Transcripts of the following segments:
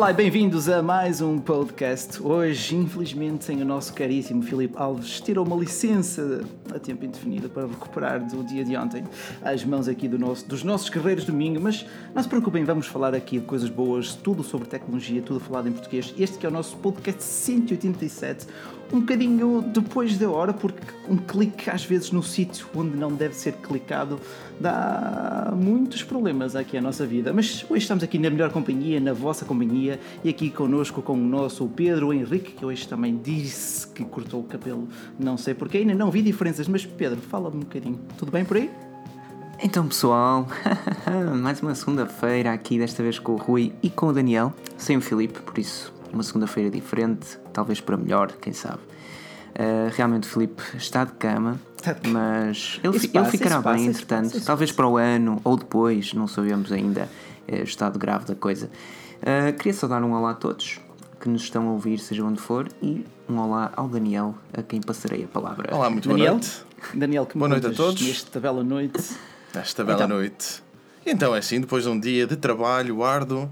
Olá e bem-vindos a mais um podcast. Hoje, infelizmente, sem o nosso caríssimo Filipe Alves, tirou uma licença a tempo indefinido para recuperar do dia de ontem as mãos aqui do nosso, dos nossos guerreiros domingo. Mas não se preocupem, vamos falar aqui de coisas boas, tudo sobre tecnologia, tudo falado em português. Este que é o nosso podcast 187 um bocadinho depois da hora, porque um clique às vezes no sítio onde não deve ser clicado dá muitos problemas aqui à nossa vida. Mas hoje estamos aqui na melhor companhia, na vossa companhia, e aqui connosco com o nosso Pedro Henrique, que hoje também disse que cortou o cabelo, não sei porquê, ainda não vi diferenças, mas Pedro, fala-me um bocadinho. Tudo bem por aí? Então pessoal, mais uma segunda-feira aqui, desta vez com o Rui e com o Daniel, sem o Filipe, por isso uma segunda-feira diferente, talvez para melhor, quem sabe. Uh, realmente o Filipe está de cama, mas ele, passa, ele ficará bem, passa, entretanto, passa, talvez para o ano ou depois, não sabemos ainda uh, o estado grave da coisa. Uh, queria só dar um olá a todos que nos estão a ouvir, seja onde for, e um olá ao Daniel, a quem passarei a palavra. Olá, muito Daniel, boa noite. Daniel, que boa noite a todos. Nesta bela noite. Nesta bela então. noite. Então é assim, depois de um dia de trabalho árduo,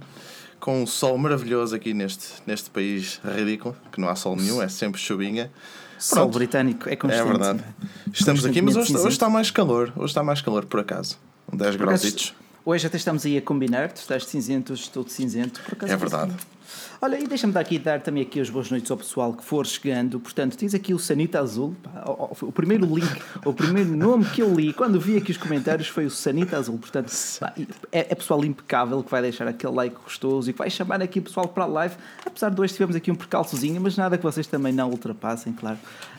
com um sol maravilhoso aqui neste, neste país ridículo, que não há sol nenhum, é sempre chuvinha. Sol Pronto. britânico é constante. É verdade. Estamos aqui, mas hoje, hoje, está mais calor. Hoje está mais calor, por acaso. 10 graus. Hoje até estamos aí a combinar, tu estás cinzento, estou de cinzento. Por acaso é verdade. Olha, e deixa-me dar aqui, dar também aqui as boas noites ao pessoal que for chegando. Portanto, tens aqui o Sanita Azul. Pá, o, o, primeiro link, o primeiro nome que eu li quando vi aqui os comentários foi o Sanita Azul. Portanto, pá, é, é, pessoal impecável que vai deixar aquele like gostoso e que vai chamar aqui o pessoal para a live. Apesar de hoje tivemos aqui um percalçozinho, mas nada que vocês também não ultrapassem, claro.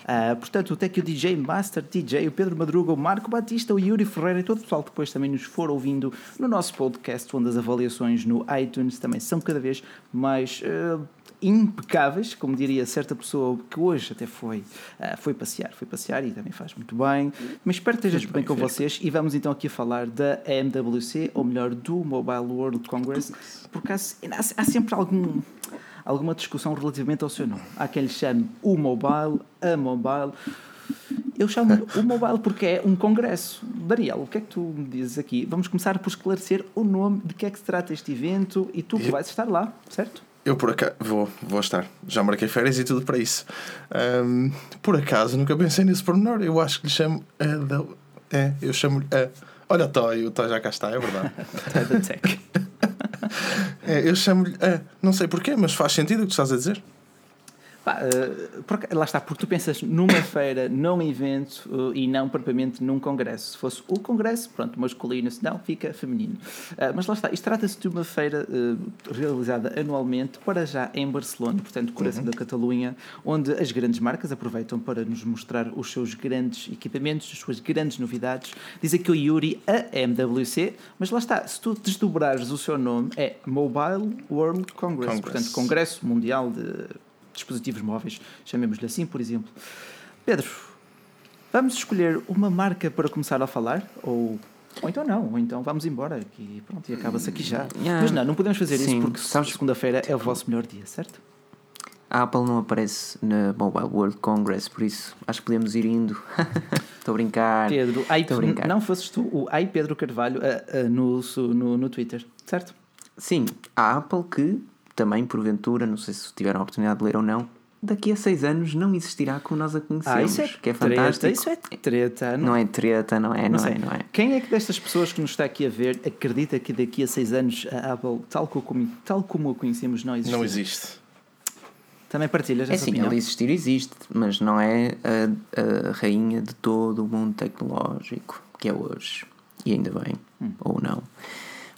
Uh, portanto, até que o DJ Master DJ, o Pedro Madruga, o Marco Batista, o Yuri Ferreira e todo o pessoal que depois também nos for ouvindo no nosso podcast, onde as avaliações no iTunes também são cada vez mais uh, impecáveis, como diria certa pessoa que hoje até foi, uh, foi passear, foi passear e também faz muito bem. Mas espero que esteja bem, bem com vocês e vamos então aqui falar da MWC, ou melhor, do Mobile World Congress, porque há, há sempre algum alguma discussão relativamente ao seu nome. Há quem lhe chame o mobile, a mobile. Eu chamo o mobile porque é um congresso. Daniel, o que é que tu me dizes aqui? Vamos começar por esclarecer o nome, de que é que se trata este evento e tu que vais estar lá, certo? Eu por acaso vou, vou estar. Já marquei férias e tudo para isso. Um, por acaso nunca pensei nesse pormenor. Eu acho que lhe chamo a. É, eu chamo-lhe a. Olha o Toy, o Toy já cá está, é verdade. Toy da Tech. É, eu chamo-lhe. É, não sei porquê, mas faz sentido o que estás a dizer. Pá, uh, porque, lá está, porque tu pensas numa feira, num evento uh, e não propriamente num congresso. Se fosse o congresso, pronto, masculino, se não, fica feminino. Uh, mas lá está, isto trata-se de uma feira realizada anualmente, para já em Barcelona, portanto, coração uhum. da Catalunha, onde as grandes marcas aproveitam para nos mostrar os seus grandes equipamentos, as suas grandes novidades. Diz aqui o Yuri, a MWC, mas lá está, se tu desdobrares o seu nome, é Mobile World Congress, Congress. portanto, Congresso Mundial de dispositivos móveis, chamemos-lhe assim, por exemplo. Pedro, vamos escolher uma marca para começar a falar? Ou, ou então não, ou então vamos embora e pronto, e acaba-se aqui já. Yeah. Mas não, não podemos fazer Sim, isso porque segunda-feira é o vosso melhor dia, certo? A Apple não aparece na Mobile World Congress, por isso acho que podemos ir indo. Estou a brincar. Pedro, ai, a brincar. não fosses tu o Ai Pedro Carvalho uh, uh, no, no, no Twitter, certo? Sim, a Apple que também, porventura, não sei se tiveram a oportunidade de ler ou não, daqui a seis anos não existirá como nós a conhecemos. Ah, isso é que é treta, fantástico. Isso é treta. Não, não é treta, não é, não, não é, não é. Quem é que destas pessoas que nos está aqui a ver acredita que daqui a seis anos a Apple, tal como, tal como a conhecemos, não existe? Não existe. Também partilhas é essa sim, opinião? ela existir existe, mas não é a, a, rainha de todo o mundo tecnológico que é hoje. E ainda bem, hum. ou não.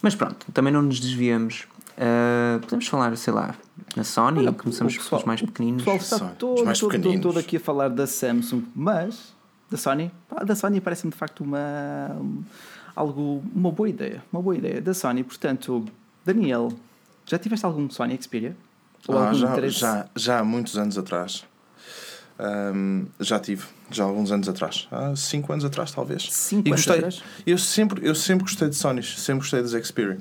Mas pronto, também não nos desviamos Uh, podemos falar, sei lá, na Sony, Olha, começamos pessoal, pelos mais pequeninos. O pessoal está todo, mais todo, todo, todo, aqui a falar da Samsung, mas da Sony, da Sony parece-me de facto uma algo, uma boa ideia, uma boa ideia da Sony. Portanto, Daniel, já tiveste algum Sony Xperia? Ou ah, algum já, já, já há muitos anos atrás. Um, já tive, já há alguns anos atrás, há 5 anos atrás talvez. 5 anos gostei, atrás? Eu sempre, eu sempre gostei de Sony, sempre gostei dos Xperia.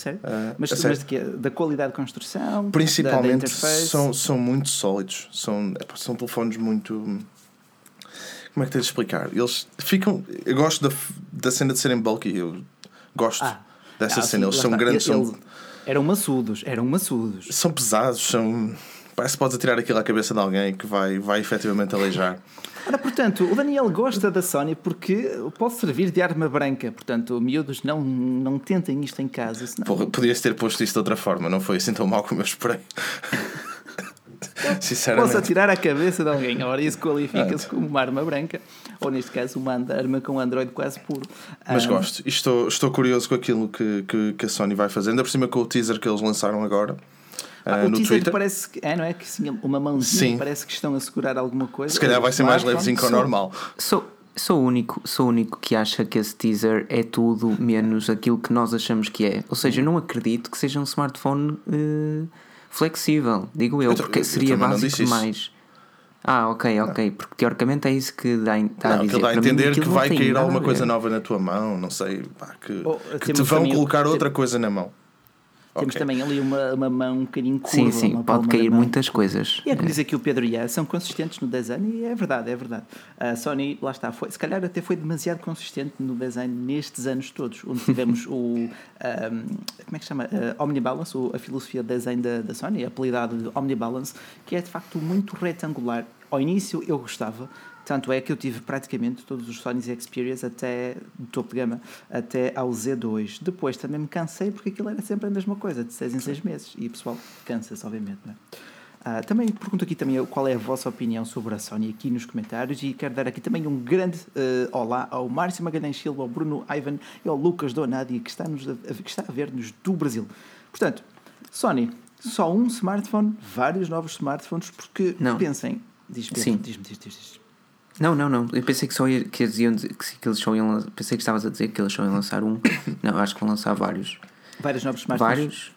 Sério? Uh, mas, mas de quê? Da qualidade de construção? Principalmente da, da são, são muito sólidos. São, são telefones muito. Como é que tens de explicar? Eles ficam. Eu gosto da, da cena de serem bulky. Eu gosto ah, dessa ah, cena. Eles são grandes. Ele, são, Eram maçudos, eram maçudos. São pesados, são. Parece que podes atirar aquilo à cabeça de alguém que vai, vai efetivamente aleijar. Ora, portanto, o Daniel gosta da Sony porque pode servir de arma branca. Portanto, miúdos, não, não tentem isto em casa. Senão... Porra, Podias ter posto isto de outra forma, não foi assim tão mal como eu esperei. Posso Sinceramente. atirar à cabeça de alguém. Ora, isso qualifica-se como uma arma branca. Ou, neste caso, uma arma com Android quase puro. Mas Ah, gosto. E Estou, estou curioso com aquilo que, que, que a Sony vai fazer. Ainda por cima com o teaser que eles lançaram agora ah, o no teaser Twitter. parece que é, não é? Que sim, uma mãozinha Sim. parece que estão a segurar alguma coisa. Se calhar vai ser mais levezinho que o normal. Sou, sou, o único, sou único que acha que esse teaser é tudo menos aquilo que nós achamos que é. Ou seja, eu não acredito que seja um smartphone eh, flexível, digo eu, Eu porque eu seria não básico demais. Ah, ok, ok. Porque teoricamente é isso que dá, dá a Não, dizer. aquilo dá a mim, entender aquilo que vai cair alguma a coisa nova na tua mão, não sei, pá, que, Oh, que te vão colocar outra coisa na mão. Temos também ali uma, uma mão um bocadinho curva. Sim, sim, pode cair muitas coisas. E é como diz aqui o Pedro Iá, são consistentes no design e é verdade, é verdade. A Sony, lá está, foi, se calhar até foi demasiado consistente no design nestes anos todos, onde tivemos o. ahm, como é que se chama? Uh, Omnibalance, a filosofia de design da, da Sony, apelidado de Omnibalance, que é de facto muito retangular. Ao início eu gostava, tanto é que eu tive praticamente todos os Sony Xperias até do topo de gama, até ao Z2. Depois também me cansei porque aquilo era sempre a mesma coisa, de 6 em 6 meses. E o pessoal cansa-se, obviamente, não é? Ah, também pergunto aqui também qual é a vossa opinião sobre a Sony aqui nos comentários e quero dar aqui também um grande eh, olá ao Márcio Magalhães Silva, ao Bruno Ivan e ao Lucas Donadi que está, nos a, que está a ver-nos do Brasil. Portanto, Sony, só um smartphone, vários novos smartphones, porque Não. pensem, diz-me, diz, diz, diz. Não, não, não. Eu pensei que só ia, que eles iam que, que eles só iam pensei que estavas a dizer que eles só iam lançar um. Não, acho que vão lançar vários. vários novos smartphones. Vários.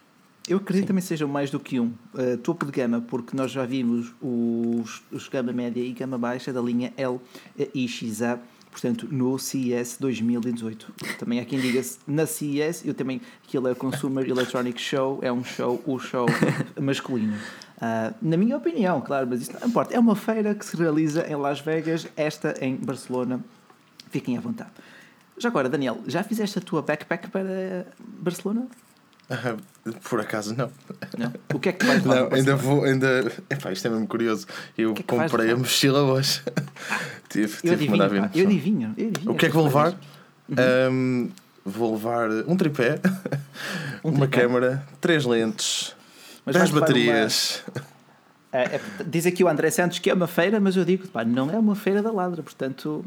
Eu acredito que também sejam mais do que um. Uh, topo de gama, porque nós já vimos os, os gama média e gama baixa da linha L e XA, portanto, no CES 2018. Também há quem diga na CES, eu também, aquilo é o Consumer Electronic Show, é um show, o show masculino. Uh, na minha opinião, claro, mas isso não importa. É uma feira que se realiza em Las Vegas, esta em Barcelona. Fiquem à vontade. Já agora, Daniel, já fizeste a tua backpack para Barcelona? Ah, Por acaso não. Não? O que é que tu vais levar Não, ainda vou, ainda. Epá, isto é mesmo curioso. Eu que é que comprei a mochila hoje. tive, Eu tive que adivinho, mandar eu adivinho, eu adivinho. O que é que vou levar? Uhum. Ahm, vou levar um tripé, uma tripé. câmara, três lentes, Mas levar baterias. É, é, diz aqui o André Santos que é uma feira, mas eu digo, pá, não é uma feira da ladra, portanto,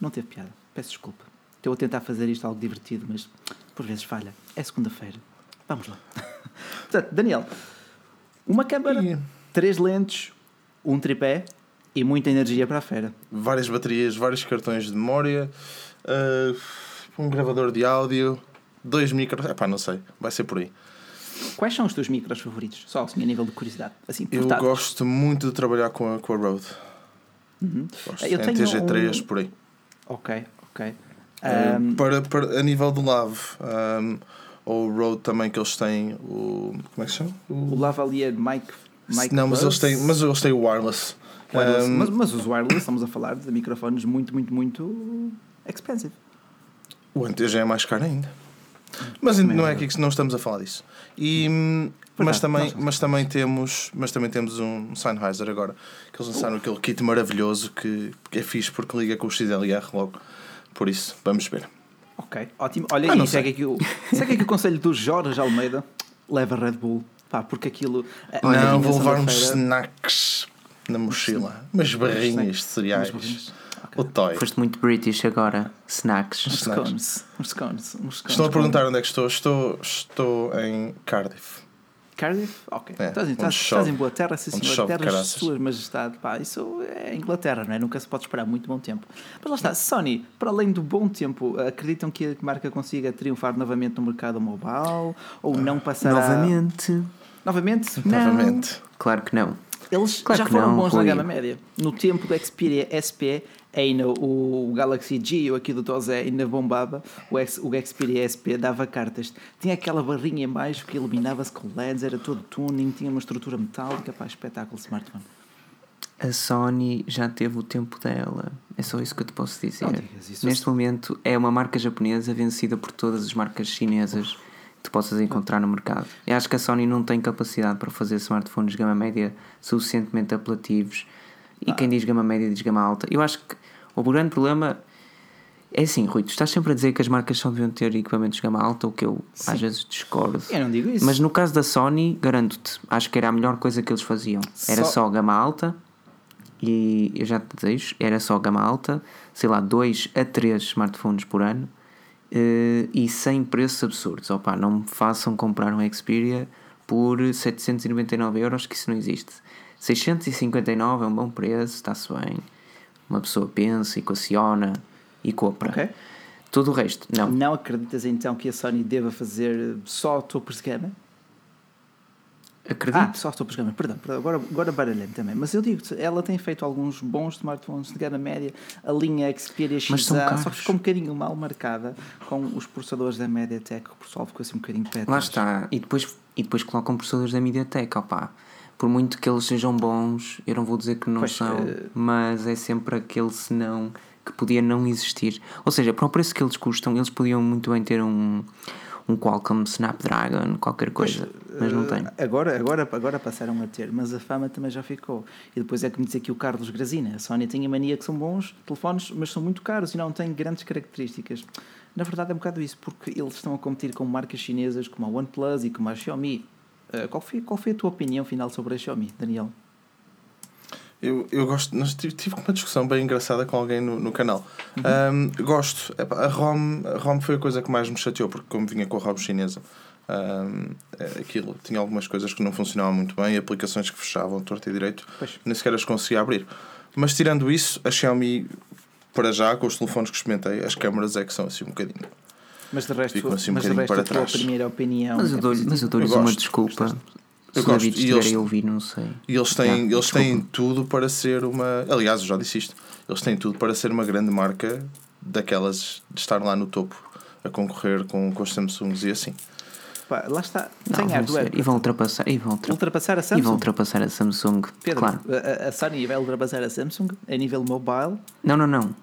não teve piada. Peço desculpa. Estou a tentar fazer isto algo divertido, mas por vezes falha. É segunda-feira. Vamos lá. Portanto, Daniel, uma câmara, E três lentes, um tripé e muita energia para a feira. várias baterias, vários cartões de memória, ah, um gravador de áudio, dois micros. Epá, não sei, vai ser por aí. Quais são os teus micros favoritos? Só assim, a nível de curiosidade. Assim, Eu gosto muito de trabalhar com a, com a Rode. Gosto. Eu é tenho TG3 um- por aí. Ok, ok. Ah, Ahm, para, para, a nível do Lave, ahm, ou o Rode também que eles têm, o. Como é que se chama? o Lavalier Mic. Mic não, mas eles, têm, mas eles têm o wireless. Mas, mas os wireless, estamos a falar de microfones muito, muito, muito expensive. O NTG é mais caro ainda. Mas Também não é é aqui que não estamos a falar disso. E, hum, mas, também, mas, também temos, mas também temos um Sennheiser agora. Que eles lançaram aquele kit maravilhoso que, que é fixe porque liga com o XLR logo. Por isso, vamos ver. Ok, ótimo. Olha, Ah, e segue aqui, o, segue aqui o conselho do Jorge Almeida. Leva Red Bull. Pá, porque aquilo. a não, vou levar uns snacks na mochila. Umas barrinhas de cereais. O toy. Foste muito British agora. Snacks. Uns snacks. scones. Uns scones. Uns scones Estão a perguntar onde é que estou. Estou, estou em Cardiff. Cardiff? Ok. É, estás, estás, estás em boa terra, sim senhor. Terras de caraças. Sua Majestade. Pá, isso é Inglaterra, não é? Nunca se pode esperar muito bom tempo. Mas lá está, Sony, para além do bom tempo, acreditam que a marca consiga triunfar novamente no mercado mobile? Ou não passará... Novamente. Novamente? Não. Novamente. Claro que não. Eles Claro já foram não, bons na gama média. No tempo do Xperia SP, ainda o Galaxy G, ou aqui do Tozé, ainda bombava. O, X, o Xperia SP dava cartas. Tinha aquela barrinha em baixo que iluminava-se com LEDs, era todo tuning, tinha uma estrutura metálica. Pá, espetáculo smartphone. A Sony já teve o tempo dela. É só isso que eu te posso dizer. Digas. Neste momento é uma marca japonesa vencida por todas as marcas chinesas de possas encontrar no mercado. Eu acho que a Sony não tem capacidade para fazer smartphones de gama média suficientemente apelativos. E quem diz gama média diz gama alta. Eu acho que o grande problema é assim, Rui, tu estás sempre a dizer que as marcas só deviam ter equipamentos de gama alta, o que eu às vezes discordo. Eu não digo isso. Mas no caso da Sony, garanto-te, acho que era a melhor coisa que eles faziam. Era Só- só gama alta e eu já te deixo, era só gama alta, sei lá, 2 a 3 smartphones por ano eh, e sem preços absurdos. Opa, não me façam comprar um Xperia por 799 euros, que isso não existe. 659 é um bom preço, está-se bem. Uma pessoa pensa, equaciona e compra. Ok. Todo o resto, não. Não acreditas então que a Sony deva fazer só topos de gama? Acredito. Ah, só topos de gama, perdão, perdão, agora, agora baralhei também. Mas eu digo ela tem feito alguns bons smartphones de gama média. A linha Xperia XA, só que ficou um bocadinho mal marcada com os processadores da MediaTek. O pessoal ficou assim um bocadinho pé Lá está. E depois, e depois colocam processadores da MediaTek, opá. Por muito que eles sejam bons, eu não vou dizer que não Pois, são, eh, mas é sempre aquele senão que podia não existir. Ou seja, para o preço que eles custam, eles podiam muito bem ter um, um Qualcomm Snapdragon, qualquer coisa, mas não tem. Eh, Agora, agora, agora passaram a ter, mas a fama também já ficou. E depois é como diz aqui o Carlos Grazina: a Sony tem a mania que são bons telefones, mas são muito caros e não têm grandes características. Na verdade, é um bocado isso, porque eles estão a competir com marcas chinesas como a OnePlus e como a Xiaomi. Eh, qual, foi, qual foi a tua opinião final sobre a Xiaomi, Daniel? Eu, eu gosto, nós tive, tive uma discussão bem engraçada com alguém no, no canal. Uhum. Um, gosto, a ROM, a ROM foi a coisa que mais me chateou, porque como vinha com a ROM chinesa, um, é, aquilo tinha algumas coisas que não funcionavam muito bem, aplicações que fechavam torto e direito, Pois. nem sequer as conseguia abrir. Mas tirando isso, a Xiaomi, para já, com os telefones que experimentei, as câmaras é que são assim um bocadinho. Mas de resto, Ficam assim um mas de resto para a tua trás. primeira opinião. Mas eu é dou-lhes Eu uma gosto, desculpa. Eu Se gosto, e estiver eles- a ouvir, não sei. E eles têm, Já, eles têm tudo para ser uma. Aliás, eu já disse isto. Eles têm tudo para ser uma grande marca daquelas de estar lá no topo a concorrer com, com os Samsungs e assim. Pá, lá está, Não, tem vão hardware. ser. E vão ultrapassar. E vão, ultra- Ultrapassar a e Samsung. vão ultrapassar a Samsung. Pedro, Claro. a, a Sony vai ultrapassar a Samsung a nível mobile. Não, não, não.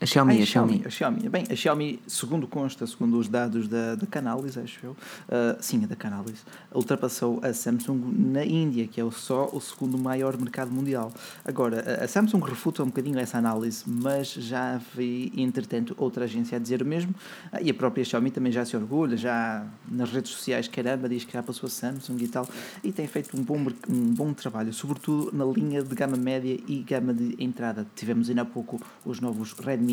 A Xiaomi, Ai, a Xiaomi. A Xiaomi. Bem, a Xiaomi, segundo consta, segundo os dados da, da Canalys, acho eu, ah, sim, da Canalys, ultrapassou a Samsung na Índia, que é só o segundo maior mercado mundial. Agora, a, Samsung refuta um bocadinho essa análise, mas já vi, entretanto, outra agência a dizer o mesmo, Ah, e a própria Xiaomi também já se orgulha, já nas redes sociais, caramba, diz que já passou a Samsung e tal, e tem feito um bom, um bom trabalho, sobretudo na linha de gama média e gama de entrada. Tivemos ainda há pouco os novos Redmi,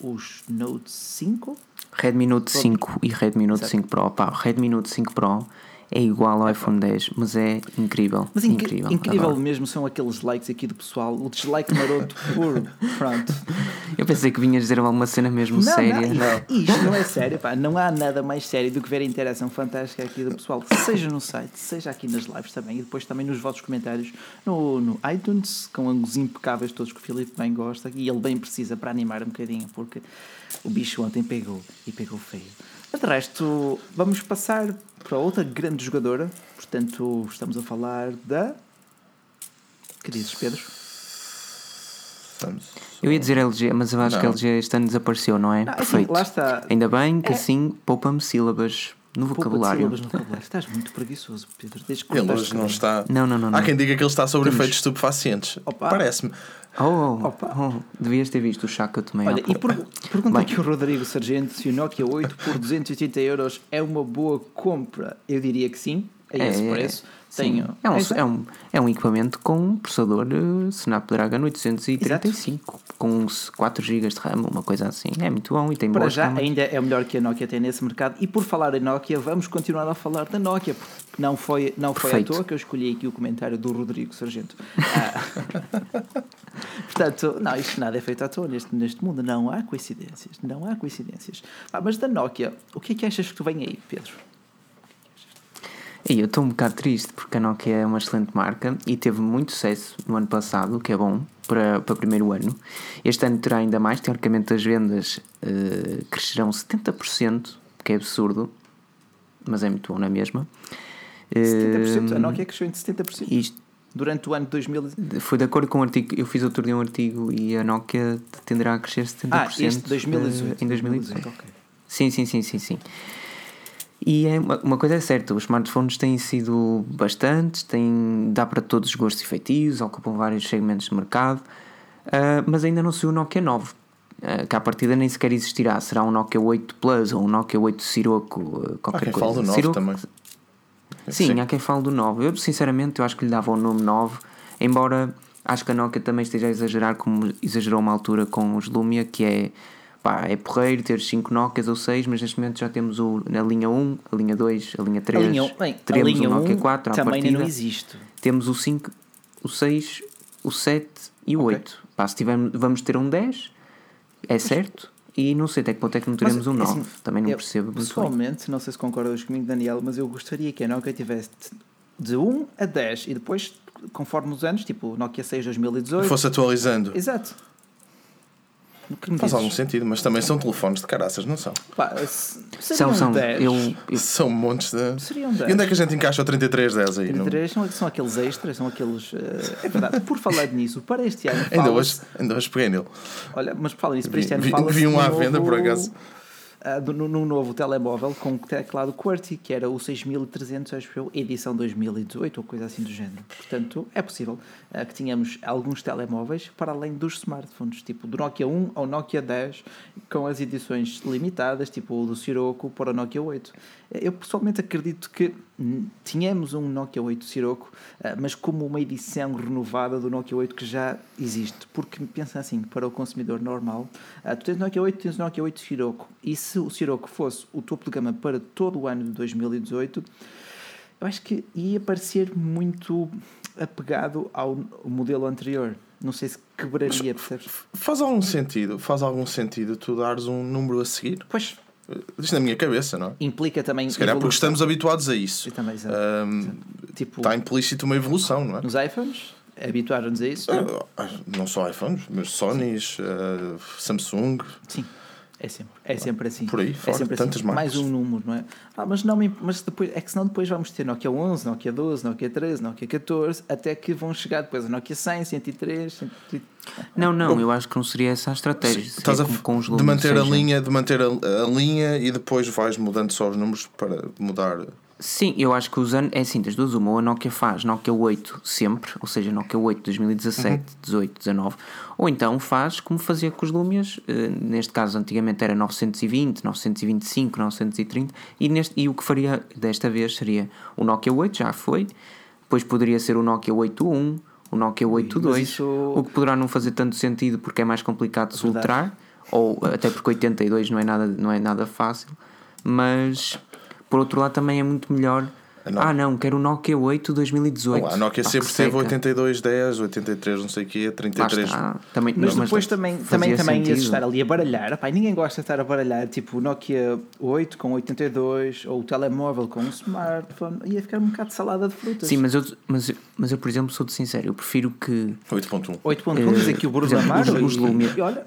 os Note 5, Redmi Note 5 e Redmi Note Certo. 5 Pro. Pá, o Redmi Note 5 Pro é igual ao iPhone 10, mas é incrível. Mas incri- incrível. incrível, adoro. mesmo são aqueles likes aqui do pessoal, o dislike maroto puro. Pronto. Eu pensei que vinhas dizer alguma cena mesmo Não, séria. não, isto não é sério, pá. Não há nada mais sério do que ver a interação fantástica aqui do pessoal, seja no site, seja aqui nas lives também, e depois também nos vossos comentários no, no iTunes, com ângulos impecáveis, todos que o Filipe bem gosta, e ele bem precisa para animar um bocadinho, porque o bicho ontem pegou e pegou feio. Mas de resto, vamos passar para outra grande jogadora, portanto, estamos a falar da. Que dizes, Pedro? Eu ia dizer LG, mas eu acho que Não. LG este ano desapareceu, não é? Ah, assim, Perfeito. lá está. Ainda bem que É. assim poupa-me sílabas no vocabulário. sílabas no vocabulário. Estás muito preguiçoso, Pedro. Desde que Ele hoje não está. Não, não, não. não. Há quem diga que ele está sobre Temos- efeitos estupefacientes. Parece-me. Oh, oh, oh, devias ter visto o chá que eu tomei. Olha, e per- pergunta aqui o Rodrigo Sargento se o Nokia 8 por 280 euros é uma boa compra. Eu diria que sim, a esse preço. sim. Tenho. É, um, Exato. é, um, é um equipamento com um processador eh, Snapdragon 835 com 4 GB de RAM, uma coisa assim. É muito bom e tem Para já câmaras. ainda é o melhor que a Nokia tem nesse mercado. E por falar em Nokia, vamos continuar a falar da Nokia, porque não foi, não foi à toa que eu escolhi aqui o comentário do Rodrigo Sargento. Ah, Portanto, não, isto nada é feito à toa neste, neste mundo. Não há coincidências. Não há coincidências. Ah, mas da Nokia, o que é que achas que vem aí, Pedro? E eu estou um bocado triste porque a Nokia é uma excelente marca e teve muito sucesso no ano passado, o que é bom para, para o primeiro ano. Este ano terá ainda mais, teoricamente as vendas eh, crescerão 70%, que é absurdo, mas é muito bom na mesma. 70%? A Eh, Nokia cresceu em 70%. Isto Durante o ano de 2000. foi de acordo com o artigo, eu fiz outro dia um artigo e a Nokia tenderá a crescer 70% Ah, este 2018. eh, em 2018. ok. Sim, sim, sim, sim, sim. E é uma, uma coisa é certa, os smartphones têm sido bastantes, têm, dá para todos os gostos e feitios, ocupam vários segmentos de mercado, uh, mas ainda não saiu o Nokia 9, uh, que à partida nem sequer existirá. Será um Nokia 8 Plus ou um Nokia 8 Sirocco, uh, qualquer Há quem coisa. fale do 9 Sirocco- também. Sim, Sim. há quem fale do 9. Eu, sinceramente, eu acho que lhe dava o nome 9, embora acho que a Nokia também esteja a exagerar, como exagerou uma altura com os Lumia, que é, pá, é porreiro ter 5 Nokias ou 6, mas neste momento já temos o, na linha 1, a linha 2, a linha 3, A linha, bem, a teremos linha o Nokia 1 4 à também partida, não existe. temos o 5, o 6, o 7 e o Ok. 8. Pá, se tivermos, vamos ter um 10, é certo, e não sei até que ponto é que não teremos um Mas, 9, assim, também não eu, percebo muito bem. Pessoalmente, não sei se concordas comigo, Daniel, mas eu gostaria que a Nokia tivesse de 1 a 10 e depois, conforme os anos, tipo o Nokia 6 2018. Fosse atualizando. Exato. O que me Faz dizes? algum sentido, mas também são telefones de caraças, não são? Pá, São, são, 10. eu, eu São montes de. Seriam 10. E onde é que a gente encaixa o 3310 aí? Não- 33 são, são aqueles extras, são aqueles. eh, é verdade, por falar nisso, para este ano. Ainda hoje, ainda hoje peguei nele. Olha, mas por falar nisso, para este ano vi- vi um à venda, por acaso. Num, num novo telemóvel com teclado QWERTY, que era o 6300, acho eu, edição 2018 ou coisa assim do género. Portanto, é possível ah, que tenhamos alguns telemóveis para além dos smartphones, tipo do Nokia 1 ao Nokia 10, com as edições limitadas, tipo o do Sirocco para o Nokia 8. Eu pessoalmente acredito que tínhamos um Nokia 8 Sirocco, ah, mas como uma edição renovada do Nokia 8 que já existe. Porque pensa assim, para o consumidor normal, ah, tu tens o Nokia 8, tens o Nokia 8 Sirocco. E se o Sirocco fosse o topo de gama para todo o ano de 2018, eu acho que ia parecer muito apegado ao modelo anterior. Não sei se quebraria, percebes? Faz algum sentido, faz algum sentido tu dares um número a seguir? Pois, Isto na minha cabeça, não é? implica também. Se calhar porque estamos habituados a isso. Também. Ahm, Tipo, Está implícito uma evolução, não é? nos iPhones, habituaram-nos a isso. Ah, Não só iPhones, mas Sonys, ah, Samsung, Sim. É sempre, é sempre assim. Por aí é fora, sempre tantas assim. marcas. Mais um número, não é? Ah, mas, não, mas depois, é que senão depois vamos ter Nokia 11, Nokia 12, Nokia 13, Nokia 14, até que vão chegar depois a Nokia 100, 103, 103. Não, não, eu acho que não seria essa a estratégia. Seria Estás a, com os de manter a linha, de manter a, a linha e depois vais mudando só os números para mudar. Sim, eu acho que usando. É assim, das duas, uma. Ou a Nokia faz Nokia 8 sempre, ou seja, Nokia 8 2017, 18, 19. Ou então faz como fazia com os Lumias. eh, neste caso, antigamente era 920, 925, 930. E, neste, e o que faria desta vez seria o Nokia 8, já foi. Depois poderia ser o Nokia 81, o Nokia 82. isso- O que poderá não fazer tanto sentido porque é mais complicado de Verdade. soltar. Ou até porque 82 não é nada, não é nada fácil. Mas por outro lado também é muito melhor. No- Ah, não, quero o Nokia 8 2018. Olá, a Nokia Pá, sempre teve seca. 8210, 83, não sei o quê, Lá 33. está. Também, Mas não, depois também, também, também ia sentido. estar ali a baralhar. Epá, ninguém gosta de estar a baralhar, tipo o Nokia 8 com 82 ou o telemóvel com um smartphone. Ia ficar um bocado de salada de frutas. Sim, mas eu, mas, eu- mas eu, por exemplo, sou-te sincero. Eu prefiro que 8.1. 8.1, vamos dizer que o Bruno por exemplo, Amaro os- os e- Lumia. e olha,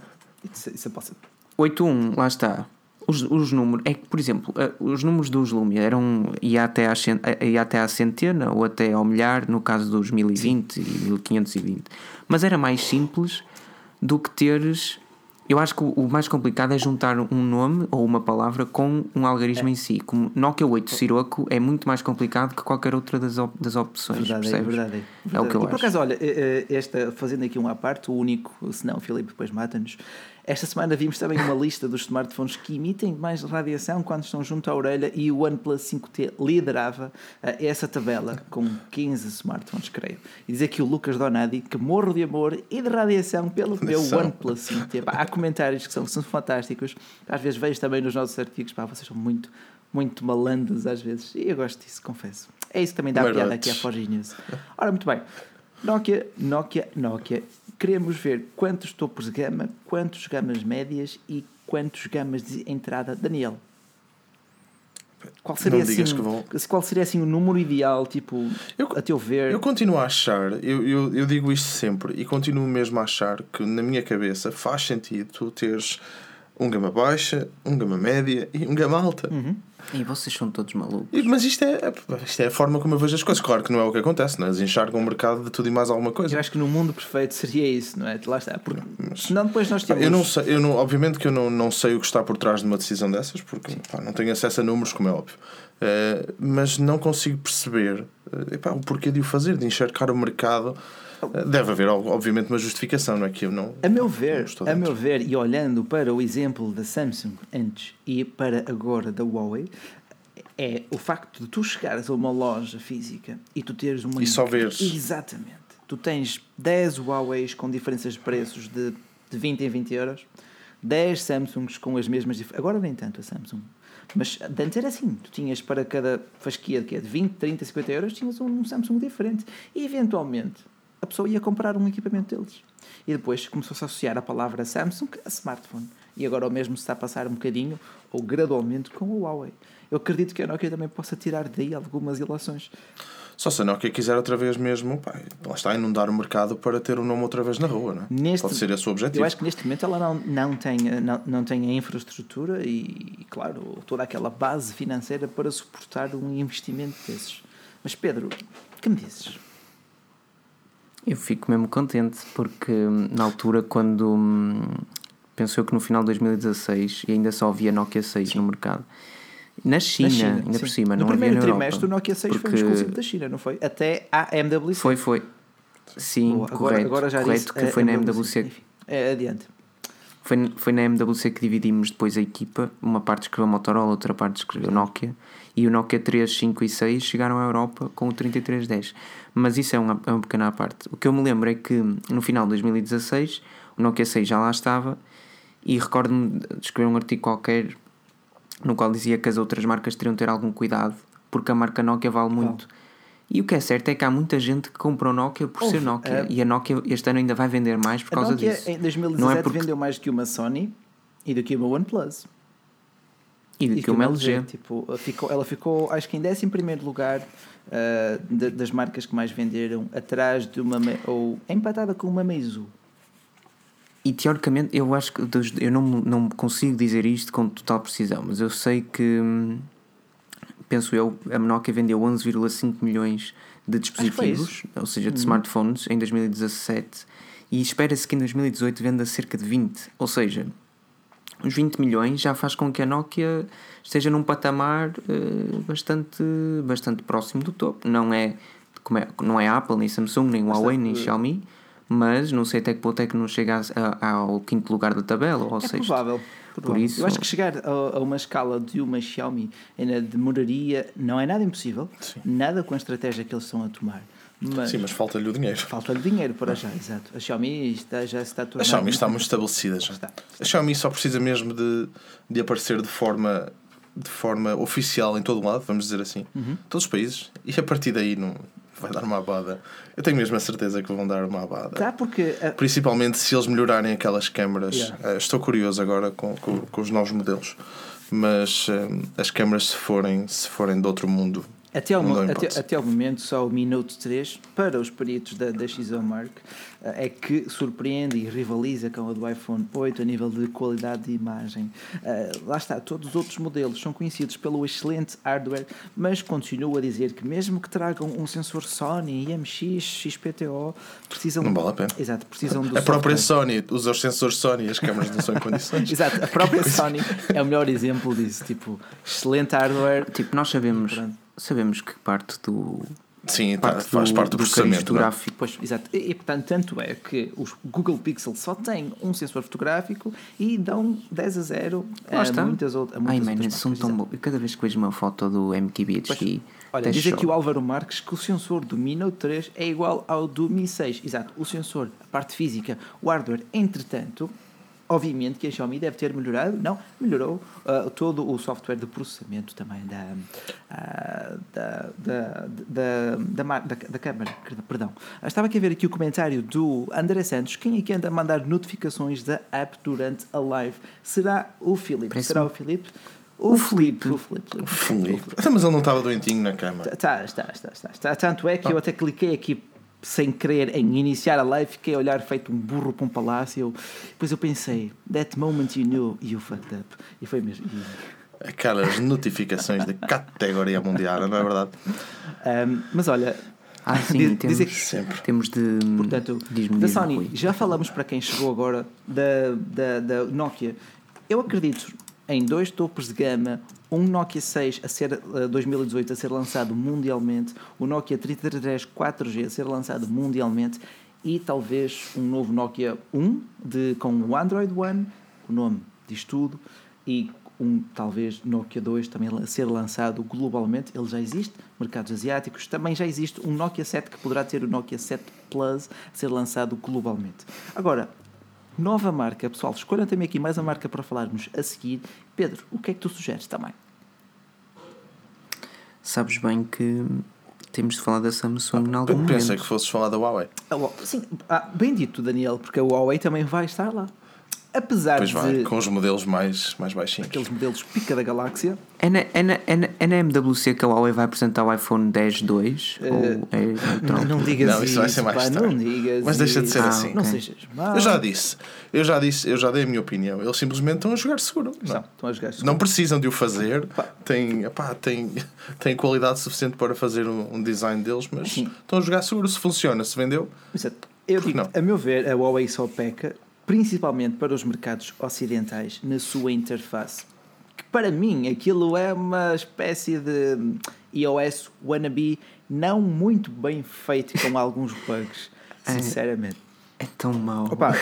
isso, pode ser. 8.1, lá está. Os, os números, é que, por exemplo, eh, os números dos Lumia eram, ia até, à, cen- eh, ia até à centena ou até ao milhar, no caso dos 1020 e 1520. Mas era mais simples do que teres. Eu acho que o, mais complicado é juntar um nome ou uma palavra com um algarismo É. em si. Como Nokia 8 Sirocco é muito mais complicado que qualquer outra das, op- das opções. Verdade, é percebes? verdade. É, É o que eu e por acho. acaso, olha, eh, esta, fazendo aqui um à parte, o único, se não, Filipe depois mata-nos. Esta semana vimos também uma lista dos smartphones que emitem mais radiação quando estão junto à orelha e o OnePlus 5T liderava eh, essa tabela com 15 smartphones, creio. E diz aqui o Lucas Donadi que morro de amor e de radiação pelo meu. OnePlus 5T. Pá, há comentários que são, são fantásticos. Às vezes vejo também nos nossos artigos, pá, vocês são muito, muito malandros às vezes. E eu gosto disso, confesso. É isso que também dá Marotes. piada aqui à Forge News. Ora, muito bem. Nokia, Nokia, Nokia. Queremos ver quantos topos de gama, quantos gamas médias e quantos gamas de entrada. Daniel, qual seria, Não digas assim, vou- qual seria assim o número ideal, tipo, Eu- a teu ver? Eu continuo a achar, eu, eu, eu digo isto sempre e continuo mesmo a achar que na minha cabeça faz sentido tu teres um gama baixa, um gama média e um gama alta. Uhum. E vocês são todos malucos. E- Mas isto é, isto é a forma como eu vejo as coisas. Claro que não é o que acontece, não é? Eles enxergam o mercado de tudo e mais alguma coisa. Eu acho que no mundo perfeito seria isso, não é? Lá está. Porque senão depois nós temos. Eu não sei, eu não, obviamente que eu não, não sei o que está por trás de uma decisão dessas, porque pá, não tenho acesso a números, como é óbvio. Eh, mas não consigo perceber eh, epá, o porquê de o fazer, de enxergar o mercado. Deve haver, ob- obviamente, uma justificação, não é? Que eu não. A meu ver, a meu ver, e olhando para o exemplo da Samsung antes e para agora da Huawei, é o facto de tu chegares a uma loja física e tu teres uma. E só veres. Exatamente. Tu tens 10 Huaweis com diferenças de preços de, de 20 em 20 euros, 10 Samsungs com as mesmas diferenças. Agora nem tanto a Samsung. Mas de antes era assim, tu tinhas para cada fasquia que é de 20, 30, 50 euros, tinhas um Samsung diferente. E eventualmente a pessoa ia comprar um equipamento deles. E depois começou-se a associar a palavra Samsung a smartphone. E agora o mesmo se está a passar um bocadinho, ou gradualmente, com o Huawei. Eu acredito que a Nokia também possa tirar daí algumas ilações. Só se a Nokia quiser outra vez mesmo, pá, lá está, inundar o mercado para ter o nome outra vez na rua, não é? Neste- Pode ser esse o objetivo. Eu acho que neste momento ela não, não, tem, não, não tem a infraestrutura e, claro, toda aquela base financeira para suportar um investimento desses. Mas Pedro, que me dizes? Eu fico mesmo contente porque hum, na altura quando hum, penso eu que no final de 2016 e ainda só havia Nokia 6 no mercado. Na China, Na China, ainda sim. por cima, no não havia primeiro na Europa. trimestre o Nokia 6 foi um exclusivo da China, não foi? Até a MWC. Foi, foi. Sim, Boa, correto. correto disse que a foi na MWC. Enfim, é, adiante. Foi, foi na MWC que dividimos depois a equipa. Uma parte escreveu Motorola, outra parte escreveu Nokia. E o Nokia 3, 5 e 6 chegaram à Europa com o 3310. Mas isso é uma, é uma pequena parte. O que eu me lembro é que no final de 2016 o Nokia 6 já lá estava. E recordo-me de escrever um artigo qualquer no qual dizia que as outras marcas teriam de ter algum cuidado porque a marca Nokia vale muito. E o que é certo é que há muita gente que compra o Nokia por ser Houve, Nokia. eh, E a Nokia este ano ainda vai vender mais por causa Nokia disso. em 2017 Não é porque- vendeu mais do que uma Sony e do que uma OnePlus. E do E que uma LG. Tipo, ficou, ela ficou, acho que em 11 primeiro lugar ah, da- das marcas que mais venderam, atrás de uma. Me- ou empatada com uma Meizu. E teoricamente, eu acho que eu não, não consigo dizer isto com total precisão, mas eu sei que, hum, penso eu, a Nokia vendeu 11,5 milhões de dispositivos, ou seja, de smartphones, em 2017, e espera-se que em 2018 venda cerca de 20. Ou seja, os 20 milhões já faz com que a Nokia esteja num patamar eh, bastante, bastante próximo do topo. Não é, como é, não é Apple, nem Samsung, nem Huawei, nem Xiaomi, mas não sei até que ponto é que não chega a- a- ao quinto lugar da tabela ou ao É sexto. provável. provável. isso- Eu acho que chegar a, a uma escala de uma Xiaomi ainda demoraria, não é nada impossível, nada com a estratégia que eles estão a tomar. Mas, Sim, mas falta-lhe o dinheiro. falta-lhe dinheiro para já, exato. A Xiaomi está, já se está a A. Xiaomi está muito estabelecida já. Está. A Xiaomi só precisa mesmo de, de aparecer de forma, de forma oficial em todo o lado, vamos dizer assim. Uhum. Todos os países. E a partir daí não vai dar uma abada. Eu tenho mesmo a certeza que vão dar uma abada. Tá, porque a- Principalmente se eles melhorarem aquelas câmaras. Yeah. Eh, estou curioso agora com, com, com os novos modelos. Mas eh, as câmaras, se forem, se forem de outro mundo, Até ao, até, até ao momento, só o Minute 3, para os peritos da, da XOMark, eh, é que surpreende e rivaliza com o do iPhone 8 a nível de qualidade de imagem. Eh, lá está, todos os outros modelos são conhecidos pelo excelente hardware, mas continuo a dizer que mesmo que tragam um sensor Sony, IMX, XPTO, precisam... Não vale a pena. Exato, precisam do a própria software. Sony usa os sensores Sony e as câmaras não são em condições. Exato, a própria Sony é o melhor exemplo disso. Tipo, excelente hardware. Tipo, nós sabemos, Pronto. Sabemos que parte do, Sim, tá, parte faz parte do, cariz processamento. não é? fotográfico Pois, exato. E, e, portanto, tanto é que os Google Pixel só têm um sensor fotográfico e dão 10 a 0 Lá a está. muitas, out- a Ai, muitas mano, outras são marcas. tão Exato. bons. Eu cada vez que vejo uma foto do MKBHD, Olha, diz aqui o Álvaro Marques que o sensor do Mi Note 3 é igual ao do Mi 6. Exato, o sensor, a parte física, o hardware, entretanto, obviamente que a Xiaomi deve ter melhorado, não, melhorou ah, todo o software de processamento também da, ah, da, da, da, da, da, da câmara, perdão. Ah, Estava aqui a ver aqui o comentário do André Santos, quem é que anda a mandar notificações da app durante a live? Será o Filipe? Será o Filipe? O Filipe. O Filipe. Filipe. Então, Mas ele não estava doentinho na cama. Tá, está, está, está, está. Tanto é que eu até cliquei aqui sem querer em iniciar a live, fiquei a olhar feito um burro para um palácio. Depois eu pensei, that moment you knew you fucked up. E foi mesmo. aquelas notificações de categoria mundial, não é verdade? Um, mas olha, Ah, sim, Diz- temos, dizer que- Sempre. temos de. Portanto, da Sony, já falamos para quem chegou agora da, da, da Nokia. Eu acredito em dois topos de gama, um Nokia 6 a ser eh, 2018 a ser lançado mundialmente, o Nokia 33 4G a ser lançado mundialmente e talvez um novo Nokia 1 de, com o Android One, o nome diz tudo, e um talvez Nokia 2 também a ser lançado globalmente, ele já existe, mercados asiáticos, também já existe um Nokia 7 que poderá ter o Nokia 7 Plus a ser lançado globalmente. Agora, nova marca, pessoal, escolham também aqui mais uma marca para falarmos a seguir. Pedro, o que é que tu sugeres também? Sabes bem que temos de falar da Samsung em algum Eu momento. pensei que fosses falar da Huawei. Ah, Sim, ah, bem dito, Daniel, porque a Huawei também vai estar lá. Apesar Pois vai, de com os modelos mais, mais baixinhos. aqueles modelos pica da galáxia, É na, é, na, é, na, é na MWC que a Huawei vai apresentar o iPhone 10.2? Eh, ou é não, não digas Não, isso vai ser mais pá, tarde. não digas Mas deixa de ser Ah, assim. Não sejas mau. Eu já disse, eu já disse, eu já dei a minha opinião. Eles simplesmente estão a jogar seguro. Não, Não, estão a jogar não precisam de o fazer. Pá. Têm, epá, têm, têm qualidade suficiente para fazer um, um design deles, mas Sim. estão a jogar seguro. Se funciona, se vendeu, Exato. Eu digo, não? a meu ver, a Huawei só peca, principalmente para os mercados ocidentais, na sua interface. Que para mim aquilo é uma espécie de iOS wannabe não muito bem feito com alguns bugs, sinceramente. É tão mau. Opa,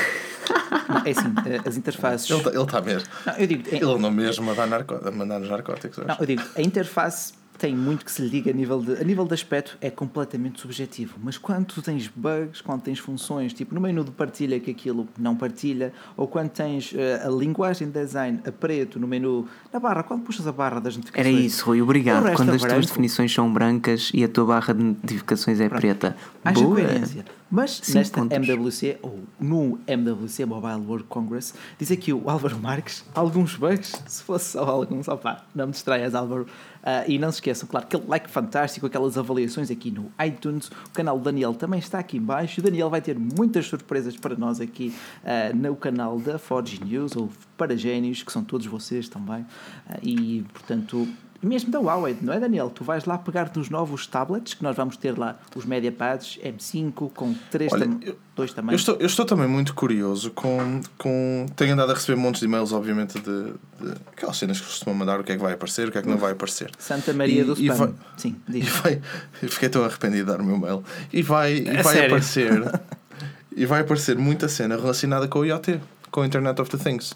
é assim, as interfaces. ele está tá mesmo. Não, eu digo, Ele não mesmo a, dar narco, a mandar nos narcóticos. Não, eu digo, a interface tem muito que se lhe diga a nível de, a nível de aspecto é completamente subjetivo, mas quando tu tens bugs, quando tens funções, tipo no menu de partilha que aquilo não partilha, ou quando tens eh, a linguagem de design a preto no menu, na barra, quando puxas a barra das Era notificações. isso, Rui. Obrigado. resto Quando é as tuas branco. definições são brancas e a tua barra de notificações é preta. Haja Boa. coerência. Mas nesta pontos. MWC, ou no MWC Mobile World Congress, diz aqui o Álvaro Marques, alguns bugs, se fosse só alguns, opá, não me distraias Álvaro. Ah, e não se esqueçam, claro, aquele like fantástico, aquelas avaliações aqui no iTunes, o canal do Daniel também está aqui em baixo, o Daniel vai ter muitas surpresas para nós aqui ah, no canal da Forge News, ou para Génios, que são todos vocês também, Ah, e portanto... Mesmo da Huawei, não é Daniel? Tu vais lá pegar nos novos tablets que nós vamos ter lá, os MediaPads M5 com 3 Olha, tam eu- dois Eu tamanhos. estou, eu estou também muito curioso com, com. Tenho andado a receber montes de e-mails, obviamente, de, de aquelas cenas que costumam mandar o que é que vai aparecer, o que é que não vai aparecer. Santa Maria E- do Spam. vai- Sim, diz. vai. Eu fiquei tão arrependido de dar o meu mail. E vai, e É vai sério? aparecer. e vai aparecer muita cena relacionada com o IoT, com o Internet of the Things.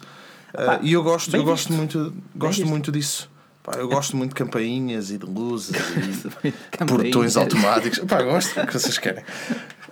Uh, e eu gosto, eu gosto muito, gosto muito disso. Pá, eu gosto muito de campainhas e de luzes e portões automáticos. Pá, gosto do que vocês querem.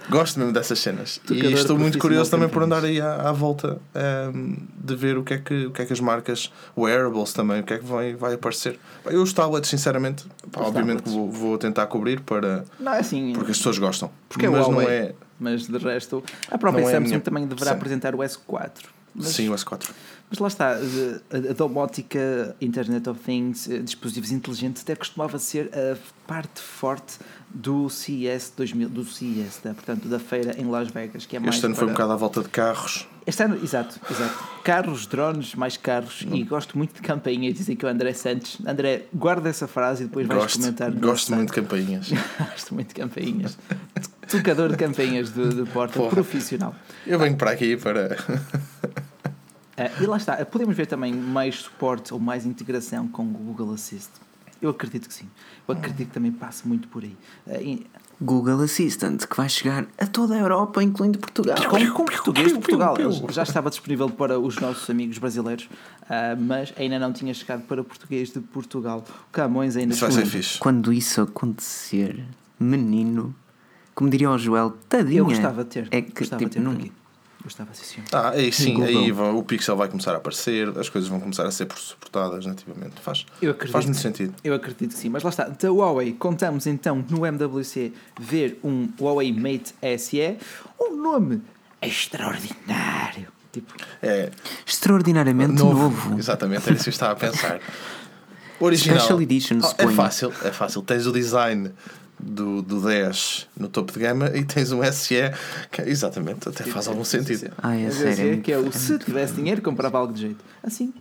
Gosto mesmo dessas cenas. E estou muito curioso também por andar aí à, à volta ehm, de ver o que, é que, o que é que as marcas, wearables também, o que é que vai, vai aparecer. Pá, Eu os tablets, sinceramente, pá, Os obviamente tablets. vou, vou tentar cobrir para, Não, é assim. porque as pessoas gostam. Porque é mas não é. Mas de resto, a própria é Samsung minha- também deverá Sim. apresentar o S4. Mas, Sim, o S4. Mas lá está, a, a domótica, Internet of Things, eh, dispositivos inteligentes, até costumava ser a parte forte do CES 2000, do CES, da, portanto, da feira em Las Vegas, que é mais Este ano foi um para- bocado à volta de carros. Este ano, exato, exato. Carros, drones, mais carros e gosto muito de campainha. Dizem que o André Santos. André, guarda essa frase e depois vais Gosto, comentar. gosto site. muito de campainhas. gosto muito de campainhas. Tocador de campainhas de, de porta, Porra. profissional. Eu venho para aqui para. Ah, e lá está, podemos ver também mais suporte ou mais integração com o Google Assist. Eu acredito que sim. Eu acredito que também passe muito por aí. Ah, e- Google Assistant, que vai chegar a toda a Europa, incluindo Portugal. com, com português de Portugal. Ele Já estava disponível para os nossos amigos brasileiros, ah, mas ainda não tinha chegado para português de Portugal. O Camões ainda Isso vai ser fixe. Quando isso acontecer, menino, como diria o Joel, tadinha. Eu gostava de ter. É que, gostava tipo, de ter não, aqui. Gostava, sim, senhor. Ah, aí sim, Google. aí vão- o Pixel vai começar a aparecer, as coisas vão começar a ser suportadas nativamente. Faz, Eu acredito. faz muito sentido. Eu acredito que sim, mas lá está. Da Huawei, contamos então no MWC ver um Huawei Mate SE, um nome extraordinário. Tipo, É Extraordinariamente novo. Exatamente, era isso que eu estava a pensar. Original. Special Edition, Oh, é fácil, é fácil. Tens o design do, do 10 no topo de gama e tens um SE que exatamente até faz algum sentido. Ah, é sério, é que é o se tivesse dinheiro comprava algo de jeito. Assim.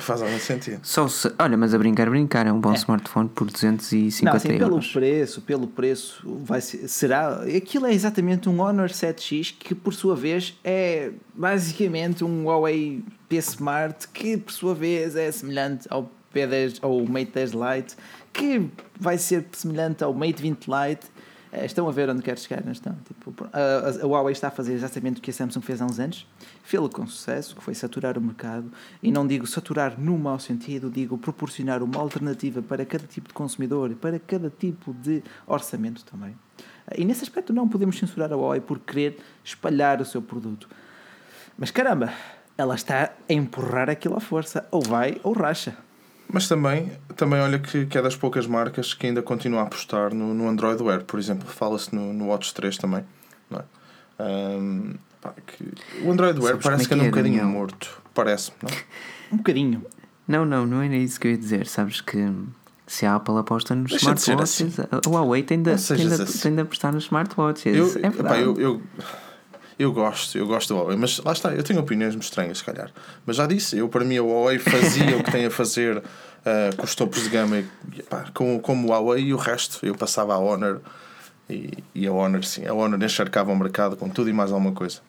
Faz algum sentido. Só se, olha, mas a brincar, brincar, é um bom smartphone por 250 Não, assim, pelo euros. preço, pelo preço, vai ser, será. Aquilo é exatamente um Honor 7X que, por sua vez, é basicamente um Huawei P Smart que, por sua vez, é semelhante ao P10 ou Mate 10 Lite, que vai ser semelhante ao Mate 20 Lite. Eh, Estão a ver onde quero chegar, não estão? Tipo, a, a- Huawei está a fazer exatamente o que a Samsung fez há uns anos, fê-lo com sucesso, que foi saturar o mercado, e não digo saturar no mau sentido, digo proporcionar uma alternativa para cada tipo de consumidor e para cada tipo de orçamento também. E nesse aspecto não podemos censurar a Huawei por querer espalhar o seu produto. Mas caramba, ela está a empurrar aquilo à força, ou vai ou racha. Mas também, também olha que, que é das poucas marcas que ainda continua a apostar no, no Android Wear. Por exemplo, fala-se no, no Watch 3 também. Não é? Ahm, pá, que o Android Wear Sabes parece que como anda é um é, bocadinho Daniel? morto. Parece-me, não é? Um bocadinho. Não, não, não era isso que eu ia dizer. Sabes que se a Apple aposta nos Deixa smartwatches, a Huawei tem de, tem, de, assim. tem de apostar nos smartwatches. Eu, é epá, verdade. eu, eu, eu gosto, eu gosto da Huawei, mas lá está, eu tenho opiniões muito estranhas, se calhar. Mas já disse, eu para mim a Huawei fazia o que tem a fazer ah, com os topos de gama, e, com, como o Huawei e o resto. Eu passava a Honor e, e a Honor, sim, a Honor encharcava o mercado com tudo e mais alguma coisa.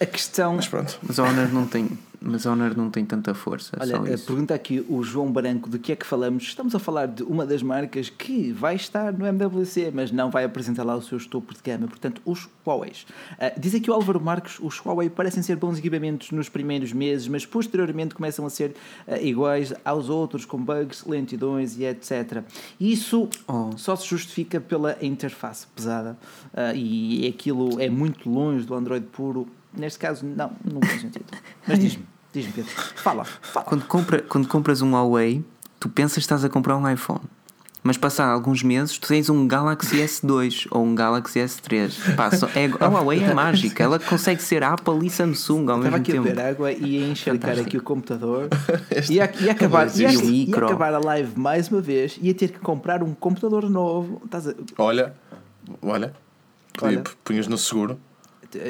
A questão. Mas pronto. Mas a Honor não tem, mas a Honor não tem tanta força. Olha, só a isso. pergunta aqui o João Branco de que é que falamos. Estamos a falar de uma das marcas que vai estar no MWC, mas não vai apresentar lá os seus topos de gama, portanto, os Huawei. Ah, diz aqui o Álvaro Marcos: os Huawei parecem ser bons equipamentos nos primeiros meses, mas posteriormente começam a ser ah, iguais aos outros, com bugs, lentidões e etc. Isso Oh. só se justifica pela interface pesada ah, e aquilo é muito longe do Android puro. Neste caso, não, não tem sentido. Mas diz-me, diz-me, Pedro. Fala, fala. Quando, compra, quando compras um Huawei, tu pensas que estás a comprar um iPhone. Mas passar alguns meses, tu tens um Galaxy S2 ou um Galaxy S3. Pá, só- é, a Huawei é mágica, ela consegue ser Apple e Samsung ao Estava mesmo aqui a tempo. beber água e a encharcar Fantástico. aqui o computador. Ia, ia, acabar, ia, E o ia micro. acabar a live mais uma vez. Ia ter que comprar um computador novo. Estás a- Olha, olha, Olha. punhas no seguro.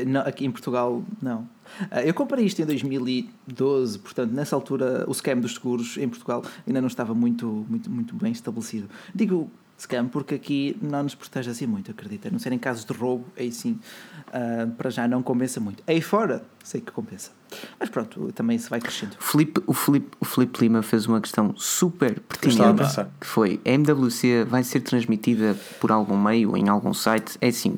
não, aqui em Portugal, não. Ah, Eu comprei isto em 2012, portanto, nessa altura o scam dos seguros em Portugal ainda não estava muito, muito, muito bem estabelecido. Digo scam porque aqui não nos protege assim muito, acredita. A não ser em casos de roubo, aí sim, ah, para já não compensa muito. Aí fora, sei que compensa. Mas pronto, também se vai crescendo. O Felipe, o, Felipe, o Felipe Lima fez uma questão super pertinente que foi a MWC vai ser transmitida por algum meio, em algum site? É assim,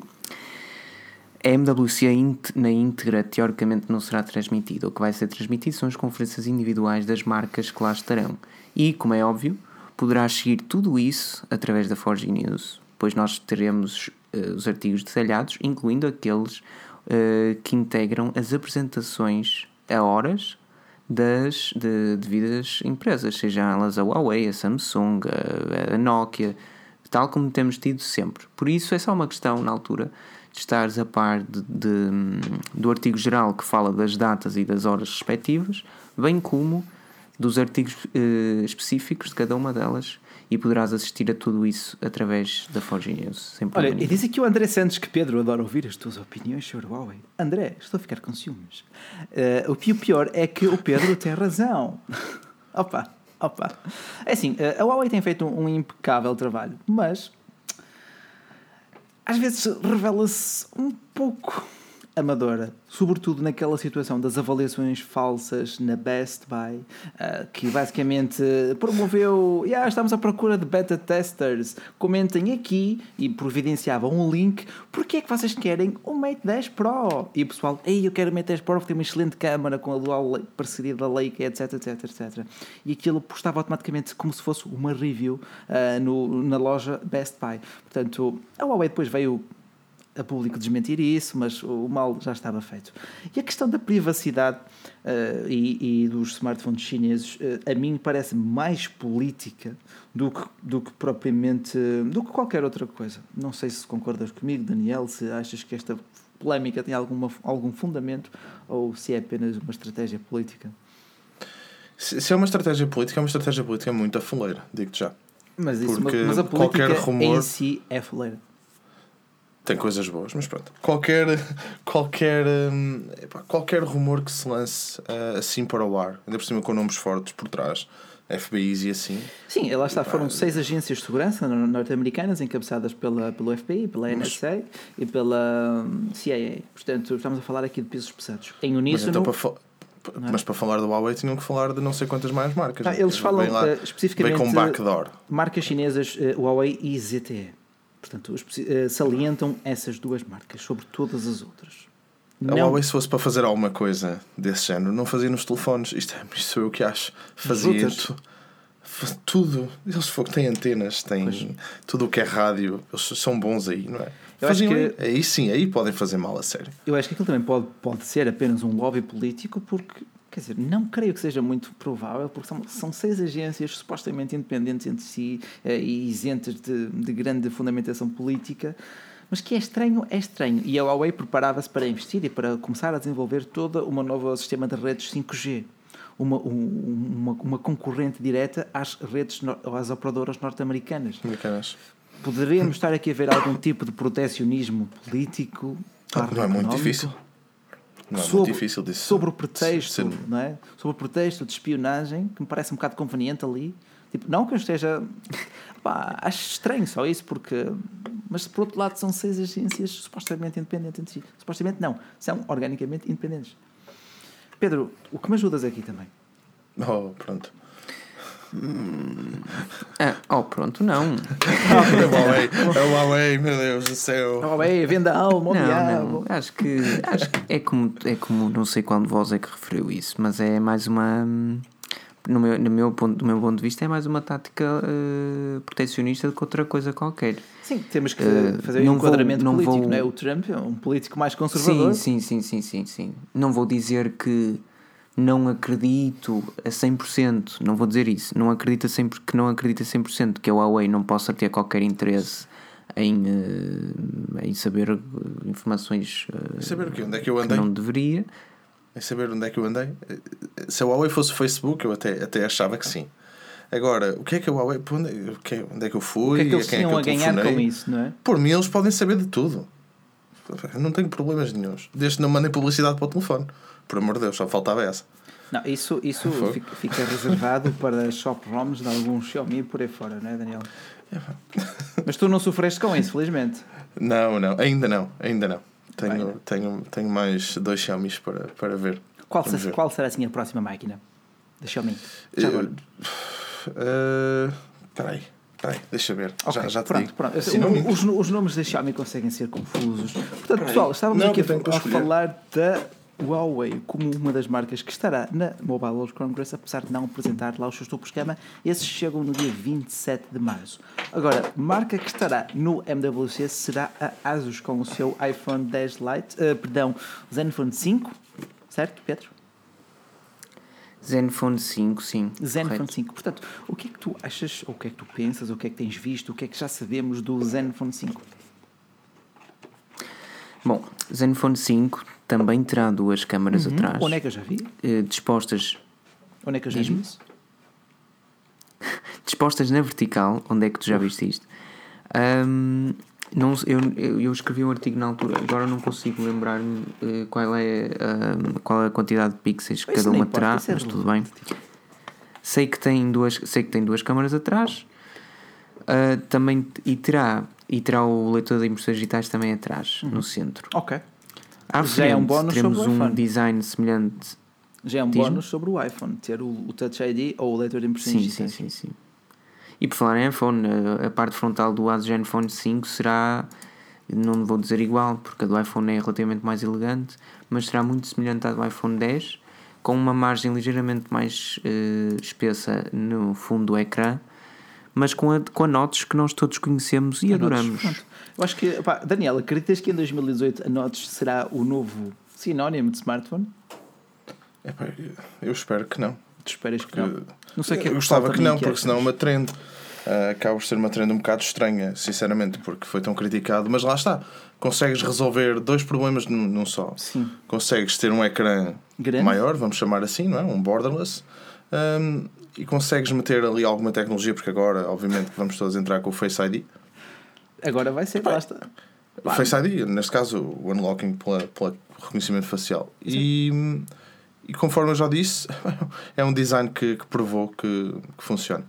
a MWC int- na íntegra teoricamente não será transmitida. O que vai ser transmitido são as conferências individuais das marcas que lá estarão. E, como é óbvio, poderás seguir tudo isso através da Forge News, pois nós teremos eh, os artigos detalhados, incluindo aqueles eh, que integram as apresentações a horas das de, devidas empresas, sejam elas a Huawei, a Samsung, a, a Nokia, tal como temos tido sempre. Por isso é só uma questão, na altura, de estares a par de, de- do artigo geral que fala das datas e das horas respectivas, bem como dos artigos eh, específicos de cada uma delas e poderás assistir a tudo isso através da Forge News, sem Olha, e diz aqui o André Santos que Pedro adora ouvir as tuas opiniões sobre o Huawei. André, estou a ficar com ciúmes. O pi- o pior é que o Pedro tem razão. opa, opa. É assim, eh, a Huawei tem feito um, um impecável trabalho, mas às vezes revela-se um pouco amadora, sobretudo naquela situação das avaliações falsas na Best Buy, ah, que basicamente promoveu, "Ya, estamos à procura de beta testers, comentem aqui e providenciavam um link, porque é que vocês querem o Mate 10 Pro? E o pessoal, ei, eu quero o Mate 10 Pro porque tem uma excelente câmara com a dual parceria da Leica, etc, etc, etc. E aquilo postava automaticamente como se fosse uma review ah, no, na loja Best Buy. Portanto, a Huawei depois veio a público desmentir isso, mas o mal já estava feito. E a questão da privacidade eh, e, e dos smartphones chineses, eh, a mim parece mais política do que, do que propriamente do que qualquer outra coisa. Não sei se concordas comigo, Daniel, se achas que esta polémica tem alguma, algum fundamento ou se é apenas uma estratégia política. Se, se é uma estratégia política, é uma estratégia política muito afoleira, digo-te já. Mas, isso, Porque mas a qualquer política rumor- em si é foleira. Tem coisas boas, mas pronto. Qualquer, qualquer, hum, epá, qualquer rumor que se lance uh, assim para o ar, ainda por cima com nomes fortes por trás, FBIs e assim. Sim, lá está, foram seis agências de segurança norte-americanas encabeçadas pela, pelo FBI, pela NSA e pela hum, CIA. Portanto, estamos a falar aqui de pesos pesados. Em Mas, uníssono. então, para fa- mas para falar do Huawei tinham que falar de não sei quantas mais marcas. Ah, eles falam, lá- eh, especificamente, Vem com backdoor. marcas chinesas eh, Huawei e ZTE. Portanto, eh, salientam essas duas marcas sobre todas as outras. A Huawei, se fosse para fazer alguma coisa desse género, não fazia nos telefones. Isto, é, isto sou eu que acho. Fazia tu- tudo. Eles têm antenas, têm tudo o que é rádio. Eles são bons aí, não é? Eu acho que- aí. Aí sim, aí podem fazer mal a sério. Eu acho que aquilo também pode, pode ser apenas um lobby político, porque, quer dizer, não creio que seja muito provável, porque são, são seis agências supostamente independentes entre si eh, e isentas de, de grande fundamentação política. Mas que é estranho, é estranho. E a Huawei preparava-se para investir e para começar a desenvolver todo um novo sistema de redes 5G. Uma, um- uma, uma concorrente direta às redes, às operadoras norte-americanas. Americanas. Poderíamos estar aqui a ver algum tipo de protecionismo político? Ah, não é muito difícil. Não é sobre, muito difícil disso. sobre o pretexto, Ser- não é? Sobre o pretexto de espionagem, que me parece um bocado conveniente ali. Tipo, não que eu esteja. Pá, acho estranho só isso, porque. Mas por outro lado, são seis agências supostamente independentes entre si. Supostamente não, são organicamente independentes. Pedro, o que me ajudas aqui também? Oh, pronto. Ah, oh, pronto, não. É o Huawei, é o Huawei, meu Deus do céu. Bem, venda alma, Não, diabo. não. Acho que, acho que é como, é como, não sei qual de vós é que referiu isso, mas é mais uma. No meu, no meu ponto, do meu ponto de vista, é mais uma tática eh, protecionista do que outra coisa qualquer. Sim, temos que Eh, fazer um não vou- enquadramento não político, vou- não é? O Trump é um político mais conservador. Sim, sim, sim, sim, sim, sim. Não vou dizer que não acredito a 100%, não vou dizer isso, não acredito a 100%, que não acredito a 100% que a Huawei não possa ter qualquer interesse em, eh, em saber eh, informações eh, Saber o quê? Onde é que eu que andei? não deveria. É saber onde é que eu andei? Se a Huawei fosse o Facebook, eu até, até achava que sim. Agora, o que é que a Huawei. Onde, que é- onde é que eu fui? O que é que eles quem é tinham que eu a ganhar telefonei? com isso, não é? Por mim, eles podem saber de tudo. Não tenho problemas nenhums. Desde que não mandem publicidade para o telefone. Por amor de Deus, só faltava essa. Não, isso, isso Foi. fica, reservado para shop ROMs de alguns Xiaomi por aí fora, não é, Daniel? Mas tu não sofreste com isso, felizmente. Não, não, ainda não, ainda não. Bem. Tenho, tenho, tenho mais dois Xiaomi para, para ver. Qual, se- ver. qual será assim a próxima máquina da Xiaomi? Já Eh, agora. Eh, Espera aí, espera aí, deixa ver. Ok, já, já pronto, pronto. Os, os nomes da Xiaomi conseguem ser confusos. Portanto, pessoal, estávamos Não, aqui a, a falar da Huawei como uma das marcas que estará na Mobile World Congress, apesar de não apresentar lá os seus topos de gama. Esses chegam no dia 27 de março. Agora, marca que estará no MWC será a Asus com o seu iPhone 10 Lite, eh, perdão, Zenfone 5, certo, Pedro? Zenfone 5, sim. Zenfone correto. 5. Portanto, o que é que tu achas, ou o que é que tu pensas, ou o que é que tens visto, o que é que já sabemos do Zenfone 5? Bom, Zenfone 5 também terá duas câmaras atrás, Onde é que eu já vi? eh, dispostas Onde é que eu já vi isso? dispostas na vertical, onde é que tu já viste isto? Ahm, não, eu, eu, escrevi um artigo na altura, agora não consigo lembrar-me eh, qual, é, ahm, qual é a quantidade de pixels que cada uma terá, é mas tudo bem. relevante. Sei que tem duas, sei que tem duas câmaras atrás, ah, também e terá e terá o leitor de impressões digitais também atrás, no centro. Ok. À Já é um frente, bónus teremos sobre o um iPhone. design semelhante. Já é um Diz-me. bónus sobre o iPhone, ter o, o Touch ID ou o leitor de impressões Sim, sim, digitais. sim, sim. E por falar em iPhone, a- a parte frontal do Asus Zenfone 5 será, não vou dizer igual, porque a do iPhone é relativamente mais elegante, mas será muito semelhante à do iPhone 10, com uma margem ligeiramente mais eh, espessa no fundo do ecrã, mas com a, com a notes que nós todos conhecemos e adoramos. Pronto. Eu acho que, pá, Daniel, acreditas que em 2018 a Notch será o novo sinónimo de smartphone? Epá, eu espero que não. Tu esperas que não? Não sei o que é eu que gostava que a não, aqui, porque é senão é uma trend. Ah, acaba por ser uma trend um bocado estranha, sinceramente, porque foi tão criticado. Mas lá está, consegues resolver dois problemas num, num só. Sim. Consegues ter um ecrã Grande. maior, vamos chamar assim, não é? Um borderless. Ahm, e consegues meter ali alguma tecnologia, porque agora, obviamente, vamos todos entrar com o Face ID. Agora vai ser, está. O Face ID, neste caso, o unlocking pela reconhecimento facial. E, e conforme eu já disse, é um design que, que provou que, que funciona.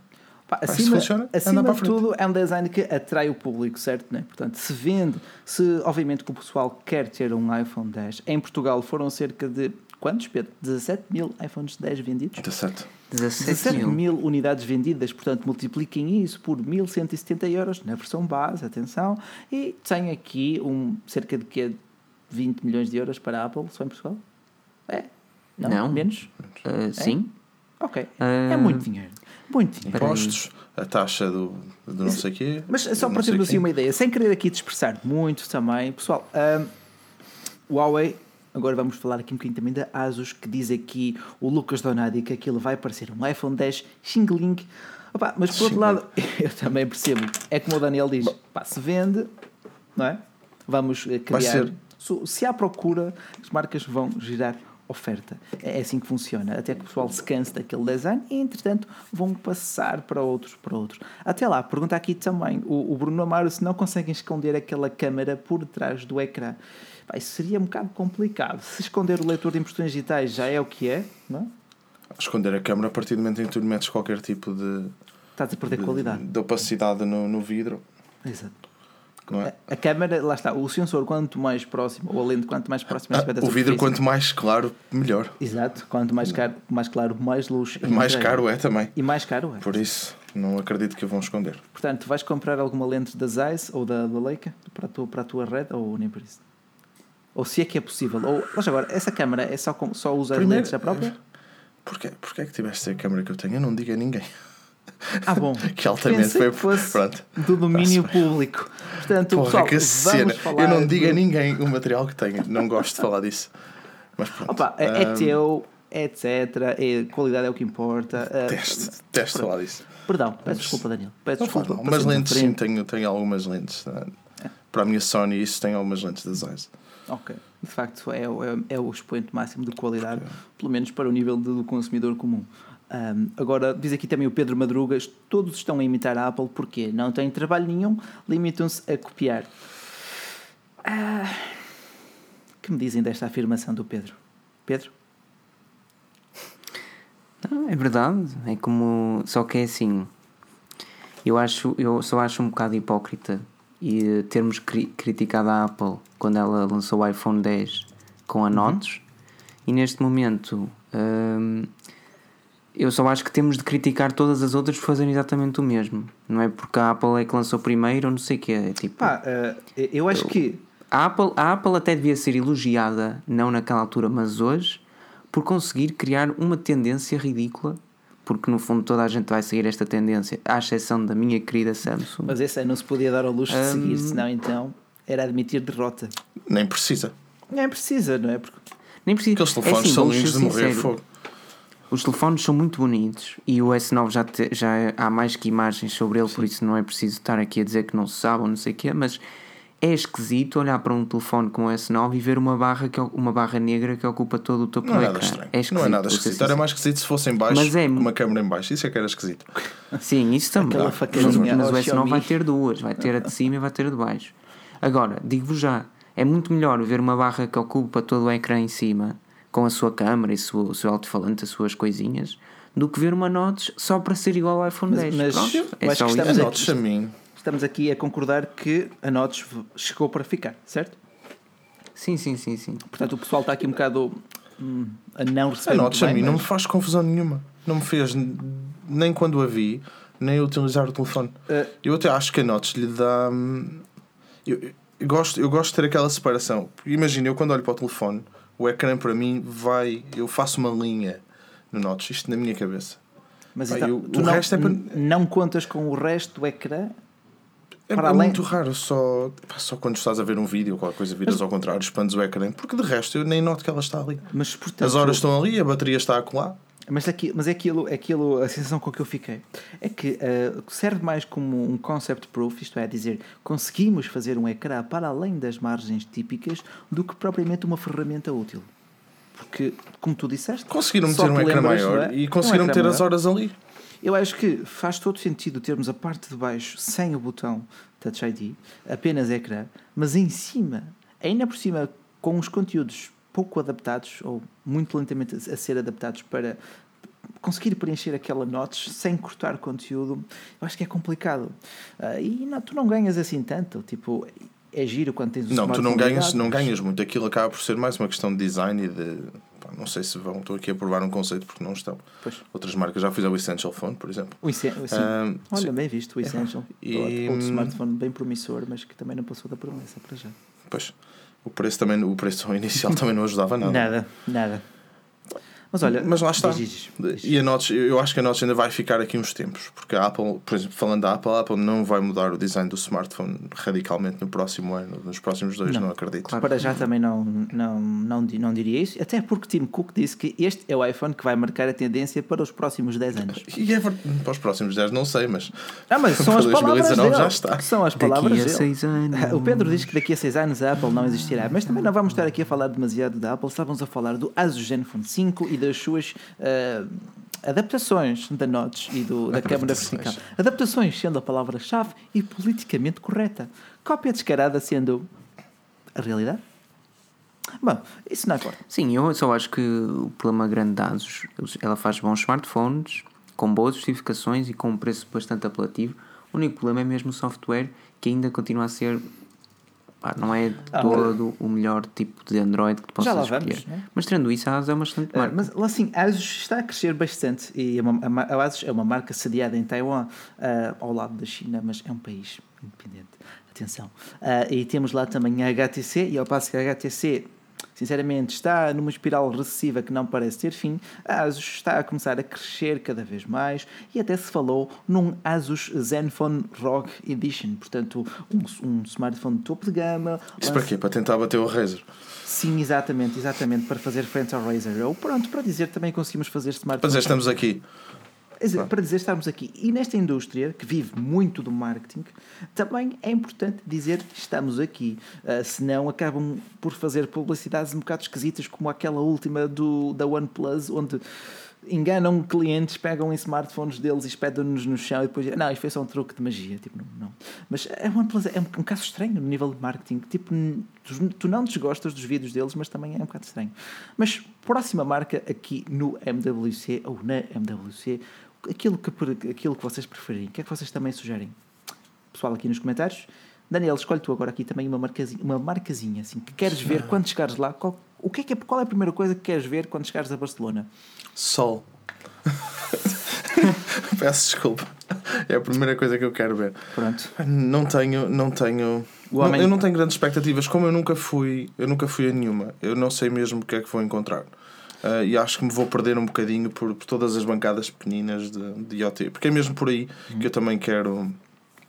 Pá, se acima, funciona, acima de tudo, é um design que atrai o público, certo? Né? Portanto, se vende, se obviamente que o pessoal quer ter um iPhone 10, em Portugal foram cerca de quantos, Pedro? 17 mil iPhones 10 vendidos? 17. 17 17 mil. mil unidades vendidas, portanto, multipliquem isso por 1170 euros na versão base, atenção, e tem aqui um, cerca de quê? 20 milhões de euros para a Apple, só em Portugal? É? Não? Não. Menos? Ah, sim. Ok. Ah, é muito dinheiro. Muito dinheiro. Impostos, a taxa do, do não sei o quê. Mas só do para não sei termos assim uma ideia, sem querer aqui dispersar muito também, pessoal, Huawei, agora vamos falar aqui um bocadinho também da Asus, que diz aqui o Lucas Donadi que aquilo vai parecer um iPhone 10 Xingling. Opa, mas por outro lado, eu também percebo, é como o Daniel diz, pá, se vende, não é? Vamos eh, criar. Se, se há procura, as marcas vão girar oferta. É assim que funciona. Até que o pessoal se canse daquele design e, entretanto, vão passar para outros. Para outros. Até lá, pergunta aqui também: o, o Bruno Amaro se não conseguem esconder aquela câmera por trás do ecrã. Isso seria um bocado complicado. Se esconder o leitor de impressões digitais já é o que é, não é? Esconder a câmera a partir do momento em que tu metes qualquer tipo de, Estás a perder de, qualidade. de opacidade no, no vidro. Exato. É? A, a câmera, lá está, o sensor quanto mais próximo, ou a lente quanto mais próxima Ah, estiver da o vidro, quanto mais claro, melhor. Exato, quanto mais caro, mais claro, mais luz. Mais entra. caro é também. E mais caro é. Por isso, não acredito que vão esconder. Portanto, vais comprar alguma lente da Zeiss ou da, da Leica para a, tua, para a tua Red ou nem por isso? Ou se é que é possível. Ou, mas agora, essa câmera é só, com, só usa as Primeiro- lentes a própria? Porquê, porquê é que tiveste a câmera que eu tenho? Eu não digo a ninguém. Ah, bom. Que altamente Pensei foi. fosse Pronto. do domínio público. Portanto, Porra, pessoal, que cena. Eu não digo a ninguém o material que tenho. Não gosto de falar disso. Mas pronto. Opa, é, é Ahm, teu, etc. É, qualidade é o que importa. Ah, Detesto, detesto falar disso. Perdão, peço desculpa, Daniel. Peço Não desculpa. Mas à lentes, sim, tenho, tenho algumas lentes. tá? Para a minha Sony, isso tem algumas lentes da Zeiss. Ok. De facto, é, o- é, é o expoente máximo de qualidade, pelo menos para o nível do, do consumidor comum. Ahm, agora, diz aqui também o Pedro Madrugas: todos estão a imitar a Apple porque não têm trabalho nenhum, limitam-se a copiar. Ah, que me dizem desta afirmação do Pedro? Pedro? Não, é verdade. É como. Só que é assim. Eu, acho, eu só acho um bocado hipócrita e termos cri- criticado a Apple quando ela lançou o iPhone 10 com a Notes e neste momento hum, eu só acho que temos de criticar todas as outras por fazerem exatamente o mesmo. Não é porque a Apple é que lançou primeiro ou não sei o que é. Tipo, ah, eu acho que. a Apple, a Apple até devia ser elogiada, não naquela altura, mas hoje, por conseguir criar uma tendência ridícula, porque no fundo toda a gente vai seguir esta tendência, à exceção da minha querida Samsung. Mas esse aí não se podia dar ao luxo de Hum. seguir, senão então era admitir derrota. Nem precisa. Nem precisa, não é? Porque Nem precisa. Aqueles telefones é assim, são lindos ser de morrer sinceros. fogo. Os telefones são muito bonitos e o S9 já, te- já há mais que imagens sobre ele, por isso não é preciso estar aqui a dizer que não se sabe ou não sei o quê, mas é esquisito olhar para um telefone como o S9 e ver uma barra, que, uma barra negra que ocupa todo o topo Não é do nada ecrã. estranho. É esquisito, não é nada esquisito. Era sincero. mais esquisito se fosse em baixo, Mas é- uma câmera em baixo. Isso é que era esquisito. Sim, isso também. Mas, mas o S9 Xiaomi. vai ter duas, vai ter a de cima e vai ter a de baixo. Agora, digo-vos já, é muito melhor ver uma barra que ocupa todo o ecrã em cima, com a sua câmera e o seu, o seu alto-falante, as suas coisinhas, do que ver uma Notes só para ser igual ao iPhone Mas- 10. mas Pronto, é só que isso. estamos aqui- notas a mim. Estamos aqui a concordar que a Notes chegou para ficar, certo? Sim, sim, sim, sim. Portanto, o pessoal está aqui um bocado hum, a não A receber. a bem, mim não me mas- faz confusão nenhuma. Não me fez nem quando a vi, nem a utilizar o telefone. Eh, Eu até acho que a Notes lhe dá. hum, Eu, eu gosto, eu gosto de ter aquela separação. Imagina, eu quando olho para o telefone, o ecrã para mim vai. Eu faço uma linha no Notes, isto na minha cabeça. mas Pá, então, eu- tu o não, resto é para- não contas com o resto do ecrã? É, Para é além- muito raro, só, só quando estás a ver um vídeo ou qualquer coisa, viras ao contrário, expandes o ecrã, porque de resto eu nem noto que ela está ali. Mas, portanto, As horas estão ali, a bateria está a colar. Mas, aqui, mas é aquilo, é aquilo, a sensação com que eu fiquei é que eh, serve mais como um concept proof, isto é, dizer, conseguimos fazer um ecrã para além das margens típicas do que propriamente uma ferramenta útil. Porque, como tu disseste, Conseguiram meter um ecrã lembras, maior é? e Um conseguiram ecrã meter as maior. horas ali. Eu acho que faz todo sentido termos a parte de baixo sem o botão Touch ID, apenas ecrã, mas em cima, ainda por cima, com os conteúdos pouco adaptados ou muito lentamente a ser adaptados para conseguir preencher aquela notch sem cortar conteúdo, eu acho que é complicado. Uh, e não, tu não ganhas assim tanto, tipo, é giro quando tens o Não, tu não ganhas, não ganhas muito. Aquilo acaba por ser mais uma questão de design e de. Não sei se vão. Estou aqui a provar um conceito porque não estão. Pois. Outras marcas já fizeram o Essential Phone, por exemplo. O Essen- sim. Ah, Olha, sim. bem visto, o Essential. E- Outro, outro smartphone bem promissor, mas que também não passou da promessa para já. Pois. O preço, também, o preço inicial também não ajudava nada. Nada, nada. Mas olha, Mas lá está. diz, diz, diz. E a Notch, eu acho que a Notch ainda vai ficar aqui uns tempos, porque a Apple, por exemplo, falando da Apple, a Apple não vai mudar o design do smartphone radicalmente no próximo ano, nos próximos dois, não, acredito. Para já também não, não, não, não diria isso, até porque Tim Cook disse que este é o iPhone que vai marcar a tendência para os próximos 10 anos. E é para os próximos 10 não sei, mas Ah, mas são as Para palavras 2019 dele. já está. São as Daqui palavras a dele. seis anos. O Pedro diz que daqui a 6 anos a Apple não existirá, mas também não vamos estar aqui a falar demasiado da Apple, estávamos a falar do Asus Zenfone 5 e das suas ah, adaptações da Notch e do, da câmara vertical. Adaptações sendo a palavra-chave e politicamente correta. Cópia descarada sendo a realidade? Bom, isso não importa. Sim, eu só acho que o problema grande da ASUS, ela faz bons smartphones, com boas justificações e com um preço bastante apelativo. O único problema é mesmo o software, que ainda continua a ser. Pá, não é Ah, todo o melhor tipo de Android que possas escolher. vamos, né? Mas tirando isso, a ASUS é uma excelente Ah, marca. mas lá assim, a Asus está a crescer bastante e é uma, a, Asus é uma marca sediada em Taiwan, ah, ao lado da China, mas é um país independente. Atenção. Ah, e temos lá também a HTC, e ao passo que a HTC, sinceramente, está numa espiral recessiva que não parece ter fim, a Asus está a começar a crescer cada vez mais e até se falou num Asus Zenfone ROG Edition, portanto, um, um smartphone de topo de gama. isso para quê? Para tentar bater o Razer. Sim, exatamente, exatamente, para fazer frente ao Razer. Ou pronto, para dizer também conseguimos fazer Para smartphones. dizer, estamos aqui. Dizer, Para dizer estarmos aqui. E nesta indústria, que vive muito do marketing, também é importante dizer estamos aqui. Ah, senão acabam por fazer publicidades um bocado esquisitas, como aquela última do, da OnePlus, onde enganam clientes, pegam em smartphones deles e espetam-nos no chão e depois não, isto foi só um truque de magia. Tipo, não, não. Mas a OnePlus é um, um caso estranho no nível de marketing. Tipo, tu, tu não desgostas dos vídeos deles, mas também é um bocado estranho. Mas próxima marca aqui no MWC ou na MWC, aquilo que, aquilo que vocês preferirem, o que é que vocês também sugerem? Pessoal, aqui nos comentários. Daniel, escolhe tu agora aqui também uma marcazinha, uma marcazinha assim, que queres ver quando chegares lá. Qual, o que é que é, qual é a primeira coisa que queres ver quando chegares a Barcelona? Sol. Peço desculpa. É a primeira coisa que eu quero ver. Pronto. Não tenho, não tenho. Não- eu não tenho grandes expectativas, como eu nunca fui, eu nunca fui a nenhuma. Eu não sei mesmo o que é que vou encontrar. Ah, e acho que me vou perder um bocadinho por, por todas as bancadas pequeninas de, de IoT. Porque é mesmo por aí que eu também quero,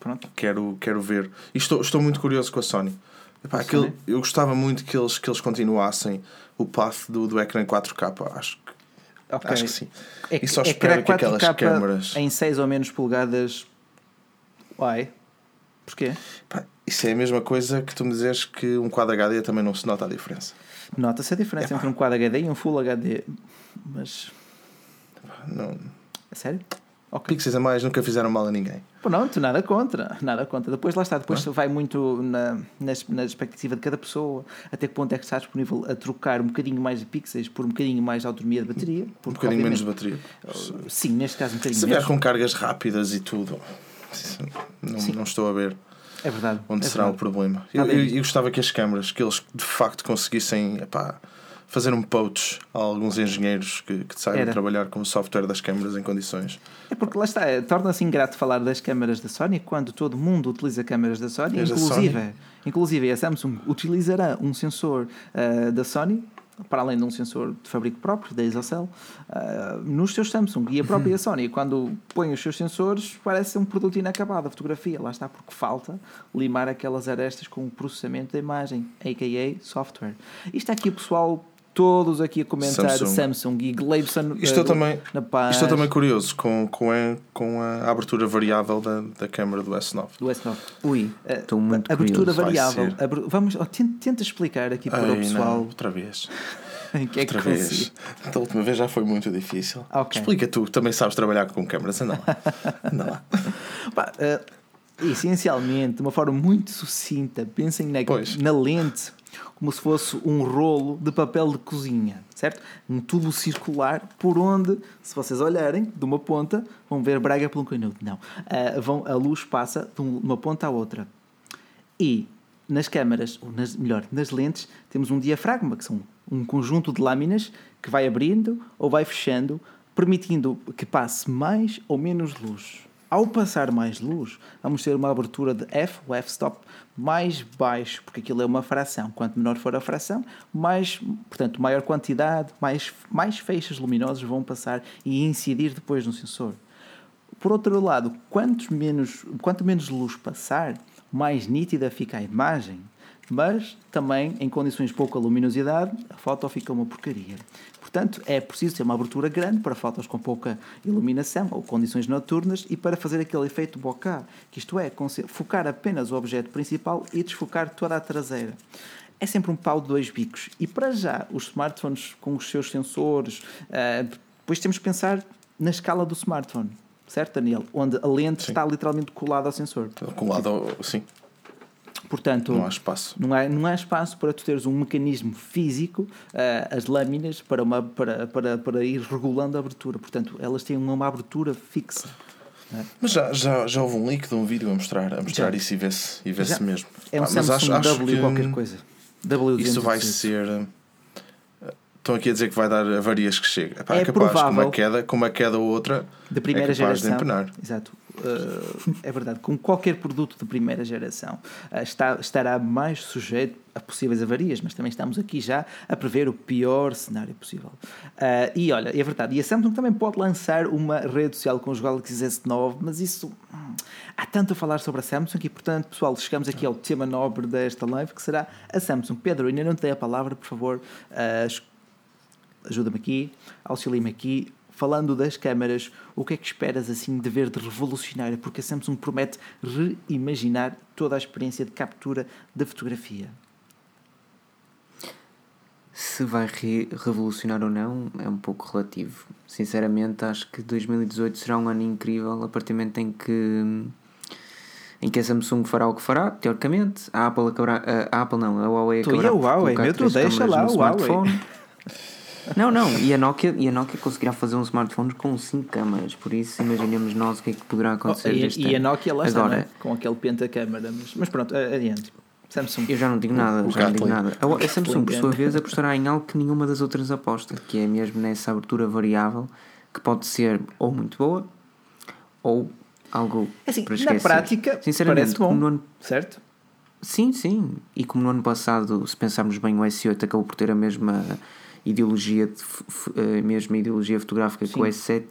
Pronto. quero, quero ver. E estou, estou muito curioso com a Sony. Epá, A aquilo- Sony? eu gostava muito que eles, que eles continuassem o path do, do ecrã 4K. Acho que, Ok. acho que sim. É, E só é espero que 4K aquelas câmaras- em 6 ou menos polegadas. Uai. Porquê? Isso é a mesma coisa que tu me dizes que um quadro HD também não se nota a diferença. Nota-se a diferença entre um Quad HD e um Full HD. Mas. Não. É sério? Ok. Pixels a mais nunca fizeram mal a ninguém. Pronto, nada contra, nada contra. Depois lá está, depois vai muito na, na, na expectativa de cada pessoa, até que ponto é que está disponível a trocar um bocadinho mais de pixels por um bocadinho mais de autonomia de bateria. Um Porque, bocadinho menos de bateria. Sim, neste caso um bocadinho Se vier menos. com cargas rápidas e tudo, não, não estou a ver É verdade. onde é será o verdade. problema. Está Eu, eu, eu gostava que as câmaras, que eles de facto conseguissem epá, fazer um poach a alguns engenheiros que, que saibam Era. trabalhar com o software das câmaras em condições. É porque lá está, é, torna-se ingrato falar das câmaras da Sony quando todo mundo utiliza câmaras da Sony, da inclusive, Sony. inclusive a Samsung utilizará um sensor ah, da Sony, para além de um sensor de fabrico próprio, da Isocell, ah, nos seus Samsung. E a própria Sony, quando põe os seus sensores, parece um produto inacabado, a fotografia. Lá está, porque falta limar aquelas arestas com o processamento da imagem, a.k.a. software. Está aqui o pessoal... Todos aqui a comentar Samsung. Samsung, e Gleibson Estou ah, também, na paz estou também curioso com, com, a, com a abertura variável da, da câmara do S9. do S9. Ui, Eh, estou muito abertura curioso. variável. ser. Abru- Vamos, oh, tenta, tenta explicar aqui para Ai, o pessoal. não, outra vez. Que é que Outra vez. Da última vez já foi muito difícil. Ok. Explica tu, também sabes trabalhar com câmaras, anda lá. Anda lá. Pá, eh, essencialmente, de uma forma muito sucinta, pensem na, Pois. na lente como se fosse um rolo de papel de cozinha, certo? Um tubo circular por onde, se vocês olharem de uma ponta, vão ver Braga um canudo. Não. Ah, vão, a luz passa de um- uma ponta à outra. E nas câmaras, ou nas, melhor, nas lentes, temos um diafragma, que são um conjunto de lâminas que vai abrindo ou vai fechando, permitindo que passe mais ou menos luz. Ao passar mais luz, vamos ter uma abertura de F, o f-stop, mais baixo, porque aquilo é uma fração. Quanto menor for a fração, mais, portanto, maior quantidade, mais, mais feixes luminosos vão passar e incidir depois no sensor. Por outro lado, quanto menos, quanto menos luz passar, mais nítida fica a imagem, mas também em condições de pouca luminosidade, a foto fica uma porcaria. Portanto, é preciso ter uma abertura grande para fotos com pouca iluminação ou condições noturnas e para fazer aquele efeito bokeh, que isto é, focar apenas o objeto principal e desfocar toda a traseira. É sempre um pau de dois bicos. E para já, os smartphones com os seus sensores, ah, depois temos que pensar na escala do smartphone, certo, Daniel? Onde a lente Sim. está literalmente colada ao sensor. Com o lado, sim, Portanto, não há espaço. não há, não há espaço para tu teres um mecanismo físico, ah, as lâminas, para, uma, para, para, para ir regulando a abertura. Portanto, elas têm uma abertura fixa. Mas já, já, já houve um link de um vídeo a mostrar, a mostrar Já. isso e vê-se vê-se mesmo. É um mas Samsung acho, W que qualquer coisa. W Isso vai ser. Estão aqui a dizer que vai dar avarias que chega. Epá, É é capaz, com provável. uma queda, com uma queda ou outra, de primeira é capaz geração. de empenar. Exato. Uh, é verdade. Com qualquer produto de primeira geração uh, está, estará mais sujeito a possíveis avarias, mas também estamos aqui já a prever o pior cenário possível. Uh, e olha, é verdade. E a Samsung também pode lançar uma rede social com os Galaxy S9, mas isso. hum, há tanto a falar sobre a Samsung e, portanto, pessoal, chegamos aqui ao tema nobre desta live que será a Samsung. Pedro, ainda não te dei a palavra, por favor. Uh, ajuda-me aqui, auxilia-me aqui, falando das câmaras, o que é que esperas assim de ver de revolucionário? Porque a Samsung promete reimaginar toda a experiência de captura da fotografia. Se vai re- revolucionar ou não é um pouco relativo. Sinceramente, acho que 2018 será um ano incrível a partir do momento em que em que a Samsung fará o que fará, teoricamente. A Apple acabará, a Apple não, a Huawei Tu acabará e a Huawei, meu, tu deixa lá a Huawei. Não, não, e a Nokia, e a Nokia conseguirá fazer um smartphone com 5 câmaras, por isso imaginemos nós o que é que poderá acontecer e, deste e a. Nokia lá está, Agora, não é? com aquele pentacâmara. Mas, mas pronto, adiante. Samsung. Eu já não digo nada, o já não digo nada. A, a Samsung, por sua vez, apostará em algo que nenhuma das outras aposta, que é mesmo nessa abertura variável, que pode ser ou muito boa, ou algo Assim, para na esquecer. prática, Sinceramente, parece bom, ano- certo? Sim, sim. E como no ano passado, se pensarmos bem, o S8 acabou por ter a mesma ideologia, de, a mesma ideologia fotográfica que o Sim. S7,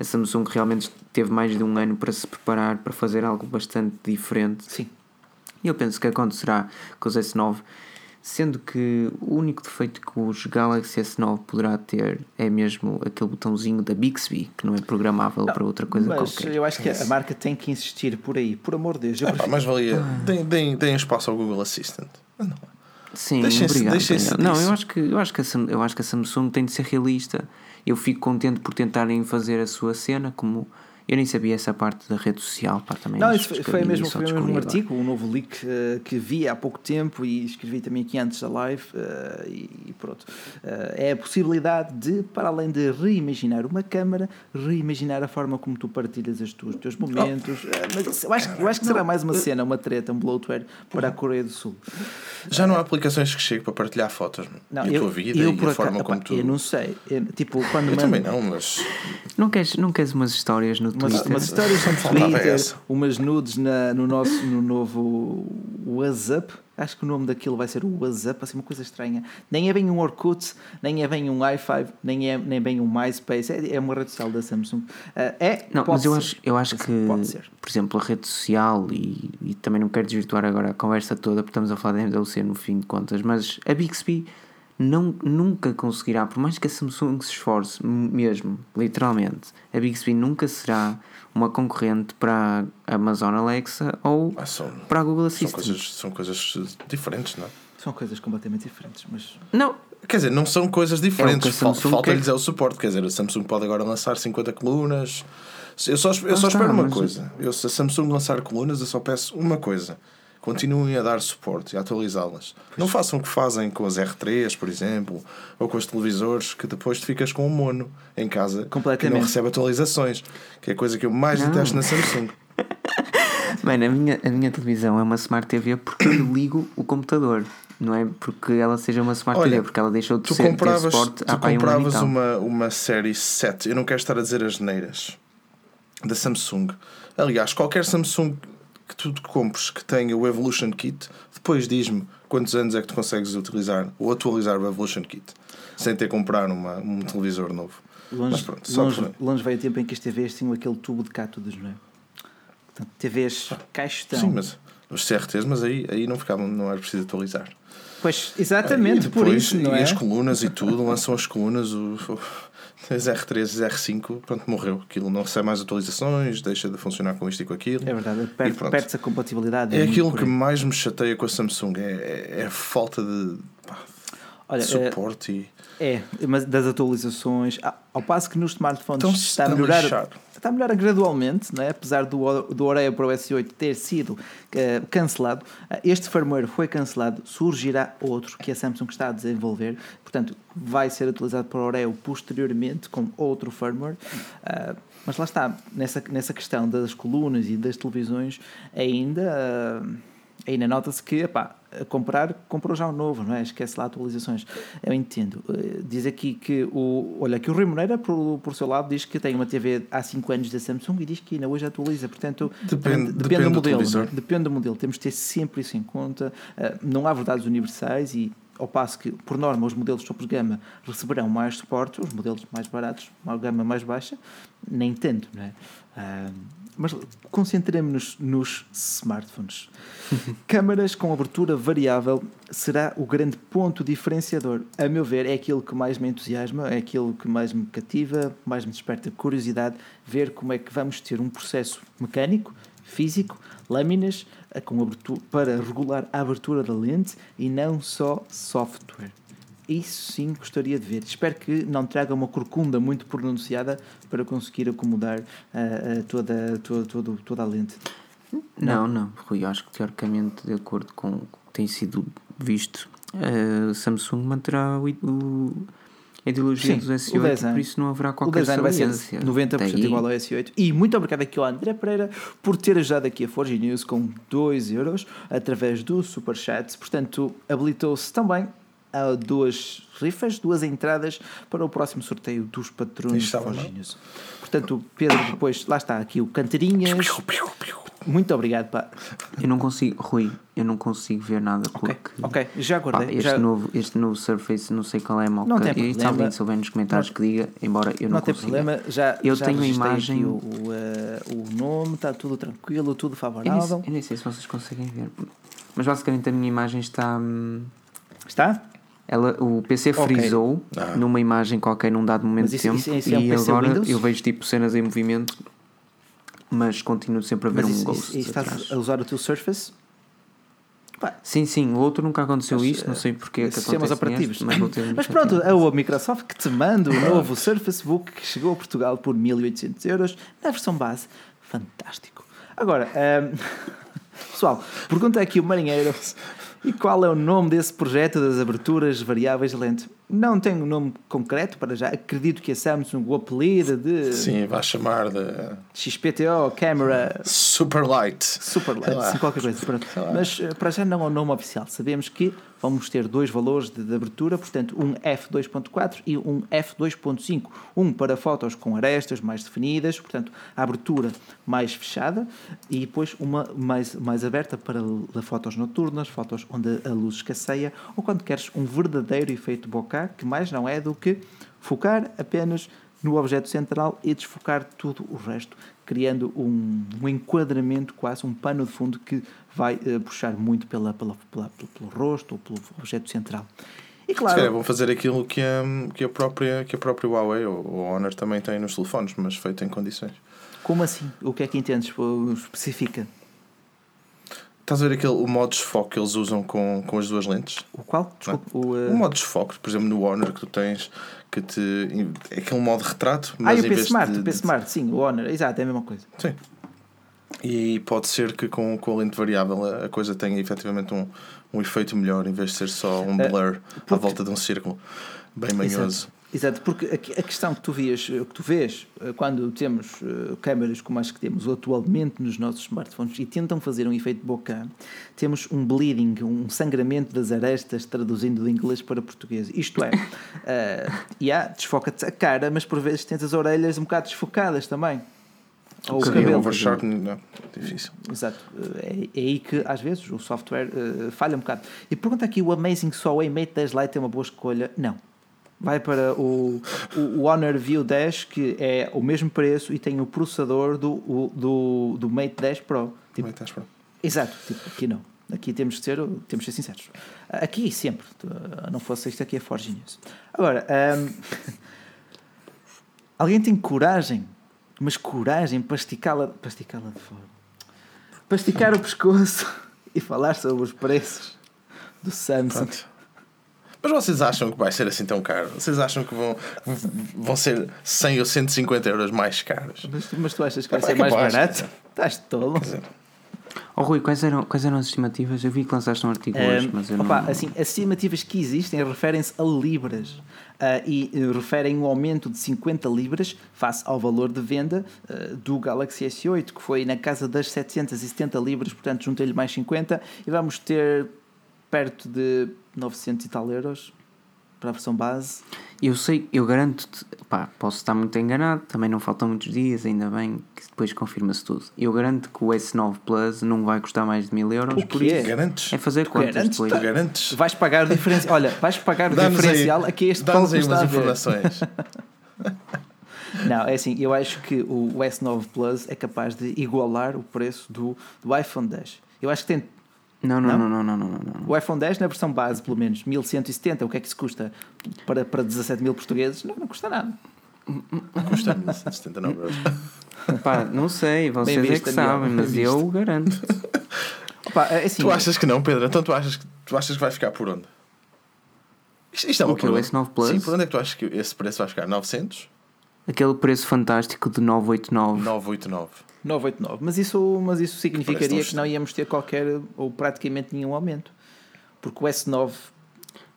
a Samsung realmente teve mais de um ano para se preparar para fazer algo bastante diferente. Sim. E eu penso que acontecerá com os S9, sendo que o único defeito que os Galaxy S9 poderá ter é mesmo aquele botãozinho da Bixby, que não é programável para outra coisa mas qualquer. eu acho que a marca tem que insistir por aí, por amor de Deus. Eu Epá, prefiro- mais valia. Deem, deem, deem espaço ao Google Assistant. Anda lá. Sim, Deixem-se- Daniel. não, disso. eu acho, que, eu, acho que a, eu acho que a Samsung tem de ser realista. Eu fico contente por tentarem fazer a sua cena, como eu nem sabia essa parte da rede social. Pá, também Não, isso foi, mesmo, foi mesmo um artigo, um novo leak eh, que vi há pouco tempo e escrevi também aqui antes da live eh, e, e pronto. Eh, é a possibilidade de, para além de reimaginar uma câmara, reimaginar a forma como tu partilhas os teus, teus momentos. Eh, mas eu acho, eu acho que será mais uma cena, uma treta, um bloatware para a Coreia do Sul. Já não há aplicações que cheguem para partilhar fotos. Não, e a eu, tua vida eu e a forma acaso, como epá, tu. eu não sei. Eu, tipo, quando Eu mando- também não, mas. Não queres, não queres umas histórias no Umas, umas histórias no Twitter, umas nudes na, no nosso no novo WhatsApp. Acho que o nome daquilo vai ser o WhatsApp, assim, uma coisa estranha. Nem é bem um Orkut, nem é bem um i5, nem é nem bem um MySpace. É, é uma rede social da Samsung. Ah, é, Não, mas eu ser. acho, eu acho que, por exemplo, a rede social, e, e também não quero desvirtuar agora a conversa toda, porque estamos a falar da MWC no fim de contas, mas a Bixby não, nunca conseguirá, por mais que a Samsung se esforce, mesmo, literalmente, a Bixby nunca será uma concorrente para a Amazon Alexa ou Ah, são, para a Google são, Assistant. coisas, são coisas diferentes, não é? São coisas completamente diferentes, mas Não, Quer dizer, não são coisas diferentes. É Fal- Samsung Falta-lhes quer. é o suporte. Quer dizer, a Samsung pode agora lançar 50 colunas. Eu só, eu Ah, só está, espero uma mas- coisa. Eu, se a Samsung lançar colunas, eu só peço uma coisa. Continuem a dar suporte e a atualizá-las. Não façam o que fazem com as R3, por exemplo, ou com os televisores, que depois tu ficas com um mono em casa que não recebe atualizações. Que é a coisa que eu mais Não. detesto na Samsung. Mano, a minha, a minha televisão é uma Smart TV porque eu ligo o computador. Não é porque ela seja uma Smart Olha, TV, porque ela deixou de Tu ser ter compravas, suporte tu um compravas tal. uma, uma série 7, eu não quero estar a dizer as neiras, da Samsung. Aliás, qualquer Samsung que tu compres que tenha o Evolution Kit, depois diz-me quantos anos é que tu consegues utilizar ou atualizar o Evolution Kit sem ter que comprar uma, um televisor novo. Mas longe, pronto, só longe, por longe veio o tempo em que as TVs tinham aquele tubo de cátodos, não é? Portanto, TVs caixão. Sim, mas os CRTs, mas aí, aí não ficavam, não era preciso atualizar. Pois, E exatamente, por depois, isso, não e é? as colunas e tudo, lançam as colunas, o, o- as R3 e as R5, pronto, morreu. Aquilo não recebe mais atualizações, deixa de funcionar com isto e com aquilo. É verdade, perde- perde-se a compatibilidade. É aquilo que mais me chateia com a Samsung, é, é- é a falta de, pá, Olha, de é, suporte e. é, mas das atualizações, a- ao passo que nos smartphones Então, está a melhorar, lixar. está a melhorar gradualmente, não é? apesar do, do Oreo para o S8 ter sido eh, cancelado, eh, este firmware foi cancelado, surgirá outro que a Samsung está a desenvolver, portanto, vai ser utilizado para o Oreo posteriormente com outro firmware. Ah, mas lá está, nessa, nessa questão das colunas e das televisões, ainda. Ainda nota-se que, epá, a comprar, comprou já um novo, não é? Esquece lá atualizações. Eu entendo. Eh, Diz aqui que o. Olha, que o Rui Moreira, por, por seu lado, diz que tem uma TV há 5 anos da Samsung e diz que ainda hoje atualiza. Portanto, Depende- também depende do modelo. é? Depende do modelo. Temos de ter sempre isso em conta. Eh, Não há verdades universais e. Ao passo que, por norma, os modelos topos de gama receberão mais suporte, os modelos mais baratos, uma gama mais baixa, nem tanto, não é? Ah, mas concentremos-nos nos smartphones. Câmaras com abertura variável será o grande ponto diferenciador. A meu ver, é aquilo que mais me entusiasma, é aquilo que mais me cativa, mais me desperta curiosidade, ver como é que vamos ter um processo mecânico, físico, lâminas, eh, com abertura, para regular a abertura da lente e não só software. Isso sim gostaria de ver. Espero que não traga uma corcunda muito pronunciada para conseguir acomodar ah, ah, toda, toda, toda, toda a lente. Não, não, Rui, eu acho que teoricamente, de acordo com o que tem sido visto, a Samsung manterá o, o- a ideologia Sim, dos o S8, design. por isso não haverá O qualquer design vai ser saliência. 90% Daí- igual ao S8. E muito obrigado aqui ao André Pereira por ter ajudado aqui a Forge News com 2 euros através do Superchat. Portanto, habilitou-se também a duas rifas, duas entradas para o próximo sorteio dos patrões. News. Portanto, Pedro, depois, lá está aqui o Canteirinhas. Muito obrigado, pá. Eu não consigo, Rui, eu não consigo ver nada Ok, porque. ok, já Pá, guardei. este, já... novo, este novo Surface, não sei qual é a malta. Não tem se problema. alguém souber nos comentários Não- que diga, embora eu não, Não tem consiga. problema, já, Eu já tenho a imagem- o, o, eh, o nome, está tudo tranquilo, tudo Eu nem, favorável. eu nem sei se vocês conseguem ver. Mas basicamente a minha imagem está. hum, Está? Ela, o PC frisou Ah. numa imagem qualquer num dado momento Mas de isso- tempo isso- isso é um e agora Windows? eu vejo tipo cenas em movimento, mas continuo sempre a ver um isso, ghost isso, isso estás atrás. a usar o teu Surface? Pá, Sim, sim, o outro nunca aconteceu Mas, isso, não sei porque é que sistemas operativos. neste, mas Mas pronto, é o Microsoft que te manda o novo Surface Book que chegou a Portugal por 1800 euros na versão base. Fantástico. Agora, ehm, pessoal, pergunta aqui o marinheiro e qual é o nome desse projeto das aberturas variáveis de lente? Não tenho um nome concreto para já. Acredito que a Samsung o apelida de Sim, vai chamar de XPTO Camera Super Light. Super Sei LED, lá. sim, qualquer coisa. Mas eh, para já não é o nome oficial. Sabemos que vamos ter dois valores de, de abertura, portanto, um f2.4 e um f2.5. Um para fotos com arestas mais definidas, portanto, a abertura mais fechada, e depois uma mais, mais aberta para fotos noturnas, fotos onde a luz escasseia, ou quando queres um verdadeiro efeito bokeh, que mais não é do que focar apenas no objeto central e desfocar tudo o resto, criando um, um enquadramento, quase um pano de fundo que vai eh, puxar muito pela, pela, pela- pelo, pelo rosto ou pelo objeto central. E Se claro, vão fazer aquilo que a, que a, própria, que a própria Huawei ou o Honor também tem nos telefones, mas feito em condições. como assim? O que é que entendes? Especifica. Estás a ver aquele, o modo desfoque que eles usam com, com as duas lentes? O qual? Desculpa. O, O uh... modo desfoque, por exemplo, no Honor que tu tens, que te. É aquele modo retrato, Ah, mas e o P Smart, de, o P de- Smart, sim, o Honor, exato, é a mesma coisa. Sim. E pode ser que com, com a lente variável a, coisa tenha efetivamente um, um efeito melhor em vez de ser só um Eh, blur à porque- volta de um círculo bem manhoso. Exato, porque a, a questão que tu vias, que tu vês eh, quando temos eh, câmaras como as que temos atualmente nos nossos smartphones e tentam fazer um efeito de bokeh, temos um bleeding, um sangramento das arestas, traduzindo do inglês para português. Isto é, eh, e há, desfoca-te a cara, mas por vezes tens as orelhas um bocado desfocadas também. Ou o cabelo. overshortening, não, difícil. Exato. É, é aí que às vezes o software eh, falha um bocado. E pergunta aqui: o Amazing Huawei Mate 10 Lite é uma boa escolha? Não. Vai para o, o, Honor View 10, que é o mesmo preço e tem o processador do, o- do, do Mate 10 Pro. Tipo, que estás, pronto? Exato, tipo, aqui não. Aqui temos de ser, temos de ser sinceros. Aqui sempre. Ah, Não fosse isto aqui é Forge News. Agora, ahm, alguém tem coragem, mas coragem para esticá-la para esticá-la de fora. Para esticar o pescoço e falar sobre os preços do Samsung. Pronto. Mas vocês acham que vai ser assim tão caro? Vocês acham que vão, vão ser 100 ou 150 euros mais caros? Mas, tu- mas tu achas que vai É ser mais capaz, barato? Estás tolo. Oh Rui, quais eram, quais eram as estimativas? Eu vi que lançaste um artigo hoje, Um, mas eu opa, não. assim, as estimativas que existem referem-se a libras ah, e eh, referem um aumento de 50 libras face ao valor de venda ah, do Galaxy S8, que foi na casa das 770 libras, portanto, juntei-lhe mais 50 e vamos ter perto de 900 e tal euros para a versão base. Eu sei, eu garanto-te, pá, posso estar muito enganado, também não faltam muitos dias, ainda bem que depois confirma-se tudo. Eu garanto que o S9 Plus não vai custar mais de 1000 euros, O por isso Garantes? é fazer contas garantes? depois. Tu garantes? Vais pagar o diferencial. Olha, vais pagar o diferencial aí, a que este dá-nos palco aí está umas a ver. informações. Não, é assim, eu acho que o o S9 Plus é capaz de igualar o preço do, do iPhone 10. Eu acho que tem Não, não, Não? não, não, não, não, não, o iPhone 10 na versão base, pelo menos, 1170. O que é que isso custa? Para, para 17 mil portugueses? Não, não custa nada. Custa 1079 euros. Pá, não sei, vocês é visto, que Daniel, sabem, bem mas visto. eu garanto. Opa, é assim, Tu achas que não, Pedro? Então tu achas que, tu achas que vai ficar por onde? Isto, isto é uma O quê? O pergunta. S9 Plus? Sim, por onde é que tu achas que esse preço vai ficar? 900? Aquele preço fantástico de 989. 989. 989. Mas isso, mas isso significaria que não íamos ter qualquer ou praticamente nenhum aumento. Porque o S9,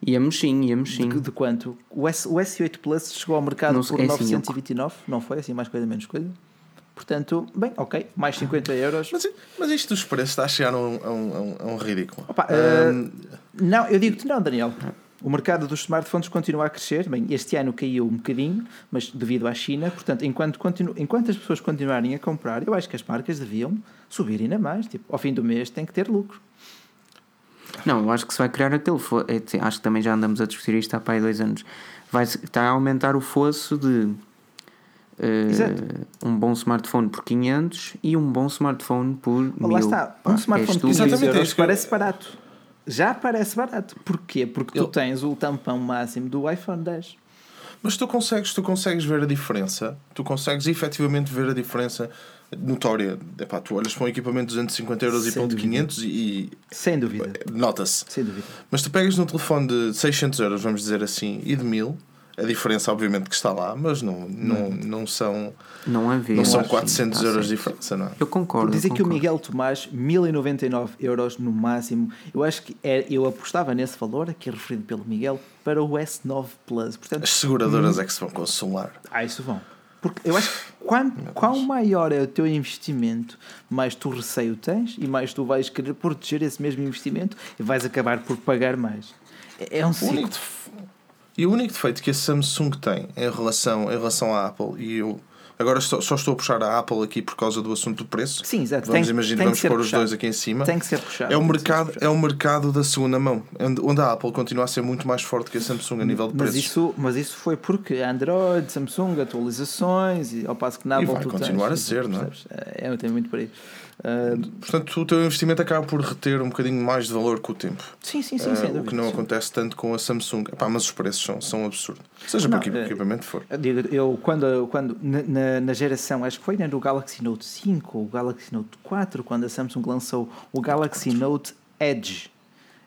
Íamos sim, íamos de, sim. de quanto? O, S, o S8 Plus chegou ao mercado Não por é assim, 929, não foi? Assim, mais coisa, menos coisa. Portanto, bem, ok, mais 50 euros. Mas, mas isto dos preços está a chegar a um, a um, a um- ridículo. Opa, Ahm, Não, eu digo-te não, Daniel. O mercado dos smartphones continua a crescer. Bem, este ano caiu um bocadinho, mas devido à China. Portanto, enquanto, continu... enquanto as pessoas continuarem a comprar, eu acho que as marcas deviam subir ainda mais. Tipo, ao fim do mês tem que ter lucro. Não, eu acho que se vai criar aquele fosso. Acho que também já andamos a discutir isto há para aí dois anos. Vai está a aumentar o fosso de Exato. um bom smartphone por 500 e um bom smartphone por Lá 1000. está, Pá, um smartphone és de tu. 15 Exatamente, é euros isso que eu- parece barato. Já parece barato. Porquê? Porque Eu- tu tens o tampão máximo do iPhone 10. Mas tu consegues, tu consegues ver a diferença, tu consegues efetivamente ver a diferença notória. Epá, tu olhas para um equipamento de 250 euros e Sem para um de dúvida. 500 e, Sem dúvida. e nota-se. Sem dúvida. Mas tu pegas num telefone de 600 euros, vamos dizer assim, e de 1000, a diferença obviamente que está lá, mas não, não, não são, Não haver. não são sim, 400 tá euros de diferença, não é? Eu concordo. Diz eu aqui o. Miguel Tomás, 1099 euros no máximo. Eu acho que é, eu apostava nesse valor, aqui referido pelo Miguel, para o S9 Plus. Portanto, As seguradoras é que se vão consolar. ah, isso vão. Porque eu acho que quanto, quão maior é o teu investimento, mais tu receio tens e mais tu vais querer proteger esse mesmo investimento e vais acabar por pagar mais. É, é um ciclo. E o único defeito que a Samsung tem em relação, em relação à Apple, e eu agora estou- só estou a puxar a Apple aqui por causa do assunto do preço. Sim, exato. Vamos Tem- imaginar, tem vamos pôr os puxado. dois aqui em cima. Tem que ser puxado. É o, mercado, é o mercado da segunda mão, onde a Apple continua a ser muito mais forte que a Samsung a nível de Mas preços. isso, mas isso foi porque Android, Samsung, atualizações e ao passo que na E Apple vai tu continuar a ser, não é? É, tem muito por aí. Portanto, o teu investimento acaba por reter um bocadinho mais de valor com o tempo. sim, sim, sim, Ah, sem o dúvida. que não sim. acontece tanto com a Samsung. Epá, mas os preços são, são absurdos. Seja Não, para que equipamento for. Digo, Eu, quando, quando na, na- geração, acho que foi né, no Galaxy Note 5 ou Galaxy Note 4, quando a Samsung lançou o Galaxy Note Edge.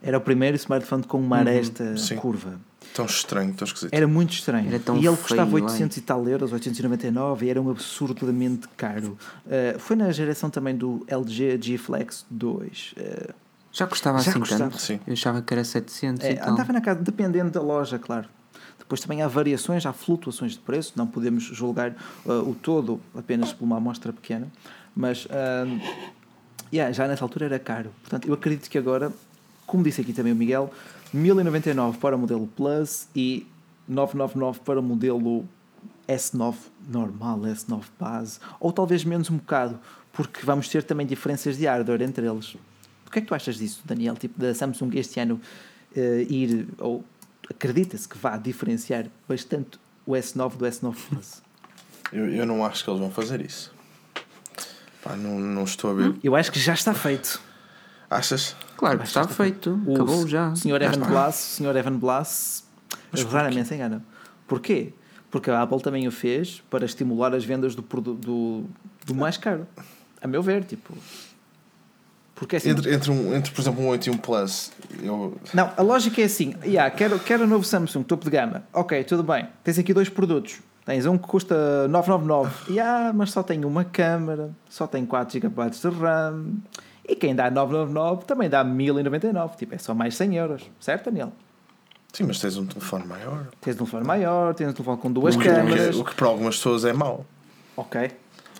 Era o primeiro smartphone com uma aresta Uhum, curva. Tão estranho, tão esquisito. Era muito estranho. Era tão e ele feio, custava ai. 800 e tal euros, 899, e era um absurdamente caro. Uh, foi na geração também do LG G Flex 2. Uh, Já custava Já assim custava. tanto? Sim. Eu achava que era 700 e é, tal. andava na casa, dependendo da loja, claro. Depois também há variações, há flutuações de preço, não podemos julgar uh, o todo apenas por uma amostra pequena, mas yeah, já nessa altura era caro. Portanto, eu acredito que agora, como disse aqui também o Miguel, 1099 para o modelo Plus e 999 para o modelo S9 normal, S9 base, ou talvez menos um bocado, porque vamos ter também diferenças de hardware entre eles. O que é que tu achas disso, Daniel? Tipo, da Samsung este ano eh, ir, ou acredita-se que vá diferenciar bastante o S9 do S9 Plus? Eu, eu não acho que eles vão fazer isso. Pá, não, não estou a ver. Eu acho que já está feito. Achas? Claro, está feito. O Acabou já. O Sr. Evan Blass, Sr. Evan Blass raramente se engana. Porquê? Porque a Apple também o fez para estimular as vendas do, do, do mais caro. A meu ver, tipo. Porque é assim. Entre, entre, um, entre, por exemplo, um 8 e um Plus, eu, Não, a lógica é assim: yeah, quero, quero o novo Samsung, topo de gama. Ok, tudo bem. Tens aqui dois produtos. Tens um que custa 999. Yeah, mas só tem uma câmera, só tem 4 GB de RAM. E quem dá 999 também dá 1099. Tipo, é só mais 100 euros. Certo, Daniel? sim, mas tens um telefone maior. Tens um telefone maior, tens um telefone com duas O que, câmeras. o que para algumas pessoas é mau. Ok.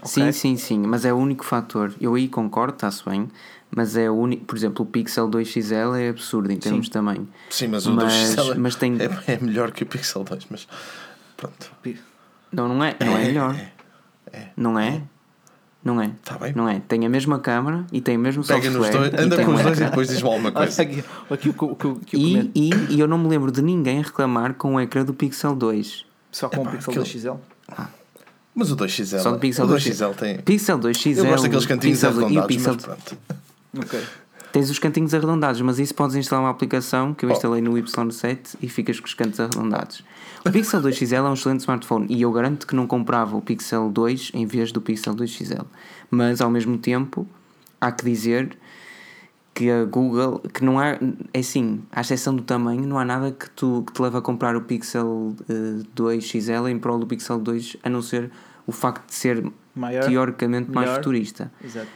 Sim, sim, sim, mas é o único fator. Eu aí concordo, está-se bem, mas é o único. Por exemplo, o Pixel 2XL é absurdo em termos de tamanho. Sim, mas o Mas- 2XL é, mas tem- é, é melhor que o Pixel 2, mas pronto. Não, não é, não é melhor. é. Não é? Não é? Tá bem. Não é? Tem a mesma câmera e tem o mesmo Pega nos software. dois, anda com os dois e depois diz-me alguma coisa. aqui, aqui o o- o- o E, e, e eu não me lembro de ninguém reclamar com o ecrã do Pixel 2. Só com o Epá, Pixel aquilo- 2XL. Mas o 2XL, Só do Pixel o 2 2XL tem. Pixel 2XL. Eu gosto daqueles cantinhos Pixel, e o arredondados, Pixel, mas pronto. Ok. Tens os cantinhos arredondados, mas isso podes instalar uma aplicação que eu Oh. instalei no Y7 e ficas com os cantos arredondados. O Pixel 2XL é um excelente smartphone e eu garanto que não comprava o Pixel 2 em vez do Pixel 2XL. Mas ao mesmo tempo, há que dizer que a Google, que não há, é assim, à exceção do tamanho, não há nada que, tu, que te leve a comprar o Pixel eh, 2XL em prol do Pixel 2, a não ser o facto de ser Maior. teoricamente mais melhor. futurista. Exato.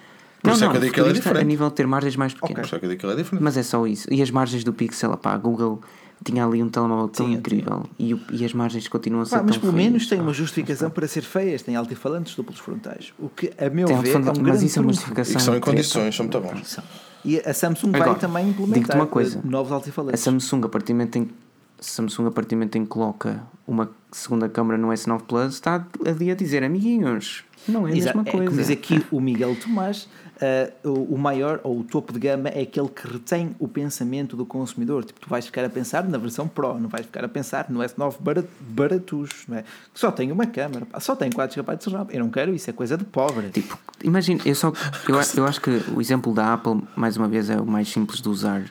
Por Não, isso é não, que eu digo que ele é futurista a diferente. nível de ter margens mais pequenas. Por isso é que eu digo que ele é diferente. Mas é só isso. E as margens do Pixel, pá, a Google tinha ali um telemóvel tão Tinha, incrível e, o- e as margens continuam a ser Pá, mas pelo feias, menos tem pá. uma justificação para ser feias, tem altifalantes duplos frontais. O que, a meu Tem ver, é um mas grande isso é uma trunfo. E justificação. que são em condições, são muito bons. E a Samsung Agora, vai também implementar uma coisa. eh, novos A altifalantes. Samsung, a partir do momento em que Samsung, a partir do momento em que coloca uma segunda câmara no S9 Plus, está ali a dizer, amiguinhos, não é a Exato. mesma É, coisa. como diz aqui o Miguel Tomás, eh, o, o maior ou o topo de gama é aquele que retém o pensamento do consumidor. Tipo, tu vais ficar a pensar na versão Pro, não vais ficar a pensar no S9 barat, baratus, não é? que só tem uma câmera, só tem 4 GB de RAM. Eu não quero isso, é coisa de pobre. Tipo, imagina, eu só eu, eu acho que o exemplo da Apple, mais uma vez, é o mais simples de usar.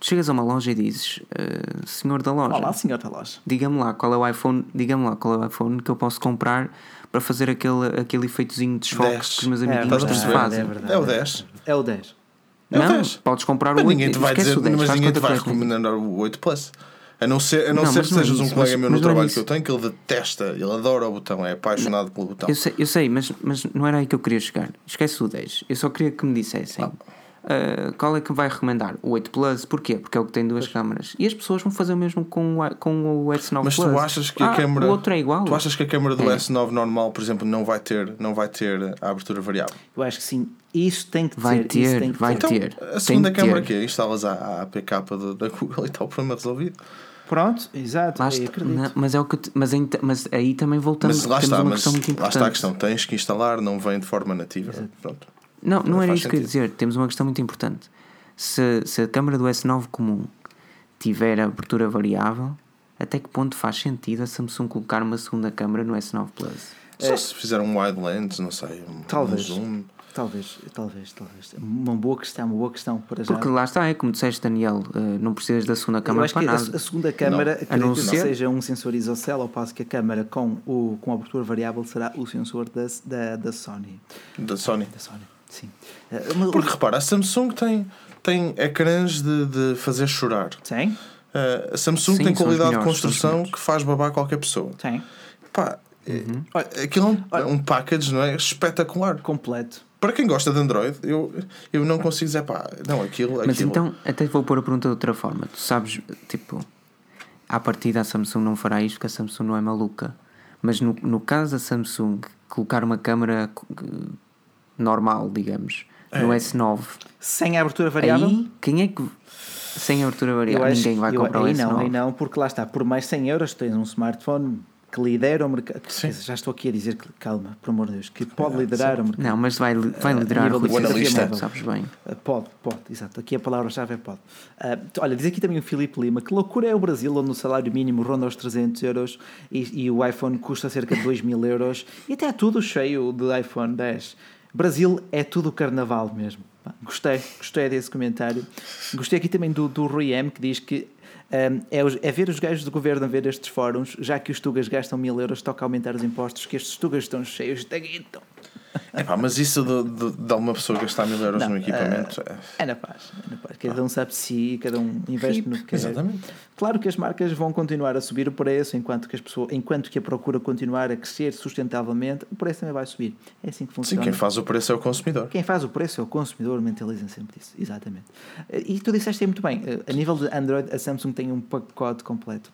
Tu chegas a uma loja e dizes, "Eh, senhor da loja, Olá, senhor da loja. diga-me lá qual é o iPhone, diga-me lá qual é o iPhone que eu posso comprar para fazer aquele, aquele efeitozinho de desfoque que os meus É amiguinhos a tanto fazem. é verdade. É o 10. É o 10. É o não, 10. podes comprar Mas o 8. ninguém te vai dizer, o 10, mas ninguém te vai recomendar o 8 Plus. A não ser, a não Não, ser que não é sejas um isso, colega mas- meu no não é trabalho isso. que eu tenho, que ele detesta, ele adora o botão, é apaixonado pelo botão. Eu sei, eu sei mas, mas não era aí que eu queria chegar. Esquece o 10. Eu só queria que me dissessem ah, qual é que vai recomendar. O 8 Plus, porquê? Porque é o que tem duas câmaras. E as pessoas vão fazer o mesmo com o, com o S9 Mas Plus. tu achas que a Ah, câmera. O outro é igual. Tu achas que a câmera do É. S9 normal, por exemplo, não vai ter, não vai ter a abertura variável? Eu acho que sim. Isso tem que Vai ter. isso ter, tem que vai ter. ter. Então, Tem a segunda de câmera que é? Instalas a, a APK da, da Google e está o problema resolvido. Pronto, exato. Lá está- acredito. não, mas, é o que, te- mas, em- mas aí também voltamos. Mas lá temos está, uma mas questão muito lá importante. está a questão. Tens que instalar, não vem de forma nativa. Pronto. Não, não, Não era isso que eu ia dizer. Temos uma questão muito importante. Se, se a câmara do S9 comum tiver abertura variável, até que ponto faz sentido a Samsung colocar uma segunda câmara no S9 Plus? Só se fizer um wide lens, não sei. Um, Talvez. Um zoom. Talvez, talvez, talvez. Uma boa questão, uma boa questão para já. Porque lá está, é como disseste, Daniel, eh, não precisas da segunda câmara para a, nada. a segunda câmara A não acredito que ser- seja um sensor isocel, ao passo que a câmara com, o, com a abertura variável será o sensor da, da, da Sony. Da Sony. Da Sony, sim. Uma- Porque repara, a Samsung tem, tem ecrãs de, de fazer chorar. Tem, Uh, a Samsung Sim, tem qualidade de melhores, construção que faz babar qualquer pessoa. tem. Pá, é- Uhum. olha, aquilo é um, um package, não é? Espetacular. Completo. Para quem gosta de Android, eu, eu não consigo dizer, pá, não, aquilo. Mas aquilo. então, até vou pôr a pergunta de outra forma. Tu sabes, tipo, à partida a Samsung não fará isto porque a Samsung não é maluca. Mas no, no caso da Samsung, colocar uma câmera normal, digamos, no S9, Sem a abertura variável? aí quem é que. Sem abertura eu variável, acho- ninguém vai eu- comprar o aí S9. não, aí não, porque lá está, por mais 100 euros tens um smartphone que lidera o mercado. Já estou aqui a dizer que, calma, por amor de Deus, que pode liderar o mercado. Não, mas vai, vai liderar de O analista. sabes- bem. Uh, Pode, pode, exato. Aqui a palavra-chave é pode. Uh, olha, diz aqui também o Filipe Lima que loucura é o Brasil, onde o salário mínimo ronda os 300 euros e, e o iPhone custa cerca de 2 mil euros e até é tudo cheio do iPhone 10. Brasil é tudo carnaval mesmo. Gostei, gostei desse comentário. Gostei aqui também do, do Rui M que diz que um, é, os- é ver os gajos do governo a ver estes fóruns, já que os tugas gastam mil euros, toca aumentar os impostos, que estes tugas estão cheios de guito. Epá, mas isso de, de, de uma pessoa gastar mil euros Não, num equipamento. é- É na paz, é na paz. Cada um sabe de si, cada um investe no que quer. Exatamente. Claro que as marcas vão continuar a subir o preço, enquanto que, as pessoas, enquanto que a procura continuar a crescer sustentavelmente, o preço também vai subir. É assim que Sim, funciona. quem faz o preço é o consumidor. Quem faz o preço é o consumidor, mentalizem sempre disso. Exatamente. E tu disseste aí muito bem, eh, a nível de Android, a Samsung tem um pacote completo.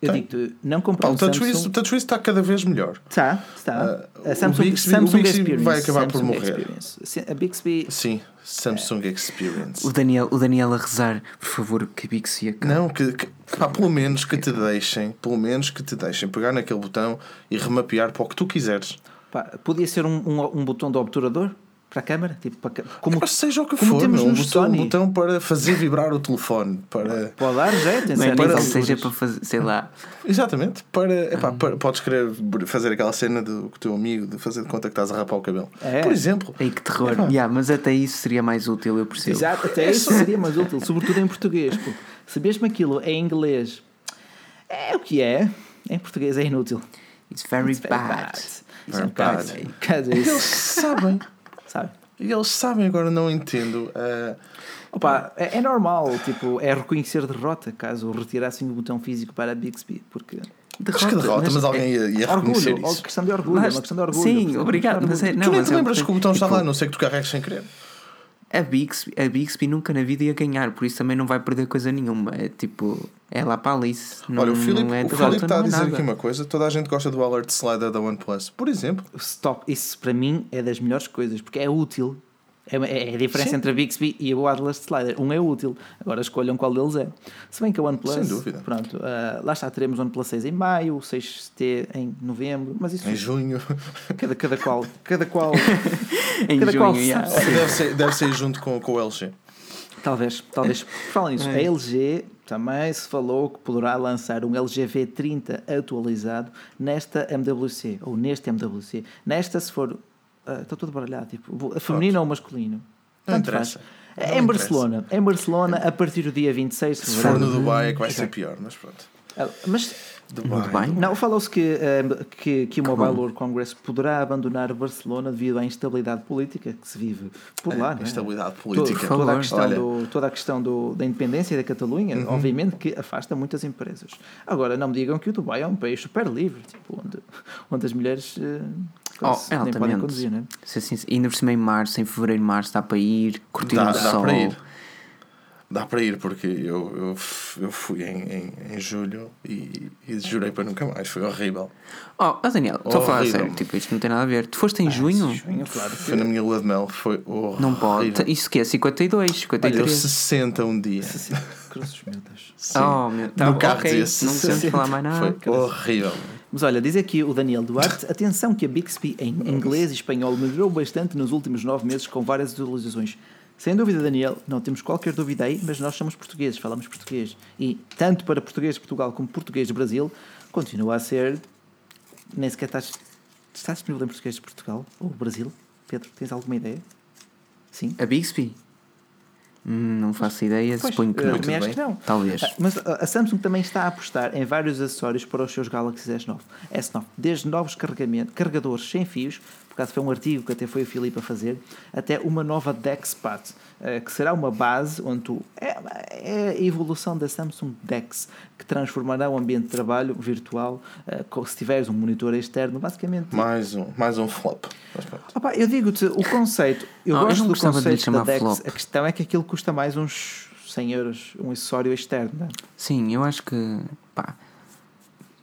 Eu digo-te, não Pá, comprei o um TouchWiz Samsung... o TouchWiz está cada vez melhor. Está, está. Ah, a o Samsung, Bixby- Samsung o Bixby Experience. vai acabar por Samsung morrer. Experience. Sim, A Bixby Sim, Samsung Experience. O Daniel, o Daniel a rezar, por favor, que a Bixi acabe. Não, que, que pá, pelo menos que te deixem, pelo menos que te deixem pegar naquele botão e remapear para o que tu quiseres. Pá, podia ser um, um, um botão de obturador para a câmara? Tipo, para, ca- como, Mas seja o que como for, temos meu, um botão, um Sony. botão para fazer vibrar o telefone. Para... Pode dar jeito, em Não é nível, alturas. seja para fazer, sei lá. Exatamente. Para, epá, Ah. para- podes querer fazer aquela cena do teu amigo de fazer de conta que estás a rapar o cabelo. É. Por exemplo. Ei, que terror. Epá. Yeah, mas até isso seria mais útil, eu percebo. Exato, até isso seria mais útil, sobretudo em português. Pô. Se mesmo aquilo é em inglês, é o que é, em português é inútil. It's very It's very bad. Isso é Very bad. bocado Eles sabem. Sabe? E eles sabem, agora não entendo. ah, Opa, é, é normal, tipo, é reconhecer derrota caso retirassem o botão físico para a Bixby, porque acho que derrota, mas, alguém ia, ia reconhecer orgulho, isso. questão de orgulho, é Mas- uma questão de orgulho. sim, obrigado, mas é- não, tu nem mas te é lembras que o botão está tipo- lá, a não sei que tu carregues sem querer. A Bixby, a Bixby nunca na vida ia ganhar, por isso também não vai perder coisa nenhuma. É tipo, é lá para a Alice. Não, Olha, o Filipe é está a é dizer nada. aqui uma coisa: toda a gente gosta do alert slider da OnePlus. Por exemplo, Stop. Isso para mim é das melhores coisas, porque é útil. É, é a diferença Sim. entre a Bixby e o Atlas Slider. Um é útil, agora escolham qual deles é. Se bem que a OnePlus, Sem dúvida. pronto, ah, lá está, teremos o OnePlus 6 em maio, o 6T em novembro, mas isso em junho, cada, cada qual, cada qual, Em cada qual junho, yeah. sabe. deve ser, deve ser junto com, com o LG. Talvez, talvez. Por falar nisso, a LG também se falou que poderá lançar um LG V30 atualizado nesta MWC, ou neste MWC. Nesta, se for. Ah, Estou todo baralhado, tipo, feminino ou masculino. Não Tanto interessa. faz. Não É em interessa. Barcelona. Em Barcelona, a partir do dia 26 de Se for fevereiro. no Dubai é que vai ser pior, mas pronto. Ah, Mas No Dubai? não, falou-se que, ah, que, que o Mobile World Congress poderá abandonar Barcelona devido à instabilidade política que se vive por lá. não é? Instabilidade To- política. Por Toda a questão, Olha. do, toda a questão do, da independência da Catalunha, Uhum. obviamente que afasta muitas empresas. Agora, não me digam que o Dubai é um país super livre, tipo, onde, onde as mulheres eh, Oh, nem podem conduzir, não é? Se assim, ainda por cima em março, em fevereiro, março, dá para ir, curtir Dá, o dá sol. para ir. Dá para ir, porque eu, eu, eu fui em, em, em julho e, e jurei para nunca mais. Foi horrível. Oh, oh, Daniel, estou a falar sério, tipo, isto não tem nada a ver. Tu foste em junho? Junho, claro. Foi na minha lua de mel. Foi horrível. Não pode. Isso que é 52, Olha, eu 53. 60 um dia. Sim, Cruzes, meu Deus. Sim. Oh, meu, tá, No carro ok, dizia não precisamos 60. falar mais nada. Foi horrível. Mas olha, diz aqui o Daniel Duarte: atenção que a Bixby em inglês e espanhol melhorou bastante nos últimos nove meses com várias atualizações. Sem dúvida, Daniel, não temos qualquer dúvida aí, mas nós somos portugueses, falamos português. E tanto para português de Portugal como português de Brasil, continua a ser. Nem sequer estás. Está disponível em português de Portugal ou Brasil? Pedro, tens alguma ideia? Sim? A Bixby? Hum, não faço ideia, Pois, suponho que eh, não. também acho bem. que não. Talvez. Ah, Mas a a Samsung também está a apostar em vários acessórios para os seus Galaxy S9. S9 desde novos carregadores sem fios, acaso foi um artigo que até foi o Filipe a fazer, até uma nova DeXPad, eh, que será uma base onde tu. É, é a evolução da Samsung Dex, que transformará o ambiente de trabalho virtual, eh, se tiveres um monitor externo, basicamente. Mais um, mais um flop. Opa, eu digo-te, o conceito, eu eu gosto não do conceito da Dex, flop. a questão é que aquilo custa mais uns 100 euros, um acessório externo. não é? Sim, eu acho que. Pá.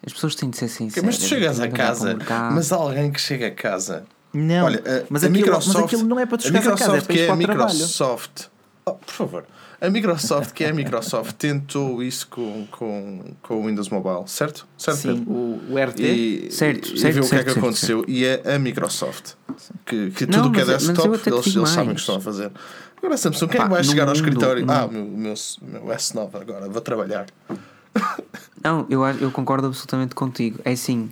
As pessoas têm de ser sinceras. Mas tu chegas a casa, mas alguém que chega a casa. Não, Olha, a, mas, aquilo, Microsoft, mas aquilo não é para tu a a casa, é Microsoft que é a. Microsoft. Oh, por favor. A Microsoft, que é a Microsoft, tentou isso com, com, com o Windows Mobile, certo? Certo, Sim, o, o RT. E, Certo, e certo, viu o que é certo, que certo, aconteceu. E é a Microsoft que, que Não, tudo o que é desktop eles, eles sabem o que estão a fazer. Agora, Samsung, quem Pá, vai chegar ao mundo- escritório? no- Ah, o meu, meu, meu S9 agora, vou trabalhar. Não, eu, eu concordo absolutamente contigo. É assim,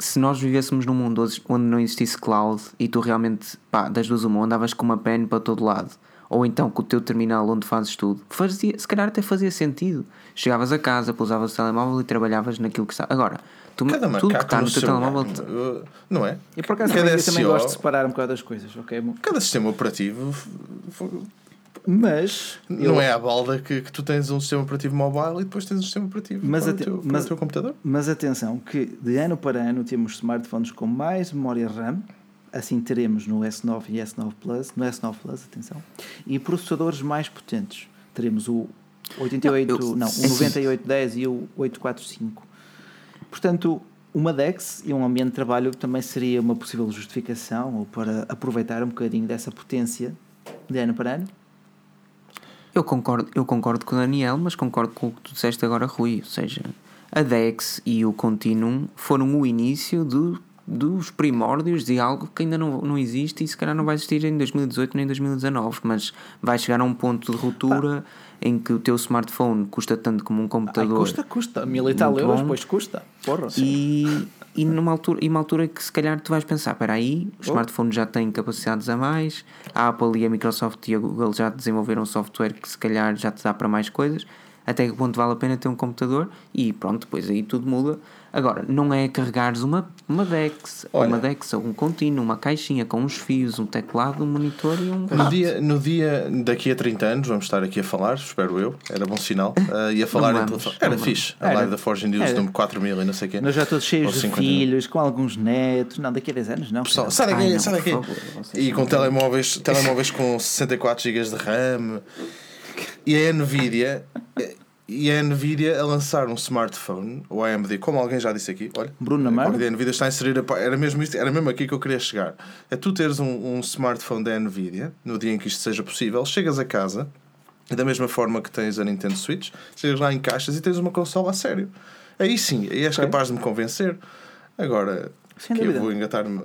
se nós vivêssemos num mundo onde- não existisse cloud e tu realmente, pá, das duas uma, andavas com uma pen para todo lado, ou então com o teu terminal onde fazes tudo, fazia, se calhar até fazia sentido. Chegavas a casa, pousavas o telemóvel e trabalhavas naquilo que está. Agora, tu, Cada tudo que está no, no teu telemóvel. ganho, não é? E por acaso Cada também, eu também gosto de separar um bocado das coisas, ok? Cada sistema operativo Mas. não eu- é à balda que, que tu tens um sistema operativo mobile e depois tens um sistema operativo Mas para, o, teu, para mas- o teu computador. Mas atenção, que de ano para ano temos smartphones com mais memória RAM, assim teremos no S9 e S9 Plus, no S9 Plus, atenção, e processadores mais potentes. Teremos o 88, Não, eu- não, o assim- 9810 e o 845. Portanto, uma DeX e um ambiente de trabalho também seria uma possível justificação ou para aproveitar um bocadinho dessa potência de ano para ano. Eu concordo, eu concordo com o Daniel, mas concordo com o que tu disseste agora, Rui. Ou seja, a Dex e o Continuum foram o início do, dos primórdios de algo que ainda não, não existe e se calhar não vai existir em 2018 nem em 2019, mas vai chegar a um ponto de ruptura em que o teu smartphone custa tanto como um Ai, computador. custa, custa. Mil e tal euros, bom. pois custa. Porra. E, e, numa altura, e uma altura que se calhar tu vais pensar: espera aí, os Oh. smartphones já têm capacidades a mais, a Apple e a Microsoft e a Google já desenvolveram software que se calhar já te dá para mais coisas. Até que ponto vale a pena ter um computador? E pronto, depois aí tudo muda. Agora, não é carregares uma, uma Dex, Olha. uma Dex, ou um contínuo, uma caixinha com uns fios, um teclado, um monitor e um. No dia, no dia daqui a 30 anos, vamos estar aqui a falar, espero eu, era bom sinal. Uh, e a falar Não em vamos, Era vamos. fixe. A live da Forge News de 4000 e não sei o quê. Nós já todos cheios de 50. filhos, com alguns netos. Não, daqui a 10 anos não. Pessoal, sai daqui, sai daqui. favor, E com telemóveis, telemóveis com 64 GB de RAM. E a Nvidia. E a Nvidia a lançar um smartphone, o AMD, como alguém já disse aqui, olha, Bruno a Namaro. Nvidia está a inserir, a, era mesmo isto, era mesmo aqui que eu queria chegar. É tu teres um, um smartphone da Nvidia, no dia em que isto seja possível, chegas a casa, e da mesma forma que tens a Nintendo Switch, chegas lá em caixas e tens uma consola a sério. Aí sim, aí és Ok. capaz de me convencer. Agora, Sem que eu dúvida. vou engatar-me.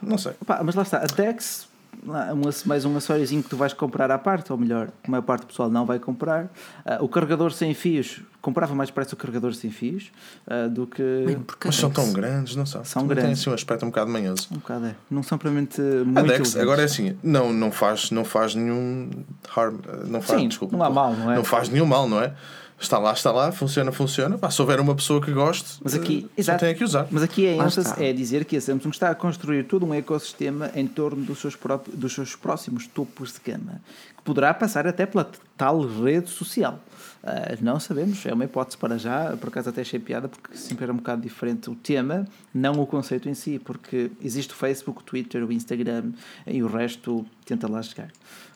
Não sei. Pá, mas lá está, a Dex, mais um acessóriozinho que tu vais comprar à parte, ou melhor, a maior parte do pessoal não vai comprar. Ah, o carregador sem fios, comprava mais depressa o carregador sem fios ah, do que. Bem, a Mas são Dex- tão grandes, não são? São Também grandes. Têm assim um aspecto um bocado manhoso. Um bocado é. Não são propriamente A muito. Dex, elegantes. agora é assim, não, não, faz, não faz nenhum harm, não faz, Sim, desculpa, não há mal, não é? Não faz nenhum mal, não é? Está lá, está lá, funciona, funciona. Pá, se houver uma pessoa que goste, Mas aqui, eh, só exato. tem que usar. Mas aqui a Lá ênfase é dizer que a Samsung está a construir todo um ecossistema em torno dos seus, próprios, dos seus próximos topos de gama, que poderá passar até pela tal rede social. Ah, não sabemos, é uma hipótese para já, por acaso até achei piada, porque sempre era um bocado diferente o tema, não o conceito em si, porque existe o Facebook, o Twitter, o Instagram e o resto tenta lá chegar.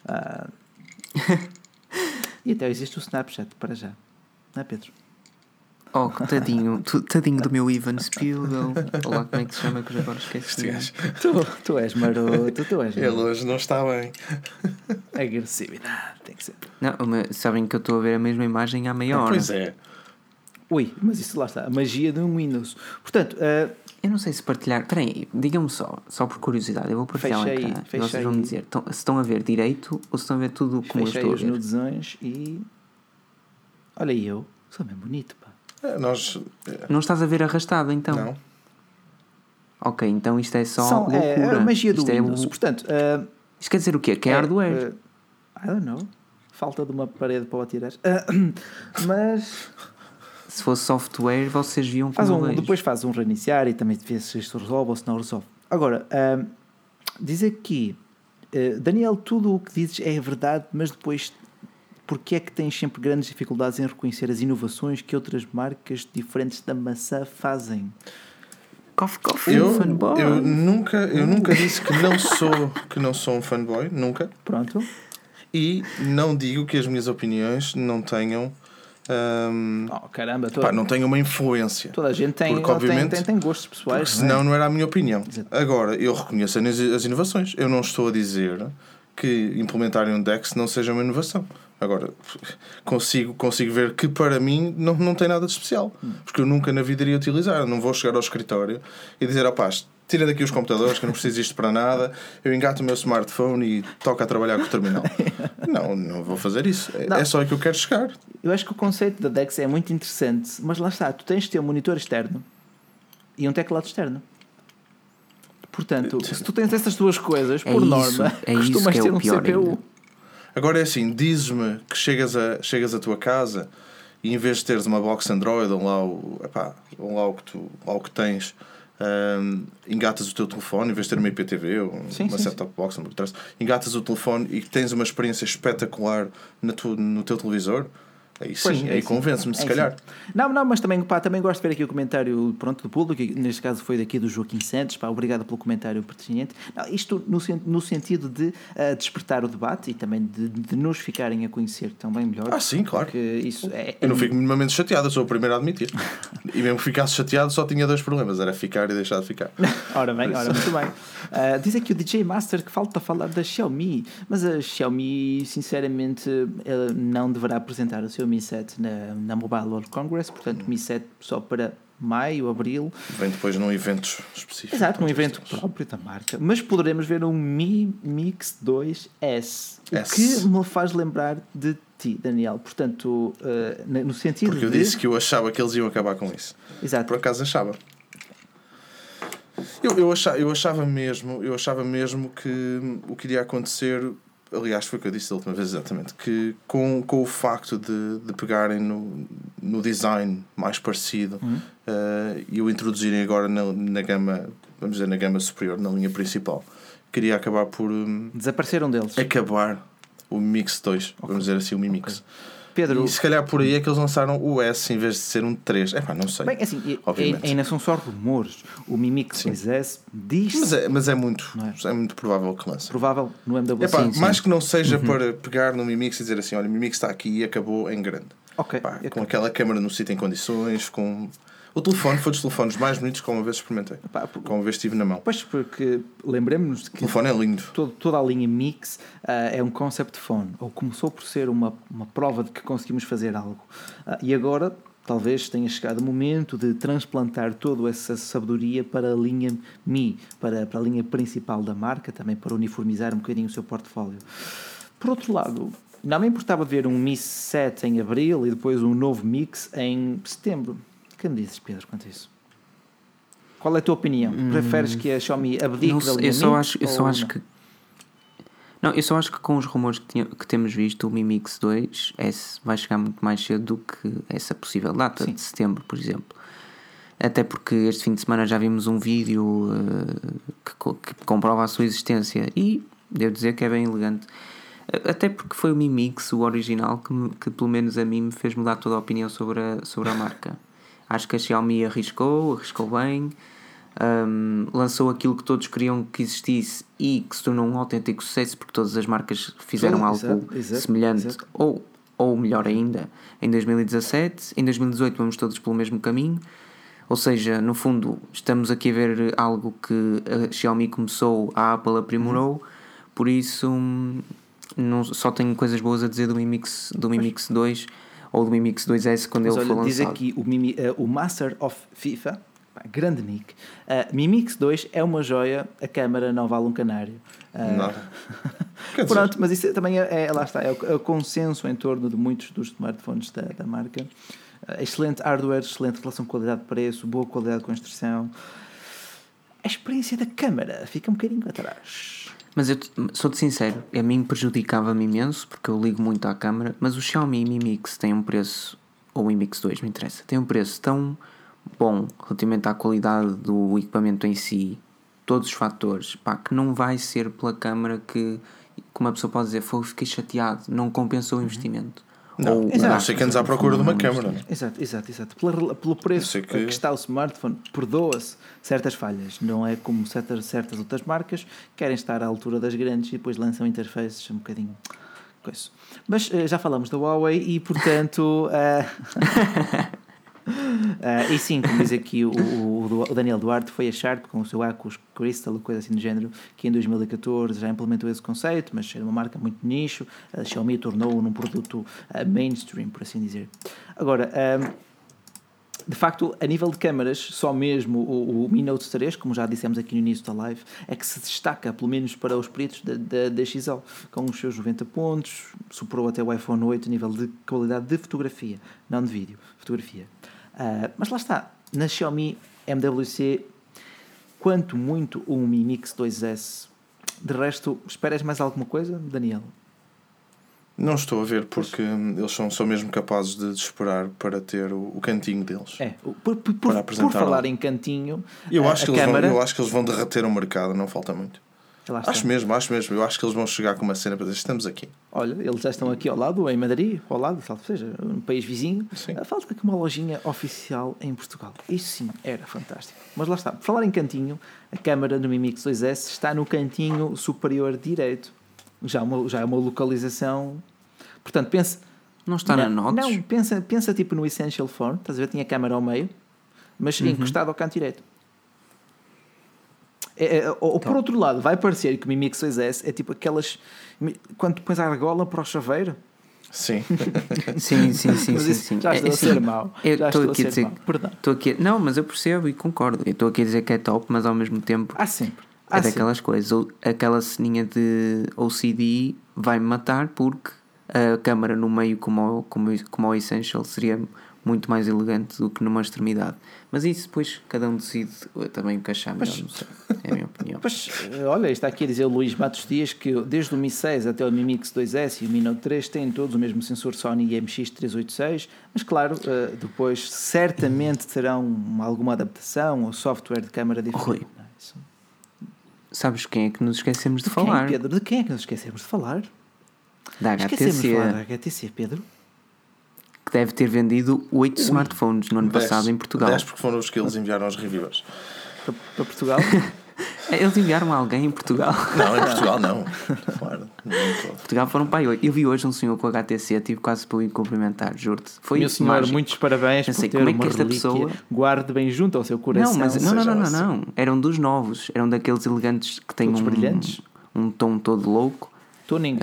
Ah, e até existe o Snapchat para já, não é Pedro? Oh, tadinho, tadinho do meu Ivan Spielberg. Olá, como é que se chama que eu já agora esqueci. Tu, tu és maroto, tu és ele hoje não está bem. Agressividade, tem que ser. Não, mas sabem que eu estou a ver a mesma imagem há meia hora. Pois é. Ui, mas isso lá está, a magia de um Windows. Portanto, ah, Eu não sei se partilhar. Espera aí, digam-me só, só por curiosidade, eu vou partilhar Fecha um aí, e fecha vocês vão me dizer estão- se estão a ver direito ou se estão a ver tudo como eu fechei estou a os ver. nudezões e. Olha eu, sou bem bonito, pá. É, Nós. é, Não estás a ver arrastado então? Não. Ok, então isto é só São, loucura. é, é a magia do isto, é Windows. o- Portanto, ah, isto quer dizer o quê? Que é, hardware? eh, I don't know. Falta de uma parede para o atirar. Ah, mas Se fosse software, vocês viam faz como um, depois faz um reiniciar e também vê se isto resolve ou se não resolve. Agora, ah, diz aqui, ah, Daniel, tudo o que dizes é verdade, mas depois porque é que tens sempre grandes dificuldades em reconhecer as inovações que outras marcas diferentes da maçã fazem? Coffee, coffee, Eu, fanboy. eu nunca, eu nunca disse que não sou que não sou um fanboy, nunca. Pronto. E não digo que as minhas opiniões não tenham hum, Oh, caramba, toda, pá, não tenham uma influência. toda a gente tem, Porque, tem- obviamente, tem, tem gostos pessoais. Porque não é? senão não era a minha opinião. Exato. Agora, eu reconheço as inovações. Eu não estou a dizer que implementarem um DEX não seja uma inovação. Agora, consigo, consigo ver que para mim não, não tem nada de especial. Porque eu nunca na vida iria utilizar. Eu não vou chegar ao escritório e dizer, ó pá, tira daqui os computadores que eu não preciso disto para nada. Eu engato o meu smartphone e toco a trabalhar com o terminal. não, não vou fazer isso. É, Não. é só aí que eu quero chegar. Eu acho que o conceito da DeX é muito interessante, mas lá está, tu tens de ter um monitor externo e um teclado externo. Portanto, se tu tens essas duas coisas, É por isso, norma, é isso costumas que é ter o um pior CPU. ainda. Agora é assim, dizes-me que chegas a, chegas à tua casa e em vez de teres uma box Android ou lá o, epá, ou lá o que tu lá o que tens, hum, engatas o teu telefone em vez de ter uma IPTV ou Sim, uma set-top box, interessa, engatas o telefone e tens uma experiência espetacular na tu, no teu televisor, aí sim, Pois, é aí convence-me, se É calhar. sim. Não, não, mas também, pá, também gosto de ver aqui o comentário pronto, do público, neste caso foi daqui do Joaquim Santos, pá, obrigado pelo comentário pertinente. Não, isto no, no sentido de ah, despertar o debate e também de, de nos ficarem a conhecer também melhor. Ah, sim, claro. Isso é, Eu não fico minimamente chateado, eu sou o primeiro a admitir. e mesmo que ficasse chateado, só tinha dois problemas: era ficar e deixar de ficar. Ora bem, ora, muito bem. Ah, diz aqui o DJ Master que falta falar da Xiaomi, mas a Xiaomi, sinceramente, ela não deverá apresentar o seu Mi 7 na, na Mobile World Congress, portanto, Mi 7 só para maio, abril. Vem depois num evento específico. Exato, num evento próprio da marca. Mas poderemos ver um Mi Mix 2S, o S. que me faz lembrar de ti, Daniel. Portanto, ah, no sentido Porque eu de. disse que eu achava que eles iam acabar com isso. Exato. Por acaso achava. Eu, eu, achava, eu achava mesmo, eu achava mesmo que o que iria acontecer, aliás, foi o que eu disse da última vez exatamente, que com, com o facto de, de pegarem no, no design mais parecido eh, e o introduzirem agora na, na gama, vamos dizer, na gama superior, na linha principal, queria acabar por hum, Desapareceram deles. acabar o Mix 2, vamos dizer assim, o Mi Mix. Pedro, E se calhar por aí é que eles lançaram o S em vez de ser um 3. É pá, não sei. Bem, assim, Obviamente. ainda são só rumores. O Mi Mix Sim. 2S diz Mas é, mas é muito, Não é? muito provável que lance. provável no MWC. Epá, sim, sim. mais que não seja para pegar no Mi Mix e dizer assim: olha, o Mi Mix está aqui e acabou em grande. ok. Pá, com aquela câmara no sítio em condições, com. O telefone foi dos telefones mais bonitos que uma vez experimentei. Epá, por- Que uma vez tive na mão. Pois, porque lembremos-nos O que telefone é lindo. todo- toda a linha Mix ah, é um concept phone, ou começou por ser uma, uma prova de que conseguimos fazer algo. Ah, e agora, talvez tenha chegado o momento de transplantar toda essa sabedoria para a linha Mi, para, para a linha principal da marca, também para uniformizar um bocadinho o seu portfólio. Por outro lado, não me importava ver um Mi 7 em abril e depois um novo Mix em setembro. Que me dizes, Pedro, quanto a isso? Qual é a tua opinião? Preferes que a Xiaomi abdique Não da linha eu só Mi acho, eu só acho não? que. Não, eu só acho que com os rumores que, tinha- que temos visto, o Mi Mix 2 S vai chegar muito mais cedo do que essa possível data Sim. de setembro, por exemplo. Até porque este fim de semana já vimos um vídeo eh, que, que comprova a sua existência e devo dizer que é bem elegante. Até porque foi o Mi Mix, o original, que, que pelo menos a mim me fez mudar toda a opinião sobre a, sobre a marca. Acho que a Xiaomi arriscou, arriscou bem, um, lançou aquilo que todos queriam que existisse e que se tornou um autêntico sucesso porque todas as marcas fizeram Sim, algo exato, exato, semelhante exato. Ou, ou melhor ainda em 2017 em 2018 vamos todos pelo mesmo caminho. Ou seja, no fundo estamos aqui a ver algo que a Xiaomi começou, a Apple aprimorou. Por isso hum, não, só tenho coisas boas a dizer do Mi Mix, do Mi Mix 2 ou do Mi Mix 2S quando Mas ele olha, diz lançado aqui o, Mimi, eh, o Master of FIFA, grande nick. Uh, Mi Mix 2 é uma joia, a câmara não vale um canário. Uh. Quer dizer, Pronto, mas isso também é, é- lá está, é o, é o consenso em torno de muitos dos smartphones da, da marca. Uh, excelente hardware, excelente relação qualidade-preço, boa qualidade de construção. experiência da câmara fica um bocadinho atrás. Mas eu te- sou-te sincero, a mim prejudicava-me imenso porque eu ligo muito à câmara, mas o Xiaomi Mi Mix tem um preço, ou o Mi Mix 2, me interessa, tem um preço tão bom relativamente à qualidade do equipamento em si, todos os fatores, pá, que não vai ser pela câmara que, como uma pessoa pode dizer, foi, fiquei chateado, não compensou o investimento. Não, Ou o não sei que andes à procura de uma investimento. Exato, exato, exato. Pela- pelo preço que... que- está o smartphone, perdoa-se certas falhas. Não é como certas, certas outras marcas querem estar à altura das grandes e depois lançam interfaces um bocadinho. Coisa. Mas eh, já falamos da Huawei e, portanto. eh, eh, e sim, como diz aqui o, o- Daniel Duarte, foi a Sharp com o seu Acus Crystal, coisa assim do género, que em 2014 já implementou esse conceito, mas era uma marca muito nicho. A Xiaomi tornou-o num produto eh, mainstream, por assim dizer. Agora. ehm, de facto, a nível de câmaras, só mesmo o, o Mi Note 3, como já dissemos aqui no início da live, é que se destaca, pelo menos para os peritos da, da, da XL, com os seus 90 pontos, superou até o iPhone 8 a nível de qualidade de fotografia, não de vídeo, fotografia. Ah, mas lá está, na Xiaomi MWC, quanto muito o Mi Mix 2S. De resto, esperas mais alguma coisa, Daniel? Não estou a ver porque hum, eles são só mesmo capazes de esperar para ter o, o cantinho deles. É, por, por, por, falar em cantinho, Eu, acho a câmara... vão, eu acho que eles vão derreter o mercado, não falta muito. Acho mesmo, acho mesmo. Eu acho que eles vão chegar com uma cena para dizer: estamos aqui. Olha, eles já estão aqui ao lado, em Madrid, ao lado, salvo seja, um país vizinho. Sim. Ah, Falta aqui uma lojinha oficial em Portugal. Isso sim, era fantástico. Mas lá está, por falar em cantinho, a câmara no Mi Mix 2S está no cantinho superior direito. Já, uma, já é uma localização. Portanto, pensa. Não está na não, Notes? Não, pensa, pensa tipo no Essential Phone, estás a ver? Tinha a câmara ao meio, mas Uhum. encostado ao canto direito. É, é, ou, ou por outro lado, vai parecer que o Mi Mix 2S é tipo aquelas. Quando pões a argola para o chaveiro, Sim. Sim, sim, sim, Mas sim, isso sim. já É, estou a assim, ser mau. Eu Já estou a aqui a ser dizer. mau. Perdão. Estou aqui, não, mas eu percebo e concordo. Eu estou aqui a dizer que é top, mas ao mesmo tempo Há sempre. é sempre. daquelas coisas. Ou aquela ceninha de OCD vai-me matar porque a câmara no meio, como o, como, o- como o Essential, seria muito mais elegante do que numa extremidade. Mas isso depois cada um decide também o que achar melhor. Sei. É a minha opinião. Mas, eh, olha, está aqui a dizer o Luís Matos Dias que desde o Mi 6 até o Mi Mix 2S e o Mi Note 3 têm todos o mesmo sensor Sony IMX386, mas claro, eh, depois certamente terão uma- alguma adaptação ou software de câmara diferente. Rui. é? Sabes quem é que nos esquecemos de De quem, falar? Pedro? De quem é que nos esquecemos de falar? Da Esquecemos de HTC, falar da HTC, Pedro. Que deve ter vendido 8 smartphones no ano passado em Portugal. 10 porque foram os que eles enviaram aos reviewers. Para, para Portugal. Eles enviaram alguém em Portugal. Não, em Portugal não. Claro. Não. Portugal foram para aí. Eu vi hoje um senhor com HTC, tive quase para o ir cumprimentar, juro-te. Foi Meu senhor, mágico. muitos parabéns Pensei, por ter como é uma que esta pessoa- Guarde bem junto ao seu coração. Não, mas não, não, não, não, não. Eram dos novos. Eram daqueles elegantes que têm Todos um, brilhantes? um tom todo louco. Tuning.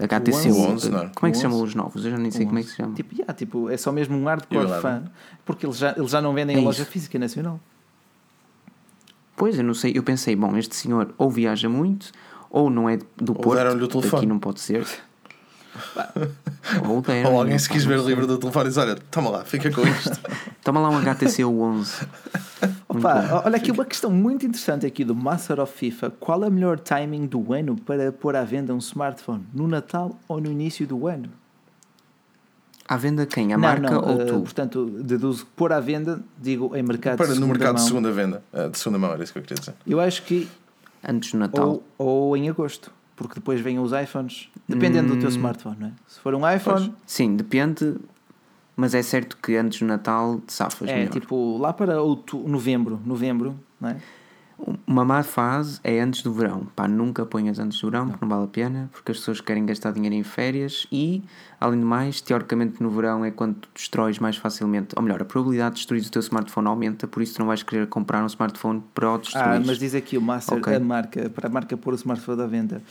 Eh, HTC O 11, 11. não é? Como é que se chamam 11. os novos? Eu já nem sei como é que se chama. Tipo, yeah, tipo, é só mesmo um hardcore fã, porque eles já, eles já não vendem É em loja física nacional. Pois, eu não sei. Eu pensei, bom, este senhor ou viaja muito, ou não é do Porto. deram-lhe o telefone. Aqui não pode ser. Ou Ou alguém se quis ver o livro do telefone e diz: Olha, toma lá, fica com isto. Toma lá um HTC 11. Muito Opa, olha aqui uma questão muito interessante aqui do Master of FIFA. Qual é o melhor timing do ano para pôr à venda um smartphone? No Natal ou no início do ano? À venda quem? A não, marca não, ou eh, tu? Portanto, deduzo que pôr à venda, digo, em mercado Para de no segunda mercado mão. de segunda venda. eh, De segunda mão, era isso que eu queria dizer. Eu acho que Antes do Natal. ou, ou em agosto, porque depois vêm os iPhones, dependendo Hum. do teu smartphone, não é? Se for um iPhone, Sim, depende. Mas é certo que antes do Natal te safas é melhor. tipo lá para outu- novembro, novembro, não é? Uma má fase é antes do verão. Pá, nunca ponhas antes do verão, porque não vale a pena, porque as pessoas querem gastar dinheiro em férias e, além de mais, teoricamente no verão é quando tu destróis mais facilmente. Ou melhor, a probabilidade de destruir o teu smartphone aumenta, por isso tu não vais querer comprar um smartphone para o destruir. Ah, mas diz aqui o Master, Ok. a marca, para a marca pôr o smartphone à venda.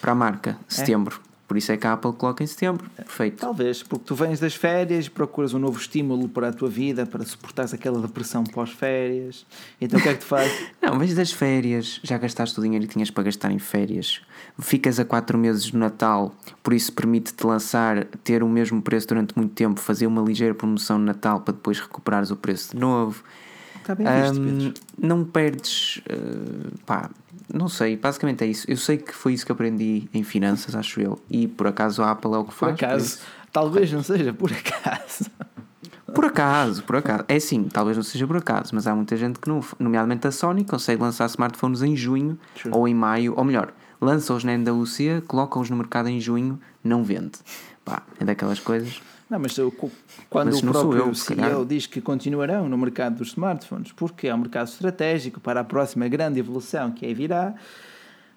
Para a marca, setembro. Por isso é que a Apple coloca em setembro. Perfeito. Talvez, porque tu vens das férias e procuras um novo estímulo para a tua vida, para suportares aquela depressão pós-férias. Então o que é que tu fazes? Não, vens das férias, já gastaste o dinheiro que tinhas para gastar em férias, ficas a 4 meses do Natal, por isso permite-te lançar, ter o mesmo preço durante muito tempo, fazer uma ligeira promoção no Natal para depois recuperares o preço de novo. Está bem visto, Pedro. não perdes. eh, pá, não sei, basicamente é isso. Eu sei que foi isso que aprendi em finanças, acho eu. E por acaso a Apple é o que faz. por acaso, talvez não seja por acaso. Por acaso, por acaso. É sim, talvez não seja por acaso, mas há muita gente que não. Nomeadamente a Sony consegue lançar smartphones em junho True. ou em maio, ou melhor, lança-os na NWC, coloca-os no mercado em junho, não vende. Pá, é daquelas coisas. Não, mas eu- quando Mas o próprio eu, CEO calhar. diz que continuarão no mercado dos smartphones porque é um mercado estratégico para a próxima grande evolução que aí virá,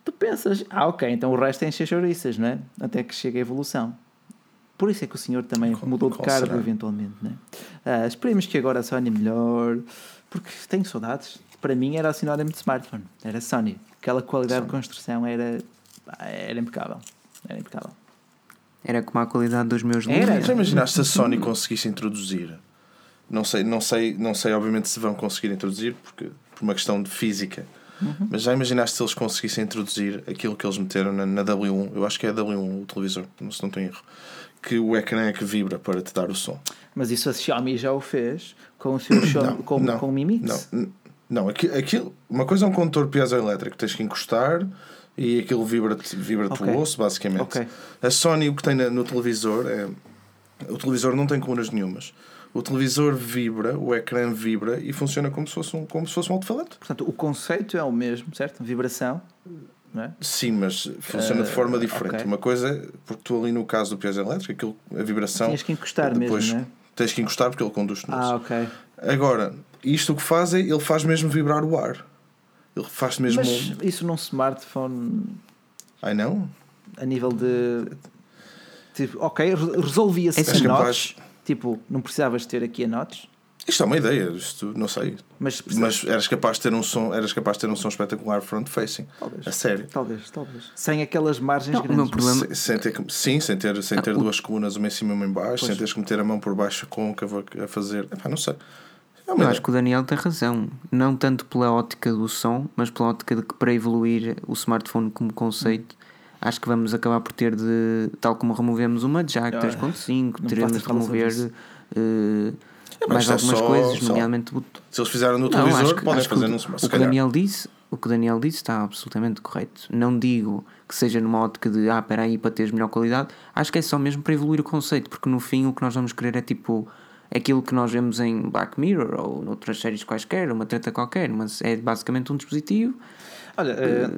tu pensas, ah, ok, então o resto é encher chouriças, não é? Até que chegue a evolução. Por isso é que o senhor também Qual- mudou de cargo será? eventualmente, não é? Ah, esperemos que agora a Sony melhor, porque tenho saudades. Para mim era o sinónimo de smartphone, era Sony. Aquela qualidade de construção era, era impecável. Era impecável. Era como a qualidade dos meus Era. Lumia. Já imaginaste se a Sony conseguisse introduzir? Não sei, não sei, não sei obviamente se vão conseguir introduzir porque por uma questão de física. Uhum. Mas já imaginaste se eles conseguissem introduzir aquilo que eles meteram na, na W1? Eu acho que é a W1 o televisor, não se não tenho erro. Que o ecrã é que vibra para te dar o som. Mas isso a Xiaomi já o fez com o seu Xiaomi, com, com o Mi Mix. Não, não aqui- aquilo, uma coisa é um condutor piezoelétrico, tens que encostar e aquilo vibra-te vibra Ok. pelo osso, basicamente. Ok. A Sony, o que tem no televisor é. O televisor não tem colunas nenhumas. O televisor vibra, o ecrã vibra e funciona como se fosse um, como se fosse um alto-falante. Portanto, o conceito é o mesmo, certo? Vibração. É? Sim, mas funciona de forma diferente. Eh, ok. Uma coisa, é- porque tu ali no caso do piezoelétrico, aquilo, a vibração. Tinhas que encostar depois mesmo, não é? Tens que encostar porque ele conduz-te no Ah, ok. Agora, isto o que faz é, ele faz mesmo vibrar o ar. Ele faz mesmo. Mas isso num smartphone Ai não? a nível de. Tipo, ok, re- resolvia-se É a notes. Tipo, não precisavas ter aqui a notes, Isto é uma ideia, isto não sei. mas, Mas eras capaz de ter um som, eras capaz de ter um som espetacular front facing. Talvez. A sério. Talvez, talvez. Sem aquelas margens Não, o grandes. problema- Se- sem ter que- sim, sem ter, sem ter Ah, o- duas colunas, uma em cima e uma em baixo, sem teres que meter a mão por baixo côncava a fazer. Epá, não sei. É uma Eu acho que o Daniel tem razão. Não tanto pela ótica do som, mas pela ótica de que para evoluir o smartphone como conceito, acho que vamos acabar por ter de. Tal como removemos uma jack Ah, 3.5, não teremos de remover eh, mas mais é algumas só- coisas, só- nomeadamente. Se eles fizeram no Não, televisor, acho que- podem que fazer no o smart. que Se o calhar. Daniel disse o que o Daniel disse está absolutamente correto não digo que seja numa ótica de ah, espera aí para teres melhor qualidade acho que é só mesmo para evoluir o conceito porque no fim o que nós vamos querer é tipo aquilo que nós vemos em Black Mirror ou noutras séries quaisquer, uma treta qualquer mas é basicamente um dispositivo Olha, eh,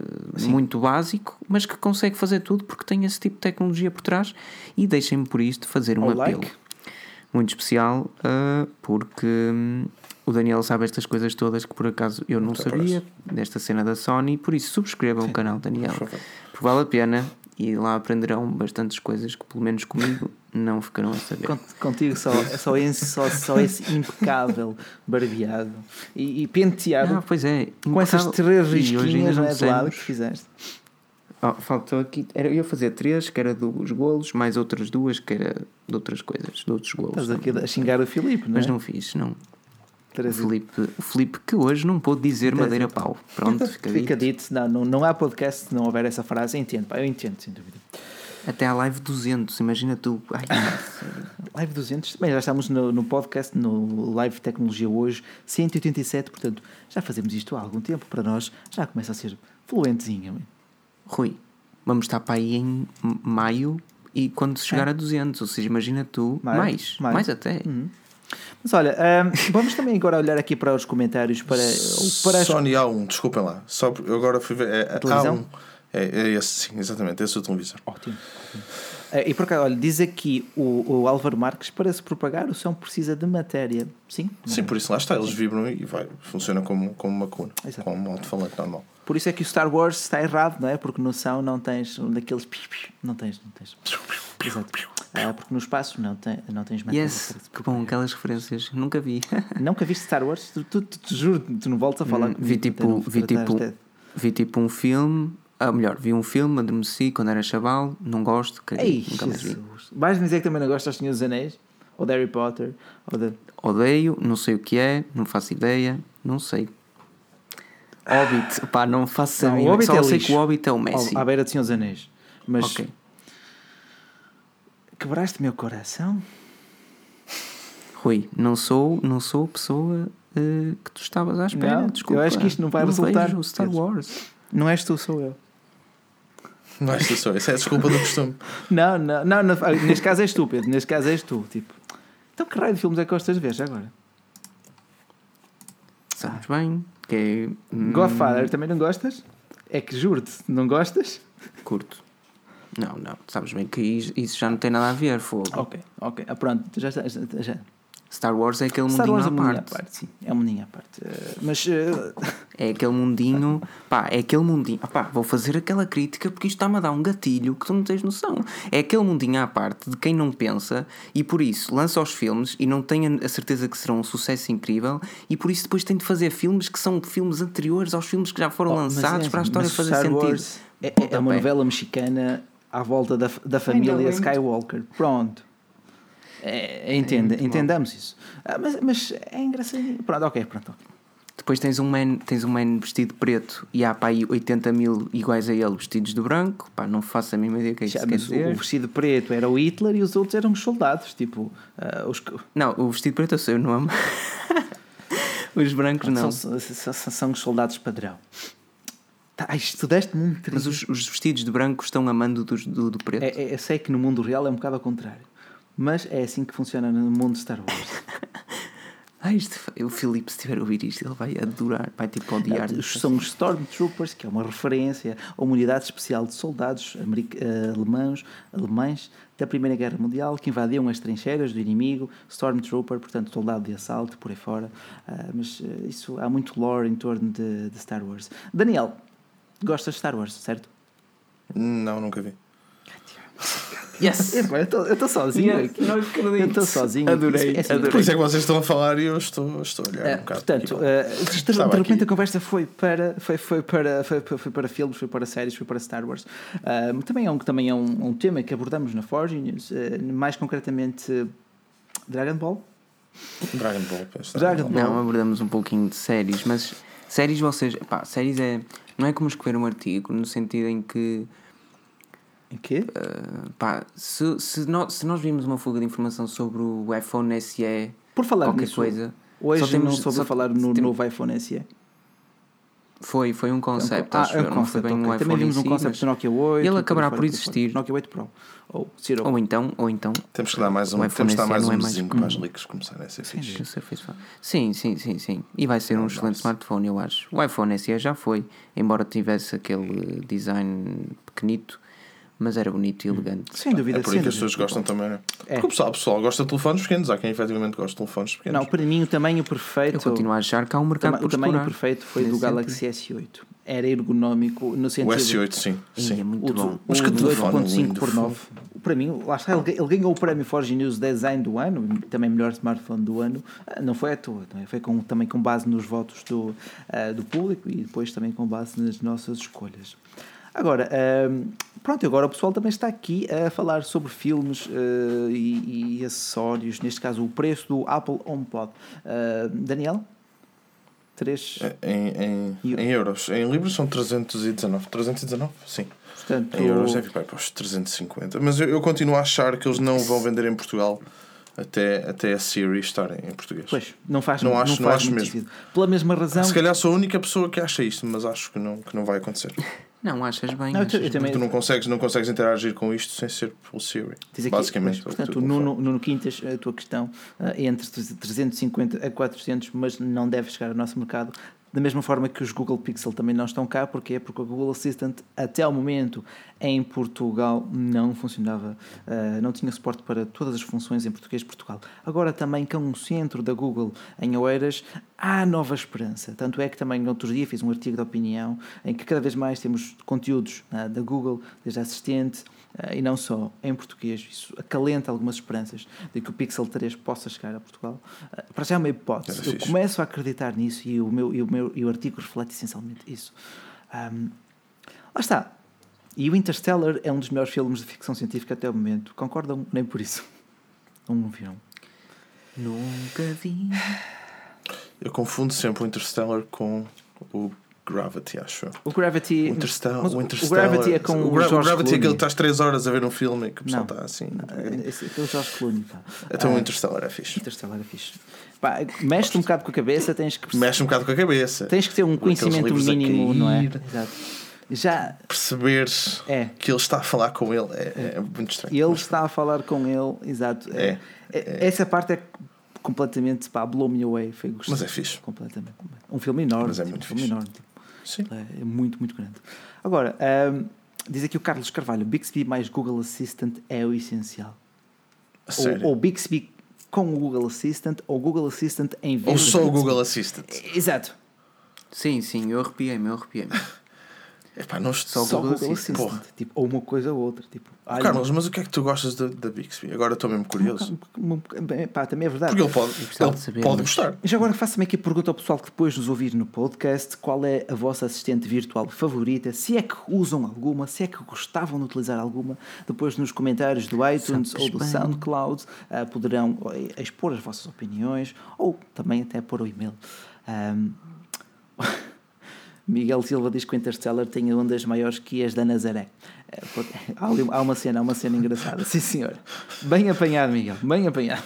muito básico, mas que consegue fazer tudo porque tem esse tipo de tecnologia por trás. E deixem-me por isto fazer um Ao apelo like. muito especial, ah, porque hum, o Daniel sabe estas coisas todas que por acaso eu não Muito sabia, desta cena da Sony, por isso subscrevam o canal, Daniel, por porque vale a pena e lá aprenderão bastantes coisas que, pelo menos comigo, não ficarão a saber. Cont- Contigo só, só, esse, só, só esse impecável barbeado e, e penteado Ah, pois é, com essas três risquinhas ainda não não é, de lado que fizeste. Oh, faltou aqui. Era, eu ia fazer três, que era dos golos, mais outras duas, que era de outras coisas, de outros golos. Estás aqui a xingar o Filipe, não é? Mas não fiz, não. O o Filipe que hoje não pôde dizer Três- madeira pau. Pronto, fica, Fica dito. dito, não, não, não há podcast se não houver essa frase. Entendo, pá, eu entendo, sem dúvida. Até à live 200, imagina tu. Ai, Live 200, bem, já estamos no, no podcast, no Live Tecnologia hoje, 187, portanto, já fazemos isto há algum tempo para nós, já começa a ser fluentezinho. Rui, vamos estar para aí em maio e quando chegar a 200, ou seja, imagina tu, mais, Maio. mais até. Mas olha, ahm, vamos também agora olhar aqui para os comentários, para, para as Sony A1, desculpem lá. Só agora fui ver. É, a televisão? A1. É, é esse, sim, exatamente. Esse é o televisor. Ótimo. ótimo. Eh, E por cá, olha, diz aqui o, o Álvaro Marques: para se propagar, o som precisa de matéria. Sim? Sim, por isso lá está. Eles vibram e vai. Funciona como, como uma cuna. Exato. Como um alto-falante normal. Por isso é que o Star Wars está errado, não é? Porque no som não tens um daqueles. Não tens, não tens. Exato. Ah, porque no espaço não, tem, não tens matéria. Yes, que bom, aquelas referências, nunca vi. Nunca viste Star Wars? Tu, tu, tu, tu juro, tu não voltas a falar Hum, vi tipo, vi tipo, vi tipo um filme, ah, melhor, vi um filme, adormeci quando era chaval, não gosto, caguei, Ei, nunca mais vi. Jesus. Vais me dizer que também não gostas dos Senhor dos Anéis? Ou de Harry Potter? Ou de... Odeio, não sei o que é, não faço ideia, não sei. Hobbit, pá, não faço Não, a mínima. Hobbit Só é sei lixo. que o Hobbit é o Messi. à beira de Senhor dos Anéis. Mas Ok. quebraste meu coração? Rui, não sou, não sou pessoa eh, que tu estavas à espera. Não, Desculpa. eu acho que isto não vai resultar, vejo o Star. Wars. Não és tu, sou eu. Não és tu só, isso é a desculpa do costume. Não, não, não, não, neste caso é estúpido, neste caso és tu. Tipo, então que raio de filmes é que gostas de ver já agora? Sabes bem? Que é. hum, Godfather, também não gostas? É que juro-te, não gostas? Curto. Não, não. Sabes bem que is- isso já não tem nada a ver, fogo. Ok, ok. Ah, pronto, já está. Já, já. Star Wars é aquele Star mundinho Wars é à um mundinho à parte. parte, sim. É um mundinho à parte. Eh, mas eh, É aquele mundinho, pá, é aquele mundinho. Pá, vou fazer aquela crítica porque isto está-me a dar um gatilho que tu não tens noção. É aquele mundinho à parte de quem não pensa e por isso lança os filmes e não tem a- certeza que serão um sucesso incrível e por isso depois tem de fazer filmes que são filmes anteriores aos filmes que já foram Oh, lançados é para a assim, história mas fazer Star sentido. Wars é, é uma Pontapé. novela mexicana à volta da, da família. Skywalker. Pronto. É, entenda, entendamos isso. Ah, mas, mas é engraçadinho. Pronto, ok, pronto. ok. Depois tens um man, tens um man vestido preto e há pá aí 80 mil iguais a ele vestidos de branco. Pá, não faço a mínima ideia que é que Já, isso quer dizer. o vestido preto era o Hitler e os outros eram os soldados. Tipo, ah, os Não, o vestido preto eu sei o nome. Os brancos não. São, são, são- os soldados padrão. Tá, estudaste muito. Mas os, os vestidos de branco estão a mando dos- do, do preto. É, é, eu sei que no mundo real é um bocado ao contrário. Mas é assim que funciona no mundo de Star Wars. Ai, isto, o Filipe, se estiver a ouvir isto, ele vai adorar, vai tipo odiar. Os- São os Stormtroopers, que é uma referência a uma unidade especial de soldados eh, alemães, alemães da Primeira Guerra Mundial que invadiam as trincheiras do inimigo. Stormtrooper, portanto, soldado de assalto, por aí fora. Ah, mas eh, isso há muito lore em torno de, de Star Wars. Daniel, gostas de Star Wars, certo? Não, nunca vi. Yes! Eu estou sozinho Yes, aqui. não acredito. Eu estou sozinho. Adorei, É assim, adorei. Por isso é que vocês estão a falar e eu estou, estou a olhar É, um bocado. portanto, tipo, eh, de, de estava repente aqui. a conversa foi para, foi, foi, para, foi, foi para filmes, foi para séries, foi para Star Wars. Ah, também é, um, também é um, um tema que abordamos na Forge News, eh, mais concretamente eh, Dragon Ball. Dragon Ball. Dragon Ball. Não, abordamos um pouquinho de séries, mas séries vocês. Pá, séries é. Não é como escrever um artigo, no sentido em que. Em quê? ah, pá, se, se, nós, se nós vimos uma fuga de informação sobre o iPhone SE, Por falar qualquer nisso, coisa. hoje só temos- não soube só falar no temos- novo iPhone SE. Foi, foi um conceito, ah, acho é um não concept, bem um Também vimos um si, concept mas- do Nokia 8. Ele acabará por existir. Nokia 8 Pro. Ou Zero. Ou então, ou então, Temos que dar mais um, O temos que dar mais não um é mais para as leaks começarem a ser fixe. o. Sim, sim, sim, sim. E vai ser um excelente smartphone, eu acho. O iPhone SE já foi, embora tivesse aquele design pequenito, mas era bonito e elegante. Sem dúvida. É por aí que as pessoas gostam também, né? É. Porque o pessoal, o pessoal gosta de telefones pequenos. Há quem efetivamente gosta de telefones pequenos. Não, para mim o tamanho perfeito. Eu continuo a achar que há um mercado por o tamanho explorar. perfeito foi do Nesse Galaxy S8. Era ergonómico no sentido. o S8, sim. Ih, sim. é muito O, bom. Mas que telefone 18.5 lindo, por 9. Para mim, lá está, ele, ele ganhou o prémio Forge News Design do ano, também melhor smartphone do ano. Ah, Não foi à toa, não é? foi com, também com base nos votos do, ah, do público e depois também com base nas nossas escolhas. Agora, ahm, pronto, agora o pessoal também está aqui a falar sobre filmes ah, e, e acessórios, neste caso o preço do Apple HomePod. Ah, Daniel? Três. É, Em, em, em euros. Em libras são 319. 319? Sim. Portanto, Em euros deve ir para os 350. Mas eu, eu continuo a achar que eles não vão vender em Portugal até, até a Siri estar em português. Pois, não faz, Não não acho- não faz acho mesmo. sentido. Pela mesma razão. Se calhar sou a única pessoa que acha isto, mas acho que não, que não vai acontecer. Não, achas bem. Não, achas eu também, Tu não consegues, não consegues interagir com isto sem ser pelo Siri. Aqui, Basicamente. o portanto, Nuno. Nuno Quintas, a tua questão é entre 350 a 400, mas não deve chegar ao nosso mercado. Da mesma forma que os Google Pixel também não estão cá, porquê? Porque o Google Assistant, até ao momento, em Portugal, não funcionava, ah, não tinha suporte para todas as funções em português de Portugal. Agora, também com um centro da Google em Oeiras, há nova esperança. Tanto é que também, no outro dia, fiz um artigo de opinião em que cada vez mais temos conteúdos ah, da Google, desde assistente, e não só em português. Isso acalenta algumas esperanças de que o Pixel 3 possa chegar a Portugal. Ah, Para já é uma hipótese. Era Eu fixe. começo a acreditar nisso e o, meu, e o, meu, e o artigo reflete essencialmente isso. Ahm, lá está. E o Interstellar é um dos melhores filmes de ficção científica até o momento. Concordam? Nem por isso. Não viram. Nunca vi. Eu confundo sempre o Interstellar com o Gravity, acho. O Gravity. O Interstellar. O, o Interstellar, Gravity é com o, o, Gra- o Gravity é aquele Clooney. que estás 3 horas a ver um filme e que o pessoal está assim. Ah, esse- Aquele Clooney, pá. Então o Ah, Interstellar é fixe. Interstellar é fixe. Pá, mexe-te um bocado com a cabeça, tens que, Mexe um bocado com a cabeça. tens que ter um conhecimento mínimo, não é? Exato. Já Perceberes é. que ele está a falar com ele é, é muito estranho. Ele está a falar com ele, exato. É, É- Essa parte é completamente, pá, blow me away. Foi gostoso. Mas é fixe. Completamente. Um filme enorme. Mas é tipo, muito um filme enorme. tipo. Sim. É é muito, muito grande. Agora, ahm, diz aqui o Carlos Carvalho: Bixby mais Google Assistant é o essencial. Sério. Ou, ou Bixby com o Google Assistant ou Google Assistant em vez Ou só o. Google Assistant. Exato. Sim, sim, eu arrepiei-me, eu arrepiei-me. Epá, não estou... Só Google, Google Assistant. Porra. Tipo, ou uma coisa ou outra. Tipo, ah, Carlos, mas o que é que tu gostas da, da Bixby? Agora estou mesmo curioso. Pá, também é verdade. Porque ele pode, ele saber, pode mas- gostar. Já agora faço-me aqui a pergunta ao pessoal que depois nos ouvir no podcast: qual é a vossa assistente virtual favorita? Se é que usam alguma, se é que gostavam de utilizar alguma, depois nos comentários do iTunes Sabes ou do bem. SoundCloud ah, poderão eh, expor as vossas opiniões ou também até pôr o e-mail. Ahm, Miguel Silva diz que o Interstellar tem ondas maiores que as da Nazaré. Eh, há uma cena, há uma cena engraçada. Sim, senhor. Bem apanhado, Miguel. Bem apanhado.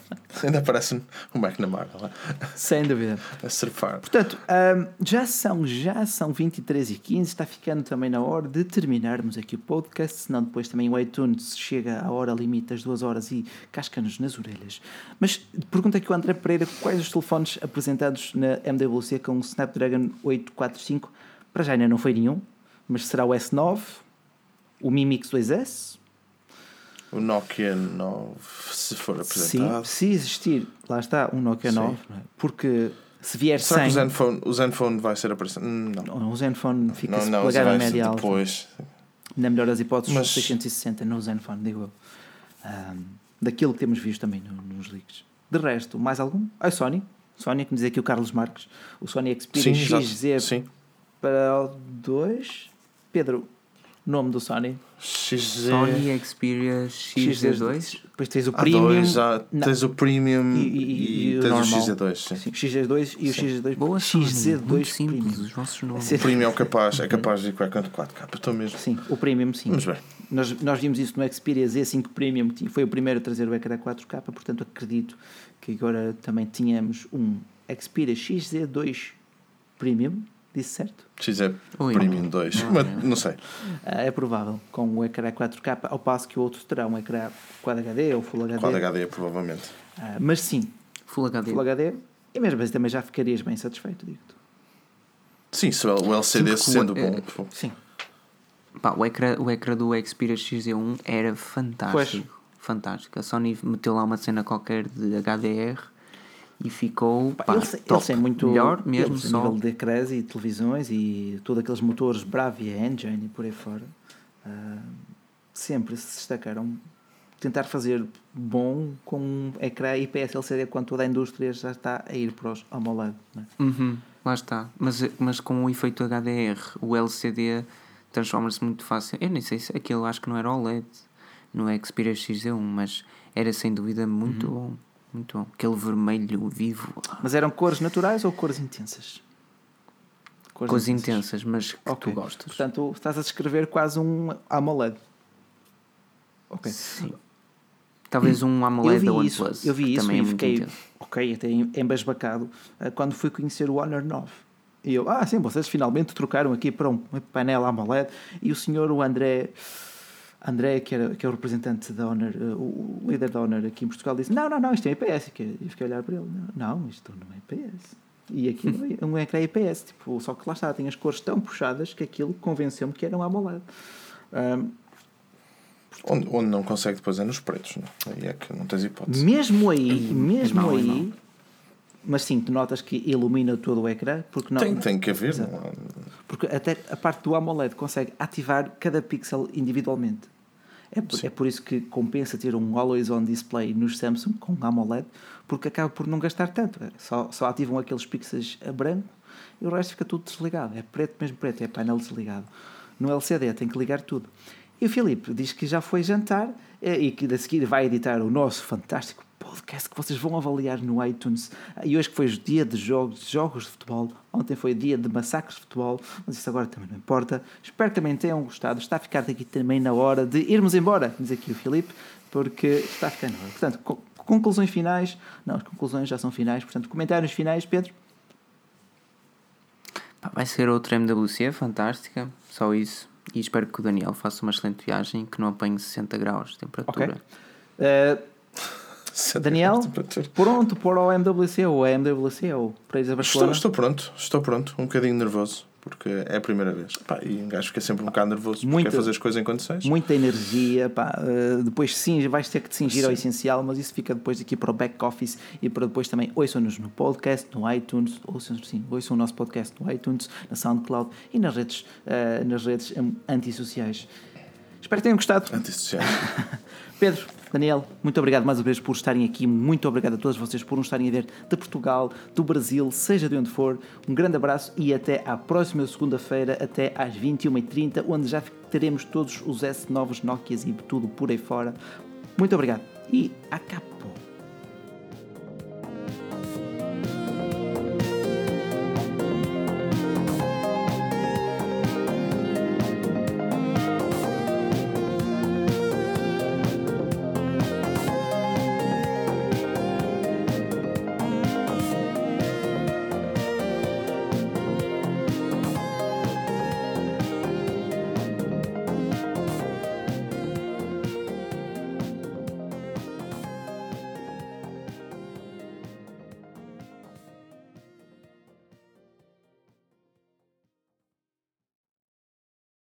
Ainda parece um McNamara lá, Sem dúvida. a surfar. Portanto, ahm, já, são, já são 23 e 15 está ficando também na hora de terminarmos aqui o podcast, senão depois também o iTunes chega à hora limite das duas horas e casca-nos nas orelhas. Mas pergunta aqui o André Pereira quais os telefones apresentados na MWC com o Snapdragon 845. Para já ainda não foi nenhum, mas será o S9, o Mi Mix 2S, O Nokia 9, se for sim, apresentado. se existir, lá está, um Nokia Sim. 9, não é? porque se vier Será que o. Zenfone, o Zenfone vai ser apresentado? Não. Não, o Zenfone fica-se plagado ser média alta. depois. Na melhor das hipóteses, Mas- 660 no Zenfone, digo eu. Ahm, daquilo que temos visto também no- nos leaks. De resto, mais algum? A Sony. Sony, que me diz aqui o Carlos Marques. O Sony Xperia Sim. XZ Sim. para o 2. Pedro, nome do Sony. XZ. Sony Xperia XZ2. Depois tens o Premium. dois, Não. tens o Premium E- e, e- e o tens o normal. XZ2. Sim. Sim, XZ2 e o XZ2. Boa Sony, muito XZ2 simples Premium. os vossos nomes. Sim. O Premium é capaz, é capaz de ir com a 4K. Estou mesmo. Sim, o Premium, sim. Vamos bem. Nós, nós vimos isso no Xperia Z5 Premium, que foi o primeiro a trazer o ecrã 4K, portanto acredito que agora também tínhamos um Xperia XZ2 Premium, disse certo? XZ Oi. Premium 2. Não, Mas, não. não sei. Ah, é provável, com o ecrã 4K, ao passo que o outro terá um ecrã Quad HD ou Full HD. Quad HD, provavelmente. Ah, mas sim, Full HD. Full HD, e mesmo assim também já ficarias bem satisfeito, digo-te. Sim, se o LCD Sim, sendo o- bom. é-. Sim, Pá, o, ecrã, o ecrã do Xperia XZ1 era fantástico. Fantástico. A Sony meteu lá uma cena qualquer de HDR e ficou Pá, eles, top. eles têm muito melhor mesmo eles, só. nível de ecrãs e televisões e todos aqueles motores Bravia Engine e por aí fora ah, sempre se destacaram tentar fazer bom com um ecrã IPS LCD quando toda a indústria já está a ir para os AMOLED não é? Uhum, lá está. Mas, mas com o efeito HDR, o LCD transforma-se muito fácil. Eu nem sei se aquilo acho que não era OLED no Xperia XZ1, mas era sem dúvida muito Uhum. bom. Muito bom. Aquele vermelho vivo. mas eram cores naturais ou cores intensas? Coisas intensas, mas que Ok. tu gostas. portanto estás a descrever quase um AMOLED ok Sim. Talvez um AMOLED da vi isso, OnePlus. eu vi isso também e é fiquei, intenso. ok, até em- embasbacado eh, quando fui conhecer o Honor 9. E eu, ah, sim, vocês finalmente trocaram aqui para um painel AMOLED. E o senhor, o André, André que, era, que é o representante da Honor, eh, o líder da Honor aqui em Portugal, disse: Não, não, não, isto é IPS. E eu fiquei a olhar para ele: Não, não, isto não é IPS. E aquilo é um ecrã IPS, tipo, só que lá está, tem as cores tão puxadas que aquilo convenceu-me que era um AMOLED. Ahm, Onde, onde não consegue depois é nos pretos. Não? Aí é que não tens hipótese. Mesmo aí, mesmo Não, é aí, não. mas sim, tu notas que ilumina todo o ecrã, porque não, Tem, tem que haver. É? porque até a parte do AMOLED consegue ativar cada pixel individualmente. É por, Sim. é por isso que compensa ter um Always On Display nos Samsung com AMOLED, porque acaba por não gastar tanto. É Só, só ativam aqueles pixels a branco e o resto fica tudo desligado. É preto, mesmo preto, é painel desligado. No LCD tem que ligar tudo. E o Filipe diz que já foi jantar e que a seguir vai editar o nosso fantástico podcast que vocês vão avaliar no iTunes. E hoje que foi dia de jogos, jogos de futebol, ontem foi dia de massacres de futebol, mas isso agora também não importa. Espero que também tenham gostado. Está a ficar aqui também na hora de irmos embora, diz aqui o Filipe, porque está a ficar na hora. Portanto, co- conclusões finais. Não, as conclusões já são finais. Portanto, comentários finais, Pedro. Vai ser outra MWC fantástica, só isso. E espero que o Daniel faça uma excelente viagem que não apanhe 60 graus de temperatura. Ok. Uh, Daniel, pronto para o MWC ou a MWC ou para ir a Estou, estou pronto, estou pronto. Um bocadinho nervoso, porque é a primeira vez. Pá, e um gajo fica sempre um bocado nervoso porque Muito. quer fazer as coisas em condições. Muita energia, pá. uh, depois sim, vais ter que te cingir ao Sim. essencial, mas isso fica depois aqui para o back office e para depois também ouçam-nos no podcast, no iTunes, ouçam, sim, ouçam o nosso podcast no iTunes, na SoundCloud e nas redes, uh, nas redes antissociais. Espero que tenham gostado. Antissociais. Pedro, Daniel, muito obrigado mais uma vez por estarem aqui. Muito obrigado a todos vocês por nos estarem a ver de Portugal, do Brasil, seja de onde for. Um grande abraço e até à próxima segunda-feira, até às 21h30, onde já teremos todos os S novos Nokias e tudo por aí fora. Muito obrigado e acabou.